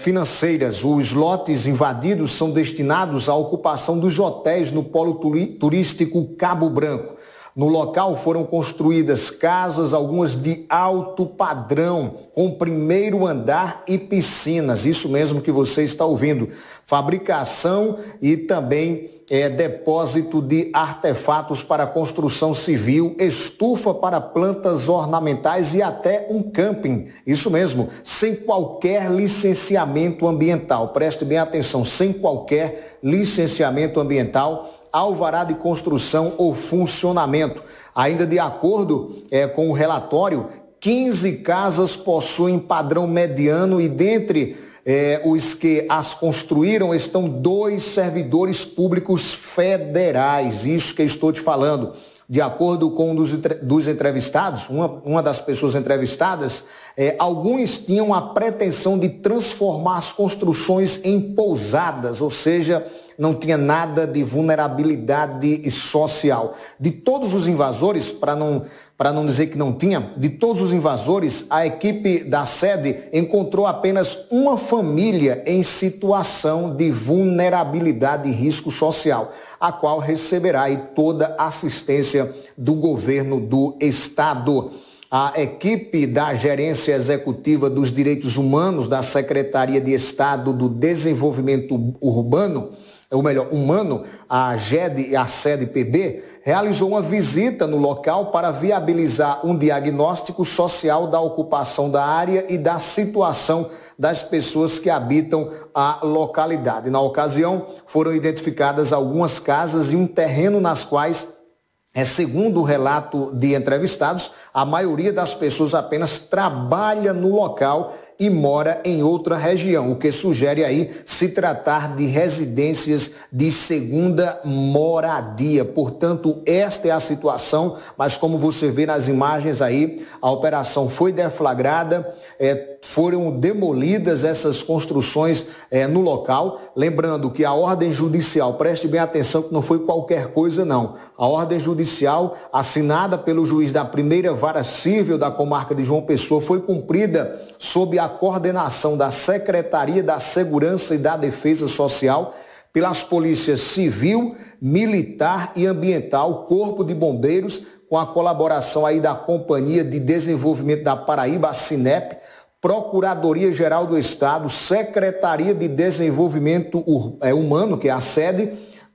financeiras. Os lotes invadidos são destinados à ocupação dos hotéis no polo turístico Cabo Branco. No local foram construídas casas, algumas de alto padrão, com primeiro andar e piscinas. Isso mesmo que você está ouvindo. Fabricação e também é, depósito de artefatos para construção civil, estufa para plantas ornamentais e até um camping. Isso mesmo, sem qualquer licenciamento ambiental. Preste bem atenção, sem qualquer licenciamento ambiental alvará de construção ou funcionamento. Ainda de acordo é, com o relatório, 15 casas possuem padrão mediano e dentre é, os que as construíram estão dois servidores públicos federais. Isso que estou te falando. De acordo com um dos, dos entrevistados, uma, uma das pessoas entrevistadas, é, alguns tinham a pretensão de transformar as construções em pousadas, ou seja, não tinha nada de vulnerabilidade social. De todos os invasores, para não, para não dizer que não tinha, de todos os invasores, a equipe da sede encontrou apenas uma família em situação de vulnerabilidade e risco social, a qual receberá toda a assistência do governo do estado. A equipe da Gerência Executiva dos Direitos Humanos da Secretaria de Estado do Desenvolvimento Urbano ou melhor, humano, a GED e a sede PB, realizou uma visita no local para viabilizar um diagnóstico social da ocupação da área e da situação das pessoas que habitam a localidade. Na ocasião, foram identificadas algumas casas e um terreno nas quais é, segundo o relato de entrevistados, a maioria das pessoas apenas trabalha no local e mora em outra região, o que sugere aí se tratar de residências de segunda moradia. Portanto, esta é a situação, mas como você vê nas imagens aí, a operação foi deflagrada, é, foram demolidas essas construções é, no local. Lembrando que a ordem judicial, preste bem atenção que não foi qualquer coisa não. A ordem judicial assinada pelo juiz da primeira vara civil da comarca de João Pessoa foi cumprida sob a coordenação da Secretaria da Segurança e da Defesa Social, pelas polícias civil, militar e ambiental, Corpo de Bombeiros, com a colaboração aí da Companhia de Desenvolvimento da Paraíba, a Cinep, Procuradoria-Geral do Estado, Secretaria de Desenvolvimento é, Humano, que é a sede,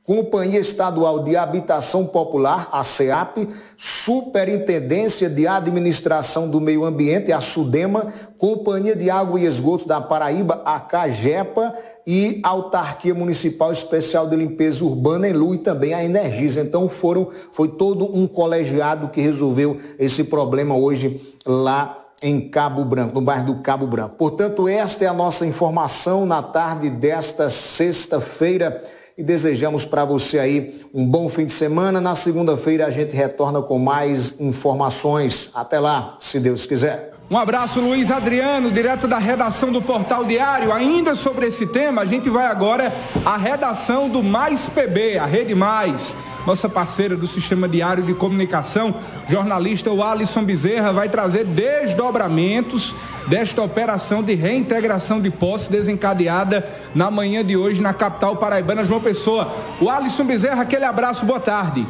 Companhia Estadual de Habitação Popular, a CEAP, Superintendência de Administração do Meio Ambiente, a SUDEMA, Companhia de Água e Esgoto da Paraíba, a CAGEPA e Autarquia Municipal Especial de Limpeza Urbana, Elu, e também a Energisa. Então foram, foi todo um colegiado que resolveu esse problema hoje lá em Cabo Branco, no bairro do Cabo Branco. Portanto, esta é a nossa informação na tarde desta sexta-feira e desejamos para você aí um bom fim de semana. Na segunda-feira a gente retorna com mais informações. Até lá, se Deus quiser. Um abraço, Luiz Adriano, direto da redação do Portal Diário. Ainda sobre esse tema, a gente vai agora à redação do Mais PB, a Rede Mais. Nossa parceira do Sistema Diário de Comunicação, jornalista o Alisson Bezerra, vai trazer desdobramentos desta operação de reintegração de posse desencadeada na manhã de hoje na capital paraibana, João Pessoa. O Alisson Bezerra, aquele abraço, boa tarde.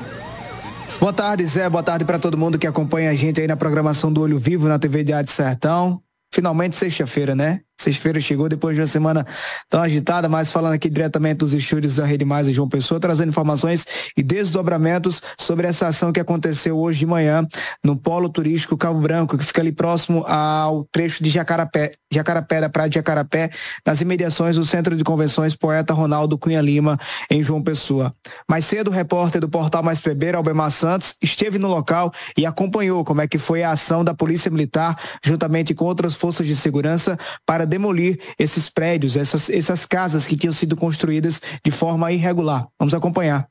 Boa tarde, Zé. Boa tarde para todo mundo que acompanha a gente aí na programação do Olho Vivo na TV Diário Sertão. Finalmente sexta-feira, né? Sexta-feira chegou depois de uma semana tão agitada, mas falando aqui diretamente dos estúdios da Rede Mais e João Pessoa, trazendo informações e desdobramentos sobre essa ação que aconteceu hoje de manhã no Polo Turístico Cabo Branco, que fica ali próximo ao trecho de Jacarapé, Jacarapé da Praia de Jacarapé, nas imediações do Centro de Convenções Poeta Ronaldo Cunha Lima, em João Pessoa. Mais cedo, o repórter do Portal Mais PB, Albemar Santos, esteve no local e acompanhou como é que foi a ação da Polícia Militar, juntamente com outras forças de segurança, para demolir esses prédios, essas, essas casas que tinham sido construídas de forma irregular. Vamos acompanhar.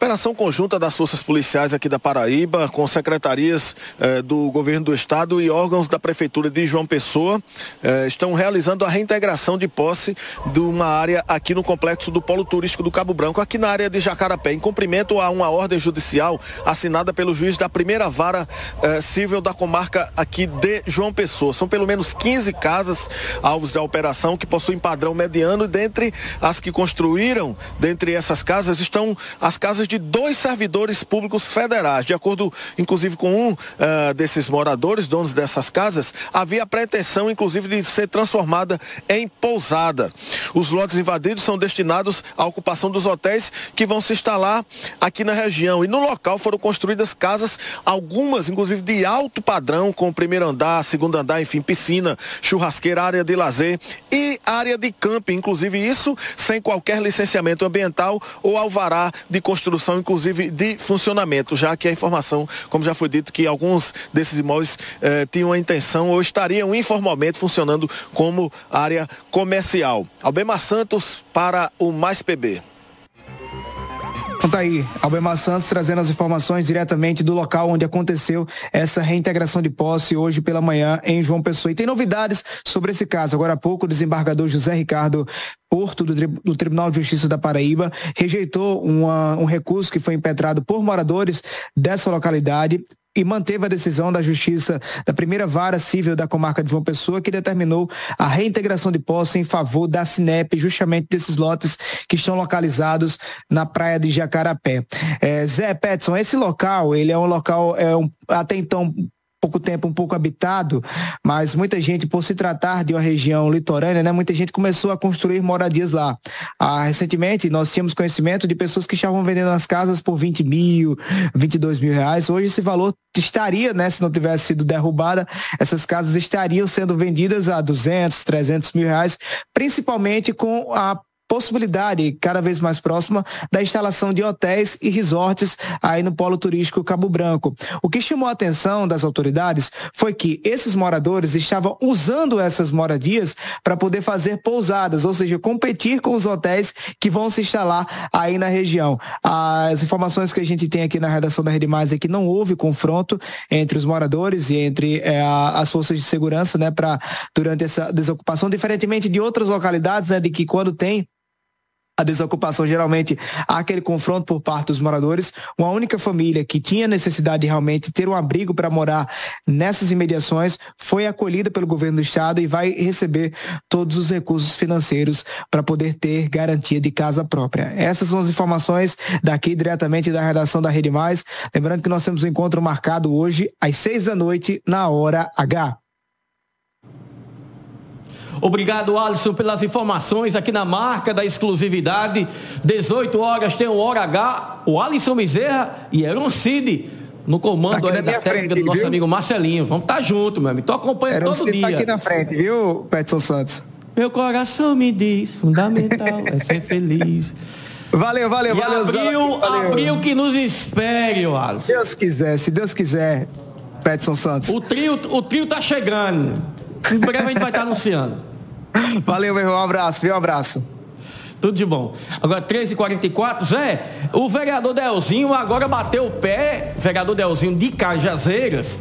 Operação conjunta das forças policiais aqui da Paraíba, com secretarias eh, do governo do estado e órgãos da prefeitura de João Pessoa, eh, estão realizando a reintegração de posse de uma área aqui no complexo do Polo Turístico do Cabo Branco, aqui na área de Jacarapé, em cumprimento a uma ordem judicial assinada pelo juiz da primeira vara eh, civil da comarca aqui de João Pessoa. São pelo menos 15 casas alvos da operação que possuem padrão mediano e dentre as que construíram, dentre essas casas estão as casas de dois servidores públicos federais. De acordo, inclusive, com um uh, desses moradores, donos dessas casas, havia pretensão, inclusive, de ser transformada em pousada. Os lotes invadidos são destinados à ocupação dos hotéis que vão se instalar aqui na região. E no local foram construídas casas, algumas, inclusive, de alto padrão, com primeiro andar, segundo andar, enfim, piscina, churrasqueira, área de lazer e área de camping, inclusive isso sem qualquer licenciamento ambiental ou alvará de construção construção, inclusive de funcionamento, já que a informação, como já foi dito, que alguns desses imóveis eh, tinham a intenção ou estariam informalmente funcionando como área comercial. Albemar Santos para o Mais PB. Tá aí, Albemar Santos trazendo as informações diretamente do local onde aconteceu essa reintegração de posse hoje pela manhã em João Pessoa. E tem novidades sobre esse caso. Agora há pouco, o desembargador José Ricardo Porto do, do Tribunal de Justiça da Paraíba rejeitou uma, um recurso que foi impetrado por moradores dessa localidade e manteve a decisão da Justiça da primeira vara civil da comarca de João Pessoa, que determinou a reintegração de posse em favor da Sinep, justamente desses lotes que estão localizados na praia de Jacarapé. É, Zé Petson, esse local, ele é um local é um, até então pouco tempo um pouco habitado, mas muita gente, por se tratar de uma região litorânea, né, muita gente começou a construir moradias lá. Ah, recentemente, nós tínhamos conhecimento de pessoas que estavam vendendo as casas por 20 mil, 22 mil reais. Hoje esse valor estaria, né, se não tivesse sido derrubada, essas casas estariam sendo vendidas a 200, 300 mil reais, principalmente com a possibilidade cada vez mais próxima da instalação de hotéis e resorts aí no polo turístico Cabo Branco. O que chamou a atenção das autoridades foi que esses moradores estavam usando essas moradias para poder fazer pousadas, ou seja, competir com os hotéis que vão se instalar aí na região. As informações que a gente tem aqui na redação da Rede Mais é que não houve confronto entre os moradores e entre é, as forças de segurança, né, para durante essa desocupação, diferentemente de outras localidades, né, de que quando tem a desocupação geralmente há aquele confronto por parte dos moradores. Uma única família que tinha necessidade de realmente ter um abrigo para morar nessas imediações foi acolhida pelo governo do estado e vai receber todos os recursos financeiros para poder ter garantia de casa própria. Essas são as informações daqui diretamente da redação da Rede Mais. Lembrando que nós temos um encontro marcado hoje às seis da noite na hora H. Obrigado, Alisson, pelas informações aqui na marca da exclusividade. 18 horas tem o Hora H, o Alisson Bezerra e Aaron Cid. No comando aí da técnica frente, do nosso viu? amigo Marcelinho. Vamos estar junto, meu amigo. Tô acompanhando Era todo tá dia. aqui na frente, viu, Petson Santos? Meu coração me diz, fundamental é ser feliz. Valeu, valeu, e valeu, abril, valeu. abril que nos espere, Alisson. Se Deus quiser, se Deus quiser, Petson Santos. O trio, o trio tá chegando. Em breve a gente vai estar anunciando. Valeu, meu irmão. Um abraço, viu? Um abraço. Tudo de bom. Agora, 13h44, Zé, o vereador Delzinho agora bateu o pé, vereador Delzinho de Cajazeiras,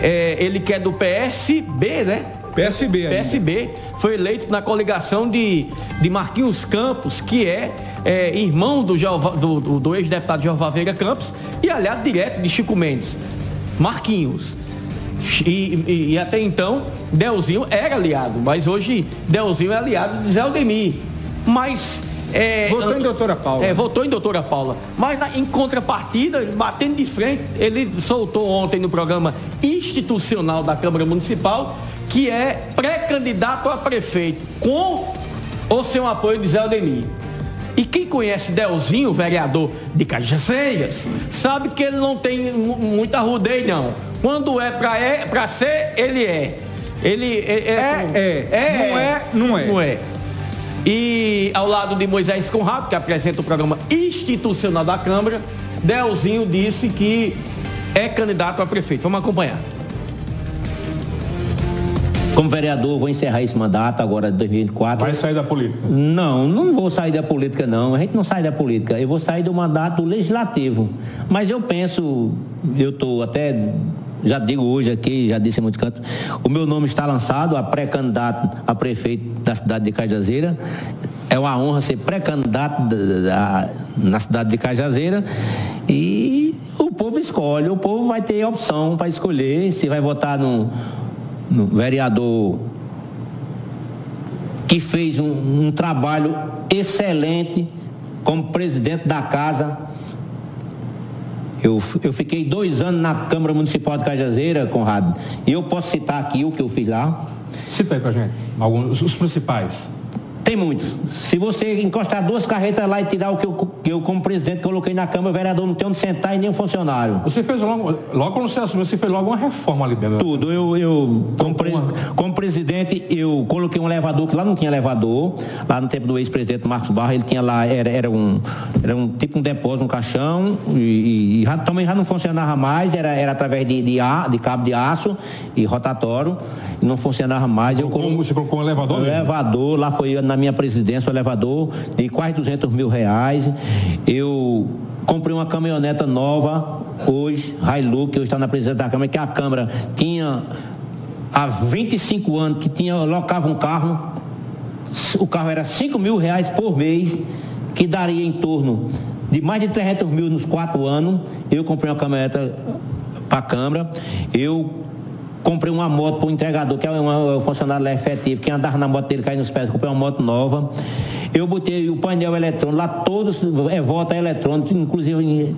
é, ele que é do PSB, né? PSB ainda. PSB, foi eleito na coligação de, de Marquinhos Campos, que é, é, irmão do, Jeová- do, do- do ex-deputado Jeová Veiga Campos e aliado direto de Chico Mendes. Marquinhos. E, e- e até então, Delzinho era aliado, mas hoje Delzinho é aliado de Zé Aldemir. Mas. É, Votou em doutora Paula. É, votou em doutora Paula. Mas na- em contrapartida, batendo de frente, ele soltou ontem no programa institucional da Câmara Municipal que é pré-candidato a prefeito, com ou sem o apoio de Zé Aldemir. E quem conhece Delzinho, vereador de Cajaceiras, sabe que ele não tem mu- muita rudez, não. Quando é pra, é pra ser, ele é. Ele é. É, é. Não é, não é. Não é. E ao lado de Moisés Conrado, que apresenta o programa institucional da Câmara, Delzinho disse que é candidato a prefeito. Vamos acompanhar. Como vereador, vou encerrar esse mandato agora de 2024. Vai sair da política? Não, não vou sair da política, não. A gente não sai da política. Eu vou sair do mandato legislativo. Mas eu penso, eu estou até, já digo hoje aqui, já disse em muito canto, o meu nome está lançado a pré-candidato a prefeito da cidade de Cajazeira. É uma honra ser pré-candidato da- da- na cidade de Cajazeira. E o povo escolhe, o povo vai ter opção para escolher se vai votar no, no vereador que fez um, um trabalho excelente como presidente da casa. Eu, eu fiquei dois anos na Câmara Municipal de Cajazeira, Conrado, e eu posso citar aqui o que eu fiz lá. Cita aí pra gente, alguns, os principais. Tem muitos. Se você encostar duas carretas lá e tirar o que eu, que eu como presidente, coloquei na Câmara, o vereador não tem onde sentar e nem um funcionário. Você fez logo, logo quando você assumiu, você fez logo uma reforma ali dentro. Tudo. Eu, eu como, pre- como presidente, eu coloquei um elevador, que lá não tinha elevador. Lá no tempo do ex-presidente Marcos Barra, ele tinha lá, era, era, um, era um tipo um depósito, um caixão, e, e já, também já não funcionava mais, era, era através de, de, a- de cabo de aço e rotatório, e não funcionava mais. Eu colo- Você colocou um elevador mesmo? elevador, lá foi na minha presidência, o elevador de quase 200 mil reais. Eu comprei uma caminhoneta nova, hoje, Hilux, que hoje está na presidência da Câmara, que a Câmara tinha há 25 anos, que tinha, locava um carro, o carro era 5 mil reais por mês, que daria em torno de mais de 300 mil nos quatro anos. Eu comprei uma caminhoneta para a Câmara. Eu comprei uma moto para o entregador, que é um, um funcionário lá efetivo. Quem andava na moto dele caiu nos pés, comprei uma moto nova. Eu botei o painel eletrônico, lá todos é volta eletrônico, inclusive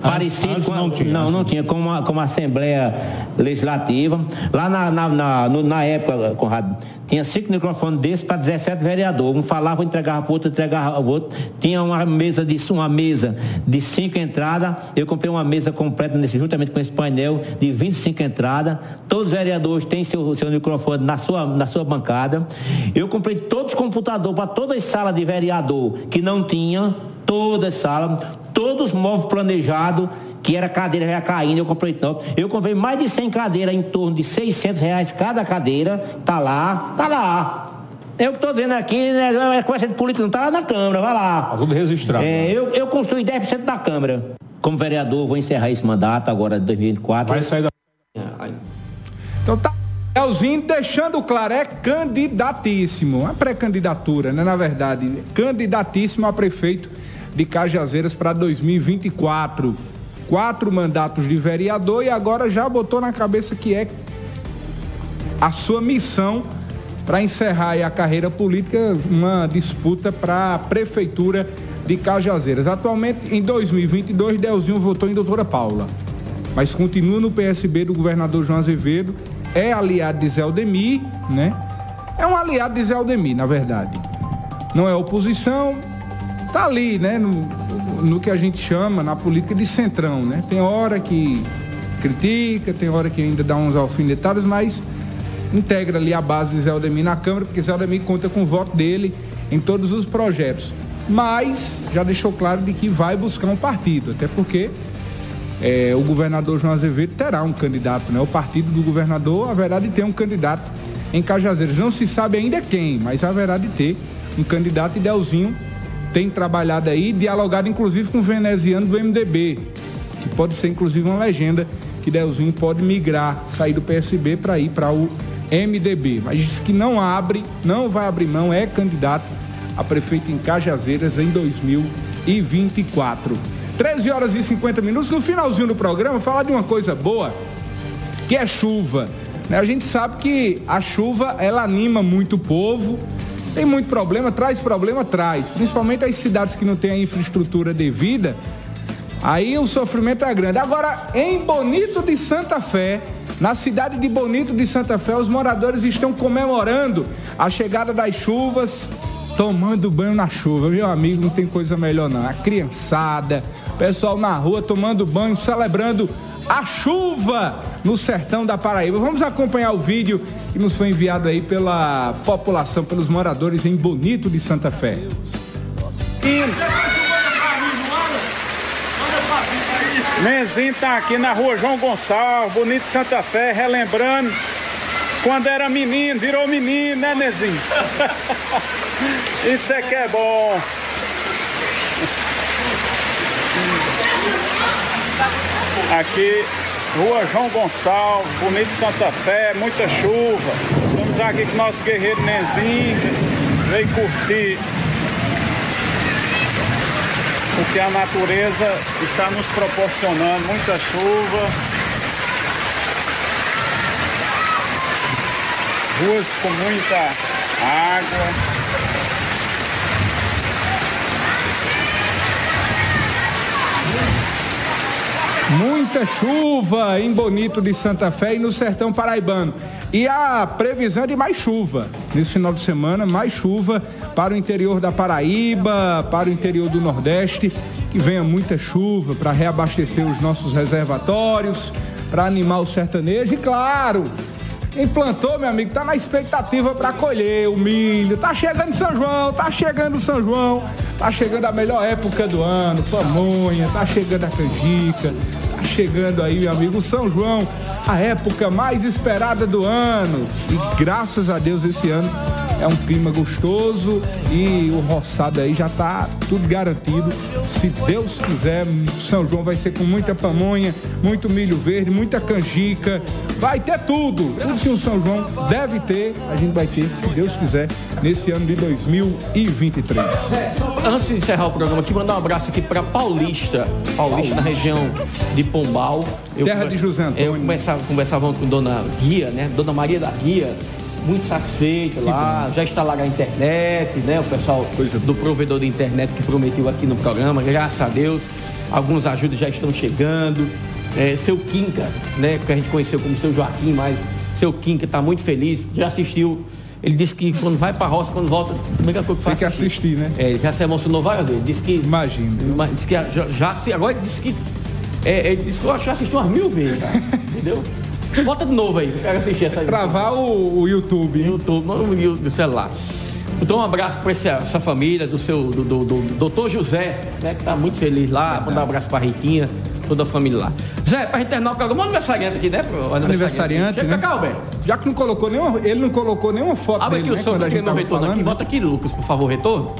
parecido antes com a, não tinha, não, não tinha, como a, como a Assembleia Legislativa. Lá na, na, na, no- na época, Conrado, tinha cinco microfones desses para 17 vereadores. Um falava, entregava para outro, entregava para outro. Tinha uma mesa de uma mesa de cinco entradas. Eu comprei uma mesa completa nesse, juntamente com esse painel de 25 entradas. Todos os vereadores têm seu, seu microfone na sua, na sua bancada. Eu comprei todos os computadores para todas as salas de vereador que não tinha, todas as salas, todos os móveis planejados que era cadeira já caindo, eu comprei tanto. Eu comprei mais de 100 cadeiras, em torno de 600 reais cada cadeira. Tá lá, tá lá. Eu que estou dizendo aqui, né, com essa de política não tá lá na Câmara, vai lá. Tá tudo registrado. É, eu, eu construí 10% da Câmara. Como vereador, vou encerrar esse mandato agora de 2004. Vai sair da... Então tá. Elzinho deixando claro, é candidatíssimo. A pré-candidatura, né? Na verdade, candidatíssimo a prefeito de Cajazeiras para 2024. Quatro mandatos de vereador e agora já botou na cabeça que é a sua missão para encerrar a carreira política, uma disputa para a prefeitura de Cajazeiras. Atualmente, em 2022, Delzinho votou em doutora Paula, mas continua no PSB do governador João Azevedo, é aliado de Zé Aldemir, né? é um aliado de Zé Aldemir, na verdade. Não é oposição, tá ali, né? No, no que a gente chama na política de centrão, né? Tem hora que critica, tem hora que ainda dá uns alfinetados, mas integra ali a base de Zé Aldemir na Câmara, porque Zé Aldemir conta com o voto dele em todos os projetos. Mas já deixou claro de que vai buscar um partido, até porque é, o governador João Azevedo terá um candidato, né? O partido do governador haverá de ter um candidato em Cajazeiras. Não se sabe ainda quem, mas haverá de ter um candidato e Delzinho tem trabalhado aí, dialogado inclusive com o veneziano do MDB, que pode ser inclusive uma legenda que Delzinho pode migrar, sair do PSB para ir para o MDB. Mas diz que não abre, não vai abrir mão, é candidato a prefeito em Cajazeiras em 2024. 13 horas e 50 minutos. No finalzinho do programa, falar de uma coisa boa, que é chuva. Né? A gente sabe que a chuva, ela anima muito o povo. Tem muito problema, traz problema, traz. Principalmente as cidades que não têm a infraestrutura devida. Aí o sofrimento é grande. Agora, em Bonito de Santa Fé, na cidade de Bonito de Santa Fé, os moradores estão comemorando a chegada das chuvas, tomando banho na chuva. Meu amigo, não tem coisa melhor não. A criançada, pessoal na rua tomando banho, celebrando a chuva no sertão da Paraíba. Vamos acompanhar o vídeo que nos foi enviado aí pela população, pelos moradores em Bonito de Santa Fé. Nenzinho tá aqui na rua João Gonçalves, Bonito Santa Fé, relembrando quando era menino, virou menino, né, Nenzinho? <laughs> Isso é que é bom. Aqui, rua João Gonçalves, Bonito Santa Fé, muita chuva. Estamos aqui com o nosso guerreiro Nenzinho, veio curtir o que a natureza está nos proporcionando, muita chuva. Ruas com muita água. Muita chuva em Bonito de Santa Fé e no sertão paraibano. E a previsão é de mais chuva. Nesse final de semana, mais chuva para o interior da Paraíba, para o interior do Nordeste. Que venha muita chuva para reabastecer os nossos reservatórios, para animar o sertanejo. E claro, quem plantou, meu amigo, tá na expectativa para colher o milho. Tá chegando São João, tá chegando São João, tá chegando a melhor época do ano, pamonha, tá chegando a canjica, chegando aí, meu amigo, São João, a época mais esperada do ano. E graças a Deus esse ano é um clima gostoso e o roçado aí já tá tudo garantido. Se Deus quiser, São João vai ser com muita pamonha, muito milho verde, muita canjica, vai ter tudo. Tudo que o São João deve ter, a gente vai ter, se Deus quiser, nesse ano de 2023. Antes de encerrar o programa aqui, mandar um abraço aqui para Paulista, Paulista na região de Pombal. Eu Terra de José Antônio. Eu conversava, conversava com Dona Guia, né? Dona Maria da Guia, muito satisfeita lá, já está lá na internet, né? O pessoal do provedor de internet que prometeu aqui no programa, graças a Deus, alguns ajudas já estão chegando. É, seu Quinca, né? Que a gente conheceu como seu Joaquim, mas seu Quinca está muito feliz, já assistiu. Ele disse que quando vai pra roça, quando volta, como é que é que faz? Tem que assistir, né? É, ele já se emocionou várias vezes. Disse que. Imagina. Disse que já, já se. Agora disse que. É, ele disse que eu já assistiu umas mil vezes, entendeu? Bota de novo aí, eu quero assistir essa Travar o, o YouTube. YouTube, no celular. Então um abraço para essa, família do seu do, do, do doutor José, né, que tá muito feliz lá. Mandar um abraço para a Riquinha, toda a família lá. Zé, para gente terminar o programa, um aniversariante aqui, né? Pro aniversariante. Chega né? cá, Alberto. Já que não colocou nenhuma, ele não colocou nenhuma foto Abre dele, aqui né, o som tava retorno falando, aqui. Bota aqui, Lucas, por favor, retorno.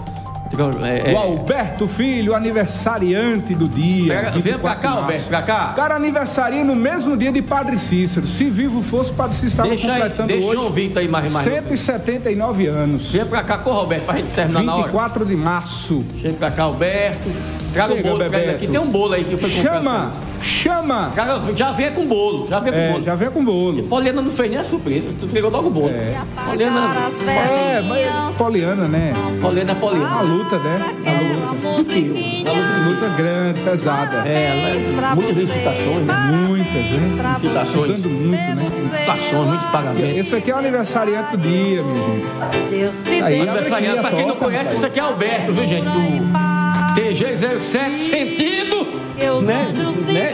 É, é, O Alberto Filho, aniversariante do dia. Vem 24 pra cá. Alberto, pra cá. Cara, aniversaria no mesmo dia de Padre Cícero. Se vivo fosse, Padre Cícero estava Deixa completando deixa hoje eu ouvir aí mais- mais- 179 anos. Vem pra cá, corra, Alberto, pra gente terminar na hora. 24 de março. Chega pra cá, Alberto. Traga o Chega, bolo pra ele Bebeto. aqui. Tem um bolo aí que foi comprado. Chama Chama! Cara, já vem com bolo, já vem com É, bolo. já vem com bolo. E Poliana não fez nem a surpresa, tu pegou logo o bolo. É. Poliana. É, mas Poliana, né? Poliana é Poliana. A luta, né? A luta. Do que? A luta, grande, pesada. É, ela é muitas incitações, né? Muitas, né? Incitações. Estudando muito, né? Incitações, muitos pagamentos. Esse aqui é o aniversariante do dia, minha gente. Deus te Aí, Aniversariante, pra quem não conhece, isso aqui é Alberto, viu, gente? Do TG07 Sentido, né? né?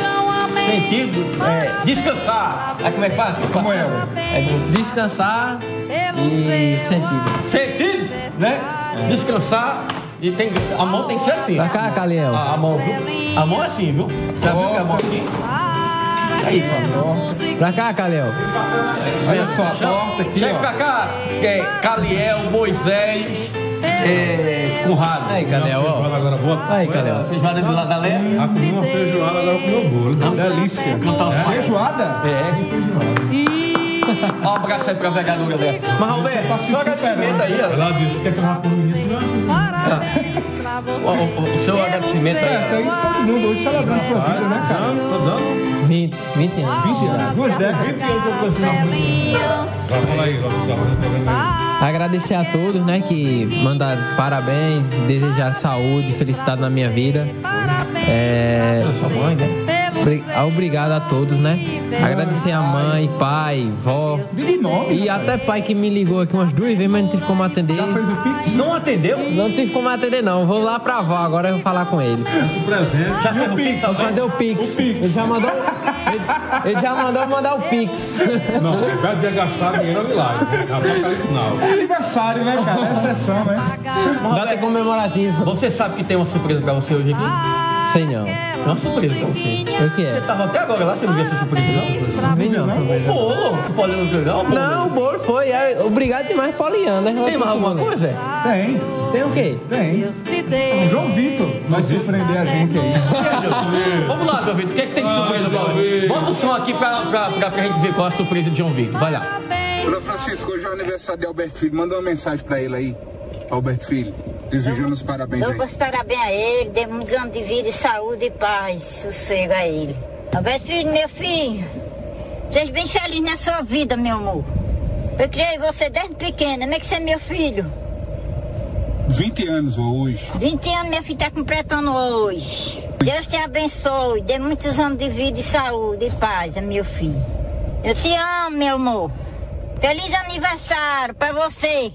Sentido, é, descansar. Aí como é que faz? Como é? Descansar e sentido. Sentido, né? Descansar e tem, a mão tem que ser assim. Pra cá, Caliel. A, a mão, viu? A mão é assim, viu? Já viu que a mão aqui? É isso, ó. Pra cá, Caliel. Olha só, a torta aqui, Chega ó. pra cá, é Caliel, Moisés, é, Conrado. Aí, Caliel, ó. Agora boa. Aí, Caliel. Feijoada de Ladalé. Ah, comi uma feijoada, agora comi o bolo. Delícia. Cantar os É. pais. Feijoada? Ó, um abraço aí pra vereadora dela. Mas, Roberto, só agradecimento aí, ó. Ela disse que é pra comer isso, O, seu agradecimento É, aí. tem todo mundo hoje celebrando sua vida, né, cara? Quantos anos? 20, 20 anos. 20 anos, duas décadas. 20 anos que eu aí, tá vendo aí? Agradecer a todos, né, que mandaram parabéns, desejar saúde, felicidade na minha vida. É, Sua mãe, né? Obri- obrigado a todos, né? Agradecer a mãe, pai, vó. E até pai que me ligou aqui umas duas vezes, mas não tive como atender. Já fez o Pix? Não atendeu? Não tive como atender não. Vou lá pra avó, agora eu vou falar com ele. Esse presente. Já fez o Pix, Vou fazer o Pix. Ele já mandou. Ele, ele já mandou mandar o Pix. Não, invés de gastar dinheiro, é vai cair no final. É aniversário, né, cara? É exceção, né? Data comemorativa. Você sabe que tem uma surpresa pra você hoje aqui? Sei não. É uma surpresa pra você. O que Você é? tava até agora lá, você não viu essa surpresa, não? Não vi não. O bolo, não o bolo. Não, o bolo foi. É, obrigado demais, Poliana. né? Tem mais alguma coisa? Tem, Tem o quê? tem. O João Vitor vai surpreender a gente aí. <laughs> Vamos lá, João Vitor, o que é que tem de surpresa pra hoje? Bota o som aqui pra, pra, pra, pra gente ver qual é a surpresa de João Vitor. Vai lá. Ô, Francisco, hoje é o aniversário de Alberto Filho. Manda uma mensagem pra ele aí, Alberto Filho. Desejando os parabéns Dou aí. os parabéns a ele, dê muitos anos de vida, e saúde e paz, sossego a ele. Alberto Filho, meu filho, seja bem feliz na sua vida, meu amor. Eu criei você desde pequena, como é que você é meu filho? 20 anos hoje. 20 anos meu filho está completando hoje. Deus te abençoe, dê muitos anos de vida e saúde e paz, é meu filho. Eu te amo, meu amor. Feliz aniversário para você.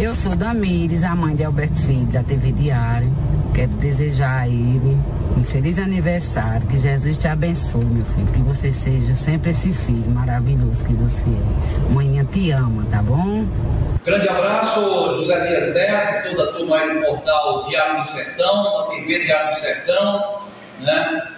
Eu sou Damires, a mãe de Alberto Filho, da TV Diário. Quero desejar a ele um feliz aniversário, que Jesus te abençoe, meu filho, que você seja sempre esse filho maravilhoso que você é. Manhã te ama, tá bom? Grande abraço, José Dias Neto, toda a turma aí do portal Diário do Sertão, da TV Diário do Sertão, né?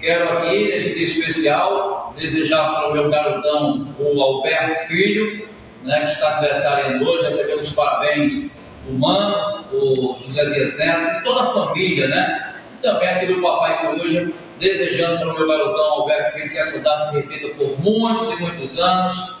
Quero aqui, nesse dia especial, desejar para o meu garotão, o Alberto Filho, né, que está aniversariando hoje, recebendo os parabéns do Mano, o José Dias Neto, toda a família, né? E também aqui do Papai Coruja, desejando para o meu garotão Alberto que essa data se repita por muitos e muitos anos,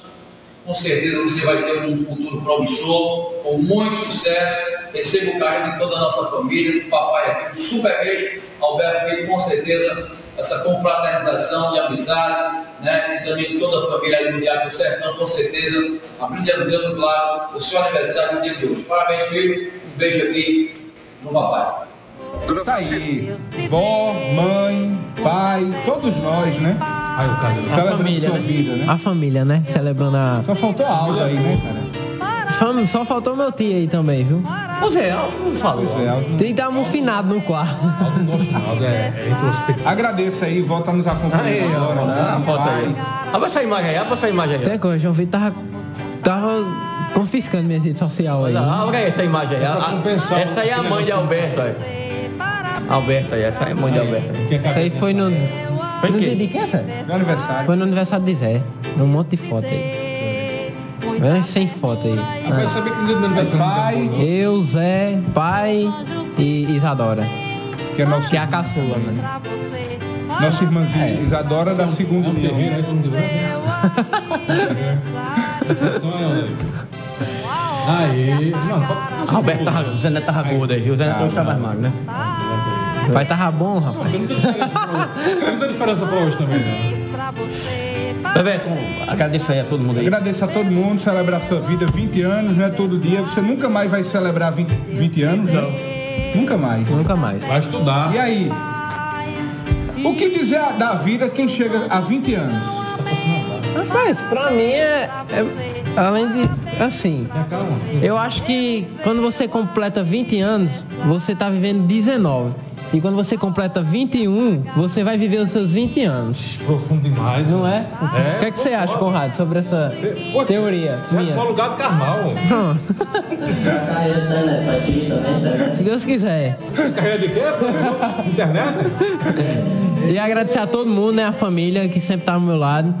com certeza você vai ter um futuro promissor, com muito sucesso. Receba o carinho de toda a nossa família, do papai aqui, um super beijo. Alberto Filho, com certeza, essa confraternização de amizade, né? E também toda a família ali do Diário do Sertão, com certeza, abrilhantando, claro, o seu aniversário no dia de hoje. Parabéns, filho. Um beijo aqui no papai. Tá aí. Vó, mãe, pai, todos nós, né? Aí o cara A família, sua né? vida, né? A família, né? Celebrando a. Só faltou a aula aí, né, cara? Só faltou meu tio aí também, viu? Pois é, não é, Aldo. Tem que dar um finado no quarto. não gosto não, Aldo, é, é introspectivo. Agradeço aí, volta nos acompanhando Aí, agora. ó, né? a foto aí. Abra essa imagem aí, abra essa imagem aí. Tem coisa, João Vitor tava, tava confiscando minha rede social aí. Olha, aí essa imagem aí. A- a- compensar essa aí é a mãe de Alberto aí. Alberto aí, essa aí é a mãe de Alberto aí. Isso aí foi no. Foi no dia de que é, essa? Meu aniversário. Foi no aniversário de Zé. Um monte de foto aí. É, sem foto aí. Eu quero saber que no dia do meu aniversário não Pai, não. Eu, Zé, pai e Isadora. que é nosso, Que é a caçula, né? nossa irmãzinha Isadora da segunda união. Aí. Exceção é olha aí. Não, Alberto tava, o Zé Neto tava gordo aí, viu? O Zé Neto hoje tá mais magro, né? Pai tava bom, rapaz. Não tem <laughs> diferença pra hoje também, não. Bebeto, agradeço aí a todo mundo aí. Agradeço a todo mundo, celebrar sua vida, 20 anos, não é todo dia. Você nunca mais vai celebrar 20, 20 anos, não. Nunca mais. Nunca mais. Vai estudar. E aí? O que dizer da vida quem chega a 20 anos? Rapaz, pra mim é, é- Além de. Assim. Eu acho que quando você completa 20 anos, você tá vivendo 19. E quando você completa 21, você vai viver os seus 20 anos. Profundo demais. Não é? É. O que, é que você acha, Conrado, sobre essa teoria Já minha? é lugar do Carnal. <laughs> Se Deus quiser. <laughs> Carreira de quê? Internet? E agradecer a todo mundo, né? A família que sempre tá ao meu lado.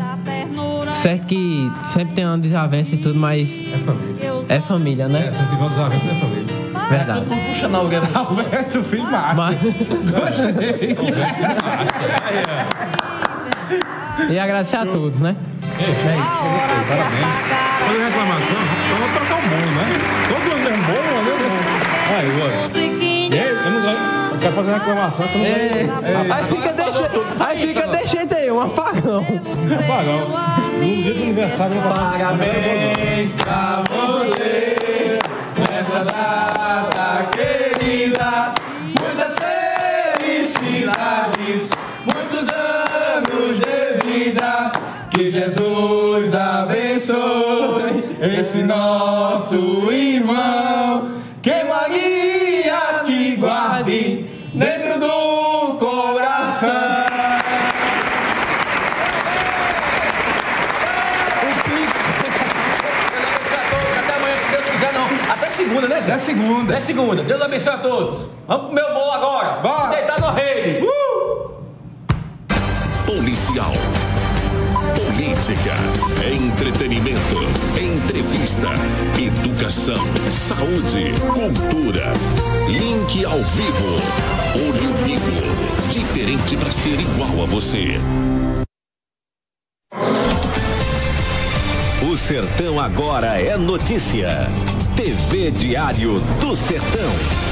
Certo que sempre tem uma desavença e tudo, mas. É família. É família, né? É, se não tiver uma desavença, é família. Verdade. Todo mundo puxa na alguém. Alberto, filho Marcos. Gostei. E agradecer a todos, né? Parabéns. Fazer reclamação, então vou trocar um bolo, né? Todo ano mesmo bolo, mas eu não. Aí, olha. Aí, eu não ganho. Eu quero fazer reclamação que não ganho. Aí fica deixando, aí fica deixando aí, um apagão. Apagão. No dia do aniversário eu vou Parabéns pra você data querida. Muitas felicidades, muitos anos de vida. Que Jesus abençoe esse nosso irmão. Que Maria te guarde Até segunda. Até segunda. Deus abençoe a todos. Vamos pro meu bolo agora. Bora. Deitar no rei. Policial. Política, entretenimento, entrevista, educação, saúde, cultura. Link ao vivo. Olho vivo. Diferente para ser igual a você. O Sertão agora é notícia. TV Diário do Sertão.